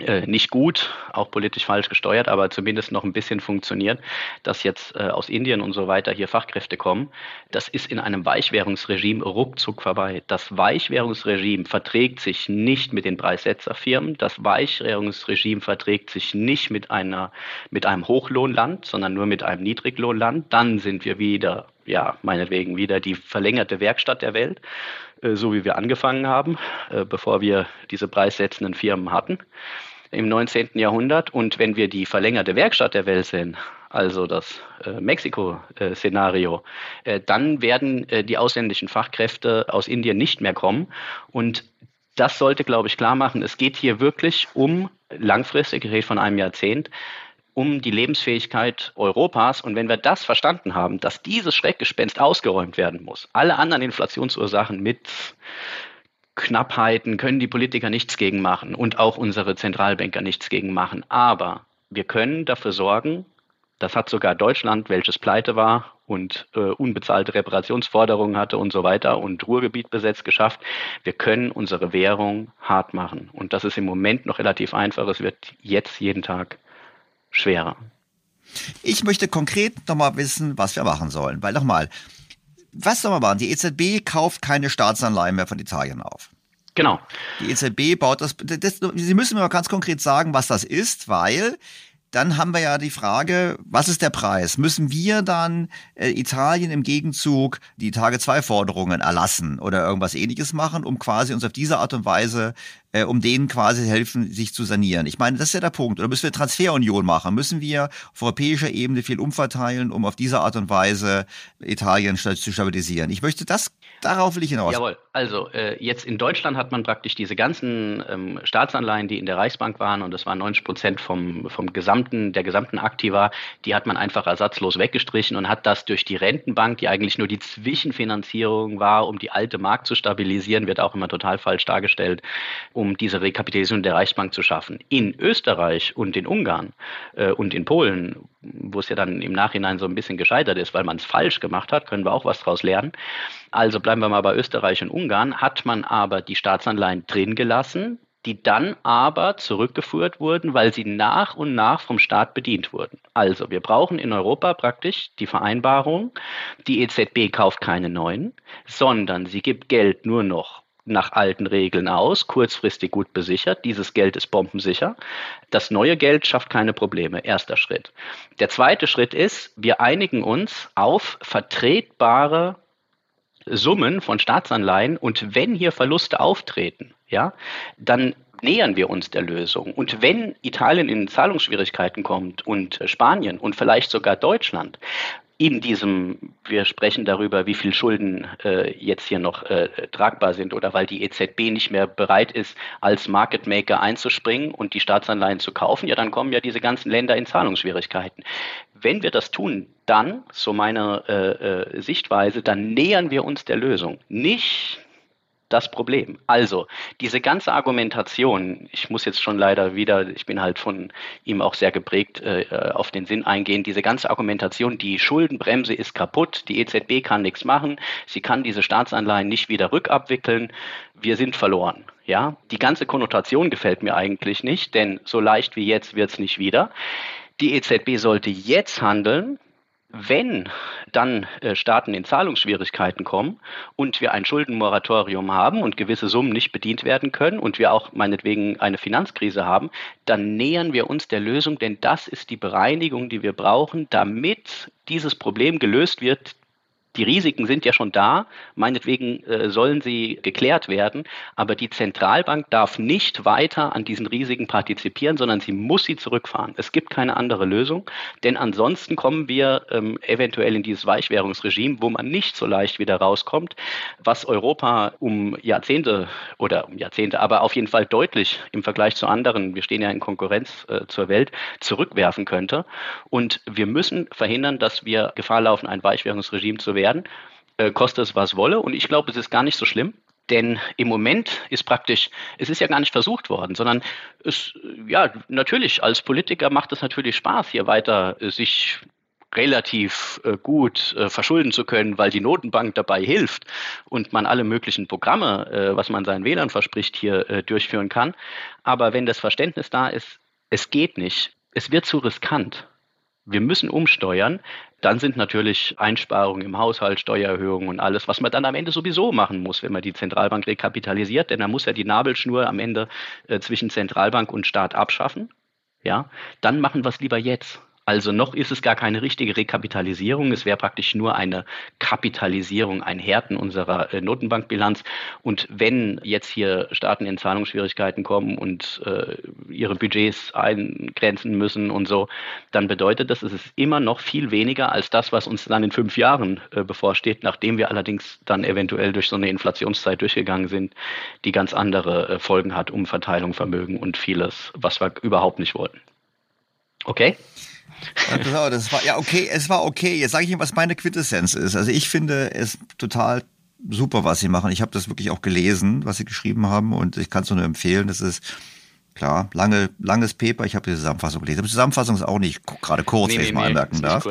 äh, nicht gut, auch politisch falsch gesteuert, aber zumindest noch ein bisschen funktioniert, dass jetzt äh, aus Indien und so weiter hier Fachkräfte kommen. Das ist in einem Weichwährungsregime ruckzuck vorbei. Das Weichwährungsregime verträgt sich nicht mit den Preissetzerfirmen. Das Weichwährungsregime verträgt sich nicht mit einer, mit einem Hochlohnland, sondern nur mit einem Niedriglohnland. Dann sind wir wieder, ja, meinetwegen wieder die verlängerte Werkstatt der Welt äh, so wie wir angefangen haben, äh, bevor wir diese preissetzenden Firmen hatten im 19. Jahrhundert. Und wenn wir die verlängerte Werkstatt der Welt sehen, also das äh, Mexiko-Szenario, dann werden die ausländischen Fachkräfte aus Indien nicht mehr kommen. Und das sollte, glaube ich, klar machen, es geht hier wirklich um langfristig, ich rede von einem Jahrzehnt, um die Lebensfähigkeit Europas. Und wenn wir das verstanden haben, dass dieses Schreckgespenst ausgeräumt werden muss, alle anderen Inflationsursachen mit Knappheiten können die Politiker nichts gegen machen und auch unsere Zentralbanker nichts gegen machen. Aber wir können dafür sorgen, das hat sogar Deutschland, welches pleite war und äh, unbezahlte Reparationsforderungen hatte und so weiter und Ruhrgebiet besetzt geschafft. Wir können unsere Währung hart machen. Und das ist im Moment noch relativ einfach. Es wird jetzt jeden Tag schwerer. Ich möchte konkret nochmal wissen, was wir machen sollen. Weil nochmal, was soll man machen? Die EZB kauft keine Staatsanleihen mehr von Italien auf. Genau. Die EZB baut das, das, Sie müssen mir mal ganz konkret sagen, was das ist, weil dann haben wir ja die Frage, was ist der Preis? Müssen wir dann äh, Italien im Gegenzug die Tage-2-Forderungen erlassen oder irgendwas ähnliches machen, um quasi uns auf diese Art und Weise, äh, um denen quasi helfen, sich zu sanieren? Ich meine, das ist ja der Punkt. Oder müssen wir Transferunion machen? Müssen wir auf europäischer Ebene viel umverteilen, um auf diese Art und Weise Italien zu stabilisieren? Ich möchte das Darauf will ich hinaus. Jawohl. Also äh, jetzt in Deutschland hat man praktisch diese ganzen ähm, Staatsanleihen, die in der Reichsbank waren, und das waren 90 Prozent vom, vom gesamten, der gesamten Aktiva, die hat man einfach ersatzlos weggestrichen und hat das durch die Rentenbank, die eigentlich nur die Zwischenfinanzierung war, um die alte Markt zu stabilisieren, wird auch immer total falsch dargestellt, um diese Rekapitalisierung der Reichsbank zu schaffen. In Österreich und in Ungarn äh, und in Polen, wo es ja dann im Nachhinein so ein bisschen gescheitert ist, weil man es falsch gemacht hat, können wir auch was daraus lernen. Also bleiben wir mal bei Österreich und Ungarn, hat man aber die Staatsanleihen drin gelassen, die dann aber zurückgeführt wurden, weil sie nach und nach vom Staat bedient wurden. Also wir brauchen in Europa praktisch die Vereinbarung, die EZB kauft keine neuen, sondern sie gibt Geld nur noch nach alten Regeln aus, kurzfristig gut besichert. Dieses Geld ist bombensicher. Das neue Geld schafft keine Probleme. Erster Schritt. Der zweite Schritt ist, wir einigen uns auf vertretbare Summen von Staatsanleihen und wenn hier Verluste auftreten, ja, dann nähern wir uns der Lösung. Und wenn Italien in Zahlungsschwierigkeiten kommt und Spanien und vielleicht sogar Deutschland, in diesem, wir sprechen darüber, wie viel Schulden äh, jetzt hier noch äh, tragbar sind oder weil die EZB nicht mehr bereit ist, als Market Maker einzuspringen und die Staatsanleihen zu kaufen, ja, dann kommen ja diese ganzen Länder in Zahlungsschwierigkeiten. Wenn wir das tun, dann, so meine äh, äh Sichtweise, dann nähern wir uns der Lösung. Nicht das Problem. Also, diese ganze Argumentation, ich muss jetzt schon leider wieder, ich bin halt von ihm auch sehr geprägt, äh, auf den Sinn eingehen, diese ganze Argumentation, die Schuldenbremse ist kaputt, die EZB kann nichts machen, sie kann diese Staatsanleihen nicht wieder rückabwickeln, wir sind verloren. Ja, die ganze Konnotation gefällt mir eigentlich nicht, denn so leicht wie jetzt wird es nicht wieder. Die EZB sollte jetzt handeln, wenn dann äh, Staaten in Zahlungsschwierigkeiten kommen und wir ein Schuldenmoratorium haben und gewisse Summen nicht bedient werden können und wir auch meinetwegen eine Finanzkrise haben, dann nähern wir uns der Lösung, denn das ist die Bereinigung, die wir brauchen, damit dieses Problem gelöst wird, die Risiken sind ja schon da, meinetwegen äh, sollen sie geklärt werden, aber die Zentralbank darf nicht weiter an diesen Risiken partizipieren, sondern sie muss sie zurückfahren. Es gibt keine andere Lösung, denn ansonsten kommen wir ähm, eventuell in dieses Weichwährungsregime, wo man nicht so leicht wieder rauskommt, was Europa um Jahrzehnte oder um Jahrzehnte, aber auf jeden Fall deutlich im Vergleich zu anderen, wir stehen ja in Konkurrenz äh, zur Welt, zurückwerfen könnte. Und wir müssen verhindern, dass wir Gefahr laufen, ein Weichwährungsregime zu werden werden, äh, koste es was wolle. Und ich glaube, es ist gar nicht so schlimm. Denn im Moment ist praktisch, es ist ja gar nicht versucht worden, sondern es, ja, natürlich, als Politiker macht es natürlich Spaß, hier weiter äh, sich relativ äh, gut äh, verschulden zu können, weil die Notenbank dabei hilft und man alle möglichen Programme, äh, was man seinen Wählern verspricht, hier äh, durchführen kann. Aber wenn das Verständnis da ist, es geht nicht, es wird zu riskant. Wir müssen umsteuern dann sind natürlich Einsparungen im Haushalt, Steuererhöhungen und alles, was man dann am Ende sowieso machen muss, wenn man die Zentralbank rekapitalisiert, denn da muss ja die Nabelschnur am Ende äh, zwischen Zentralbank und Staat abschaffen. Ja, dann machen wir es lieber jetzt. Also noch ist es gar keine richtige Rekapitalisierung. Es wäre praktisch nur eine Kapitalisierung, ein Härten unserer äh, Notenbankbilanz. Und wenn jetzt hier Staaten in Zahlungsschwierigkeiten kommen und äh, ihre Budgets eingrenzen müssen und so, dann bedeutet das, es ist immer noch viel weniger als das, was uns dann in fünf Jahren äh, bevorsteht, nachdem wir allerdings dann eventuell durch so eine Inflationszeit durchgegangen sind, die ganz andere äh, Folgen hat, Umverteilung, Vermögen und vieles, was wir überhaupt nicht wollten. Okay? Ja, das war, ja, okay, es war okay. Jetzt sage ich Ihnen, was meine Quintessenz ist. Also ich finde es total super, was Sie machen. Ich habe das wirklich auch gelesen, was Sie geschrieben haben und ich kann es nur empfehlen. Das ist klar, lange, langes Paper. Ich habe die Zusammenfassung gelesen. Aber die Zusammenfassung ist auch nicht gerade kurz, nee, wenn nee, ich mal nee, anmerken darf.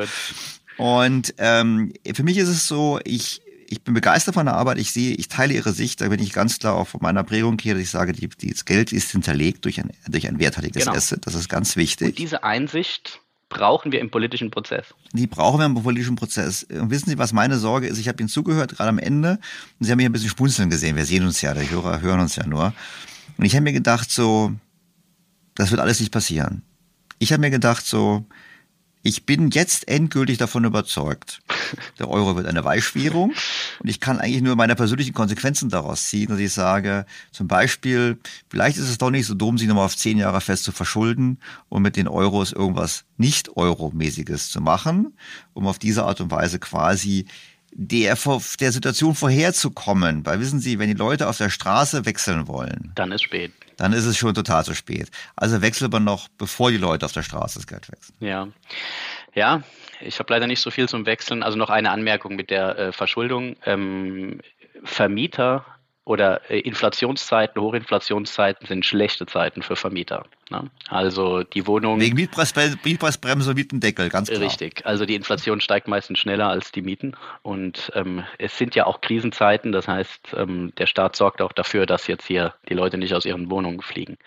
Und ähm, für mich ist es so, ich ich bin begeistert von der Arbeit. Ich sehe, ich teile Ihre Sicht. Da bin ich ganz klar auch von meiner Prägung hier, dass ich sage, die, das Geld ist hinterlegt durch ein, durch ein werthaltiges genau. Asset. Das ist ganz wichtig. Und diese Einsicht brauchen wir im politischen Prozess. Die brauchen wir im politischen Prozess. Und wissen Sie, was meine Sorge ist? Ich habe Ihnen zugehört, gerade am Ende, und Sie haben mich ein bisschen spunzeln gesehen. Wir sehen uns ja, die Hörer hören uns ja nur. Und ich habe mir gedacht, so, das wird alles nicht passieren. Ich habe mir gedacht, so, ich bin jetzt endgültig davon überzeugt, der Euro wird eine Weichwährung und ich kann eigentlich nur meine persönlichen Konsequenzen daraus ziehen, dass ich sage, zum Beispiel, vielleicht ist es doch nicht so dumm, sich nochmal auf zehn Jahre fest zu verschulden und mit den Euros irgendwas nicht Euro-mäßiges zu machen, um auf diese Art und Weise quasi der, der Situation vorherzukommen. Weil wissen Sie, wenn die Leute auf der Straße wechseln wollen, dann ist spät. Dann ist es schon total zu spät. Also wechselt man noch, bevor die Leute auf der Straße das Geld wechseln. Ja. Ja, ich habe leider nicht so viel zum Wechseln. Also noch eine Anmerkung mit der äh, Verschuldung. Ähm, Vermieter oder äh, Inflationszeiten, Hochinflationszeiten sind schlechte Zeiten für Vermieter. Ne? Also die Wohnung. Wegen Mietpreisbremse und Mietendeckel, ganz klar. Richtig. Also die Inflation steigt meistens schneller als die Mieten. Und ähm, es sind ja auch Krisenzeiten. Das heißt, ähm, der Staat sorgt auch dafür, dass jetzt hier die Leute nicht aus ihren Wohnungen fliegen.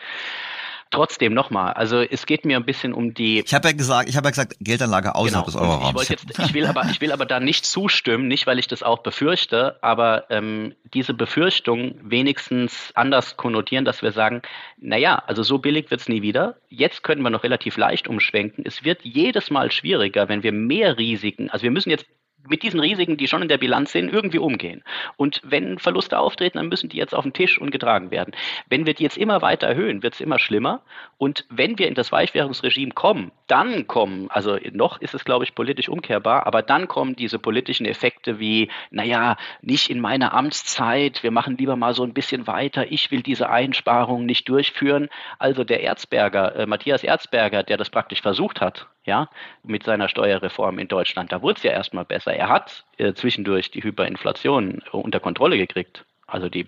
Trotzdem nochmal, also es geht mir ein bisschen um die. Ich habe ja gesagt, ich habe ja gesagt, Geldanlage außerhalb genau. des Euroraums. Ich, ich will aber, ich will aber da nicht zustimmen, nicht weil ich das auch befürchte, aber ähm, diese Befürchtung wenigstens anders konnotieren, dass wir sagen, naja, also so billig wird's nie wieder. Jetzt können wir noch relativ leicht umschwenken. Es wird jedes Mal schwieriger, wenn wir mehr Risiken, also wir müssen jetzt mit diesen Risiken, die schon in der Bilanz sind, irgendwie umgehen. Und wenn Verluste auftreten, dann müssen die jetzt auf den Tisch und getragen werden. Wenn wir die jetzt immer weiter erhöhen, wird es immer schlimmer. Und wenn wir in das Weichwährungsregime kommen, dann kommen, also noch ist es, glaube ich, politisch umkehrbar, aber dann kommen diese politischen Effekte wie, naja, nicht in meiner Amtszeit, wir machen lieber mal so ein bisschen weiter, ich will diese Einsparungen nicht durchführen. Also der Erzberger, äh, Matthias Erzberger, der das praktisch versucht hat, ja, mit seiner Steuerreform in Deutschland. Da wurde es ja erstmal besser. Er hat äh, zwischendurch die Hyperinflation unter Kontrolle gekriegt. Also die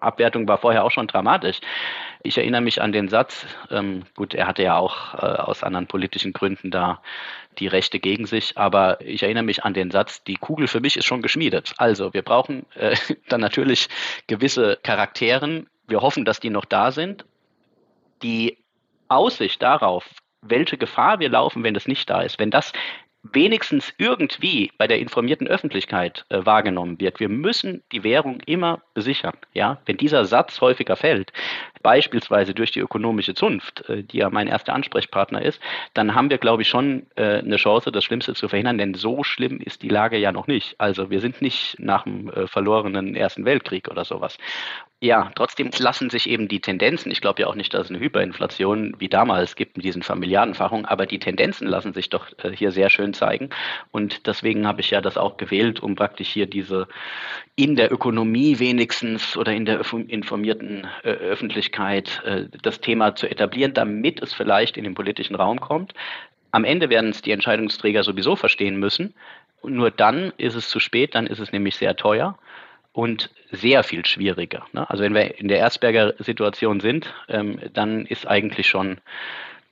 Abwertung war vorher auch schon dramatisch. Ich erinnere mich an den Satz, ähm, gut, er hatte ja auch äh, aus anderen politischen Gründen da die Rechte gegen sich, aber ich erinnere mich an den Satz, die Kugel für mich ist schon geschmiedet. Also wir brauchen äh, dann natürlich gewisse Charakteren. Wir hoffen, dass die noch da sind. Die Aussicht darauf, welche Gefahr wir laufen, wenn das nicht da ist. Wenn das wenigstens irgendwie bei der informierten Öffentlichkeit äh, wahrgenommen wird. Wir müssen die Währung immer besichern. Ja, wenn dieser Satz häufiger fällt, beispielsweise durch die ökonomische Zunft, äh, die ja mein erster Ansprechpartner ist, dann haben wir, glaube ich, schon äh, eine Chance, das Schlimmste zu verhindern. Denn so schlimm ist die Lage ja noch nicht. Also wir sind nicht nach dem äh, verlorenen Ersten Weltkrieg oder sowas. Ja, trotzdem lassen sich eben die Tendenzen, ich glaube ja auch nicht, dass es eine Hyperinflation wie damals gibt mit diesen Familiardenfachungen, aber die Tendenzen lassen sich doch hier sehr schön zeigen. Und deswegen habe ich ja das auch gewählt, um praktisch hier diese in der Ökonomie wenigstens oder in der informierten Öffentlichkeit äh, das Thema zu etablieren, damit es vielleicht in den politischen Raum kommt. Am Ende werden es die Entscheidungsträger sowieso verstehen müssen. Nur dann ist es zu spät, dann ist es nämlich sehr teuer und sehr viel schwieriger. Ne? Also wenn wir in der Erzberger Situation sind, ähm, dann ist eigentlich schon,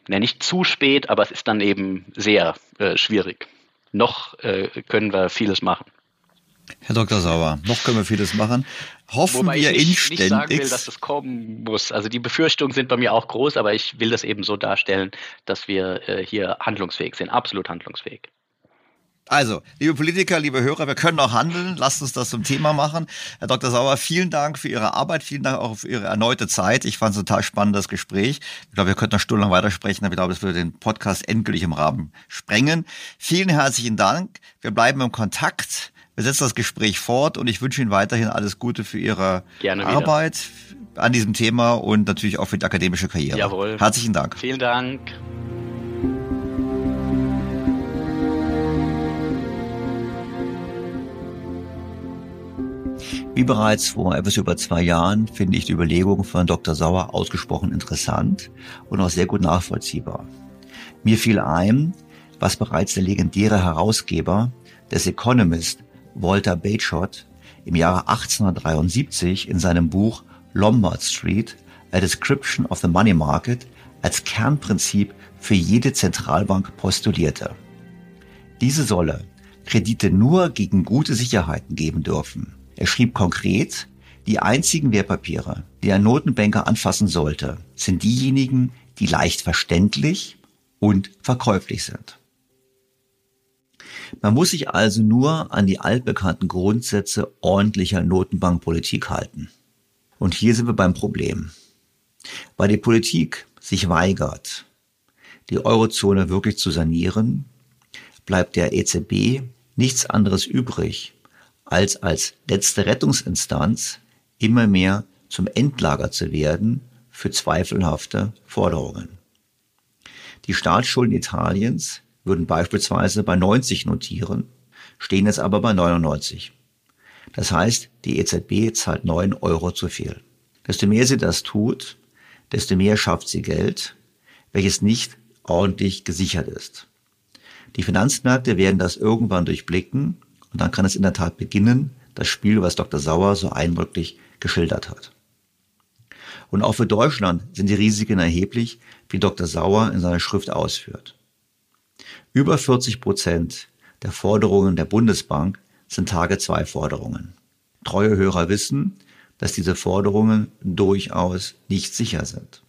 ja, nicht zu spät, aber es ist dann eben sehr äh, schwierig. Noch äh, können wir vieles machen. Herr Dr. Sauer, noch können wir vieles machen. Hoffen Wobei wir ich nicht, nicht sagen will, dass das kommen muss. Also die Befürchtungen sind bei mir auch groß, aber ich will das eben so darstellen, dass wir äh, hier handlungsfähig sind, absolut handlungsfähig. Also, liebe Politiker, liebe Hörer, wir können auch handeln. Lasst uns das zum Thema machen. Herr Dr. Sauer, vielen Dank für Ihre Arbeit, vielen Dank auch für Ihre erneute Zeit. Ich fand es ein total spannendes Gespräch. Ich glaube, wir könnten noch stundenlang weitersprechen, aber ich glaube, es würde den Podcast endgültig im Rahmen sprengen. Vielen herzlichen Dank. Wir bleiben im Kontakt. Wir setzen das Gespräch fort und ich wünsche Ihnen weiterhin alles Gute für Ihre Gerne Arbeit an diesem Thema und natürlich auch für die akademische Karriere. Jawohl. Herzlichen Dank. Vielen Dank. Wie bereits vor etwas über zwei Jahren finde ich die Überlegungen von Dr. Sauer ausgesprochen interessant und auch sehr gut nachvollziehbar. Mir fiel ein, was bereits der legendäre Herausgeber des Economist Walter Bagehot im Jahre 1873 in seinem Buch Lombard Street, A Description of the Money Market als Kernprinzip für jede Zentralbank postulierte. Diese solle Kredite nur gegen gute Sicherheiten geben dürfen. Er schrieb konkret, die einzigen Wertpapiere, die ein Notenbanker anfassen sollte, sind diejenigen, die leicht verständlich und verkäuflich sind. Man muss sich also nur an die altbekannten Grundsätze ordentlicher Notenbankpolitik halten. Und hier sind wir beim Problem. Weil die Politik sich weigert, die Eurozone wirklich zu sanieren, bleibt der EZB nichts anderes übrig, als als letzte Rettungsinstanz immer mehr zum Endlager zu werden für zweifelhafte Forderungen. Die Staatsschulden Italiens würden beispielsweise bei 90 notieren, stehen jetzt aber bei 99. Das heißt, die EZB zahlt 9 Euro zu viel. Desto mehr sie das tut, desto mehr schafft sie Geld, welches nicht ordentlich gesichert ist. Die Finanzmärkte werden das irgendwann durchblicken und dann kann es in der Tat beginnen, das Spiel, was Dr. Sauer so eindrücklich geschildert hat. Und auch für Deutschland sind die Risiken erheblich, wie Dr. Sauer in seiner Schrift ausführt. Über 40 Prozent der Forderungen der Bundesbank sind Tage-2-Forderungen. Treue Hörer wissen, dass diese Forderungen durchaus nicht sicher sind.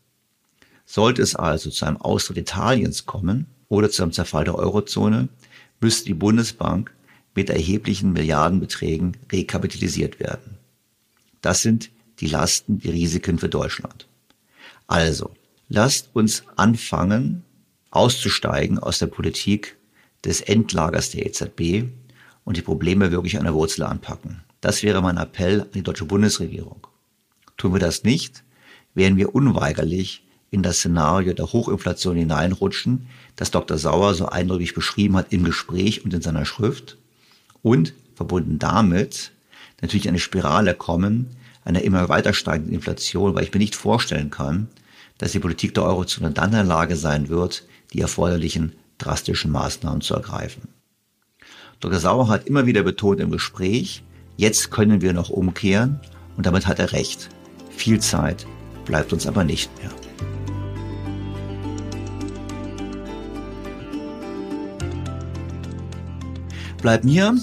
Sollte es also zu einem Austritt Italiens kommen oder zu einem Zerfall der Eurozone, müsste die Bundesbank mit erheblichen Milliardenbeträgen rekapitalisiert werden. Das sind die Lasten, die Risiken für Deutschland. Also, lasst uns anfangen, auszusteigen aus der Politik des Endlagers der EZB und die Probleme wirklich an der Wurzel anpacken. Das wäre mein Appell an die deutsche Bundesregierung. Tun wir das nicht, werden wir unweigerlich in das Szenario der Hochinflation hineinrutschen, das Dr. Sauer so eindrücklich beschrieben hat im Gespräch und in seiner Schrift und verbunden damit natürlich eine Spirale kommen, einer immer weiter steigenden Inflation, weil ich mir nicht vorstellen kann, dass die Politik der Eurozone dann in der Lage sein wird, die erforderlichen drastischen Maßnahmen zu ergreifen. Dr. Sauer hat immer wieder betont im Gespräch, jetzt können wir noch umkehren und damit hat er recht. Viel Zeit bleibt uns aber nicht mehr. Bleibt mir,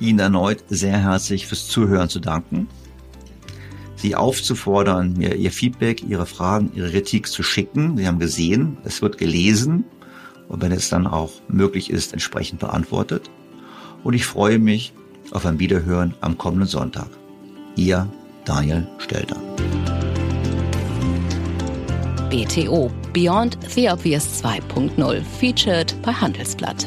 Ihnen erneut sehr herzlich fürs Zuhören zu danken. Sie aufzufordern, mir Ihr Feedback, Ihre Fragen, Ihre Kritik zu schicken. Sie haben gesehen, es wird gelesen und wenn es dann auch möglich ist, entsprechend beantwortet. Und ich freue mich auf ein Wiederhören am kommenden Sonntag. Ihr Daniel Stelter. BTO Beyond the Obvious 2.0 featured bei Handelsblatt.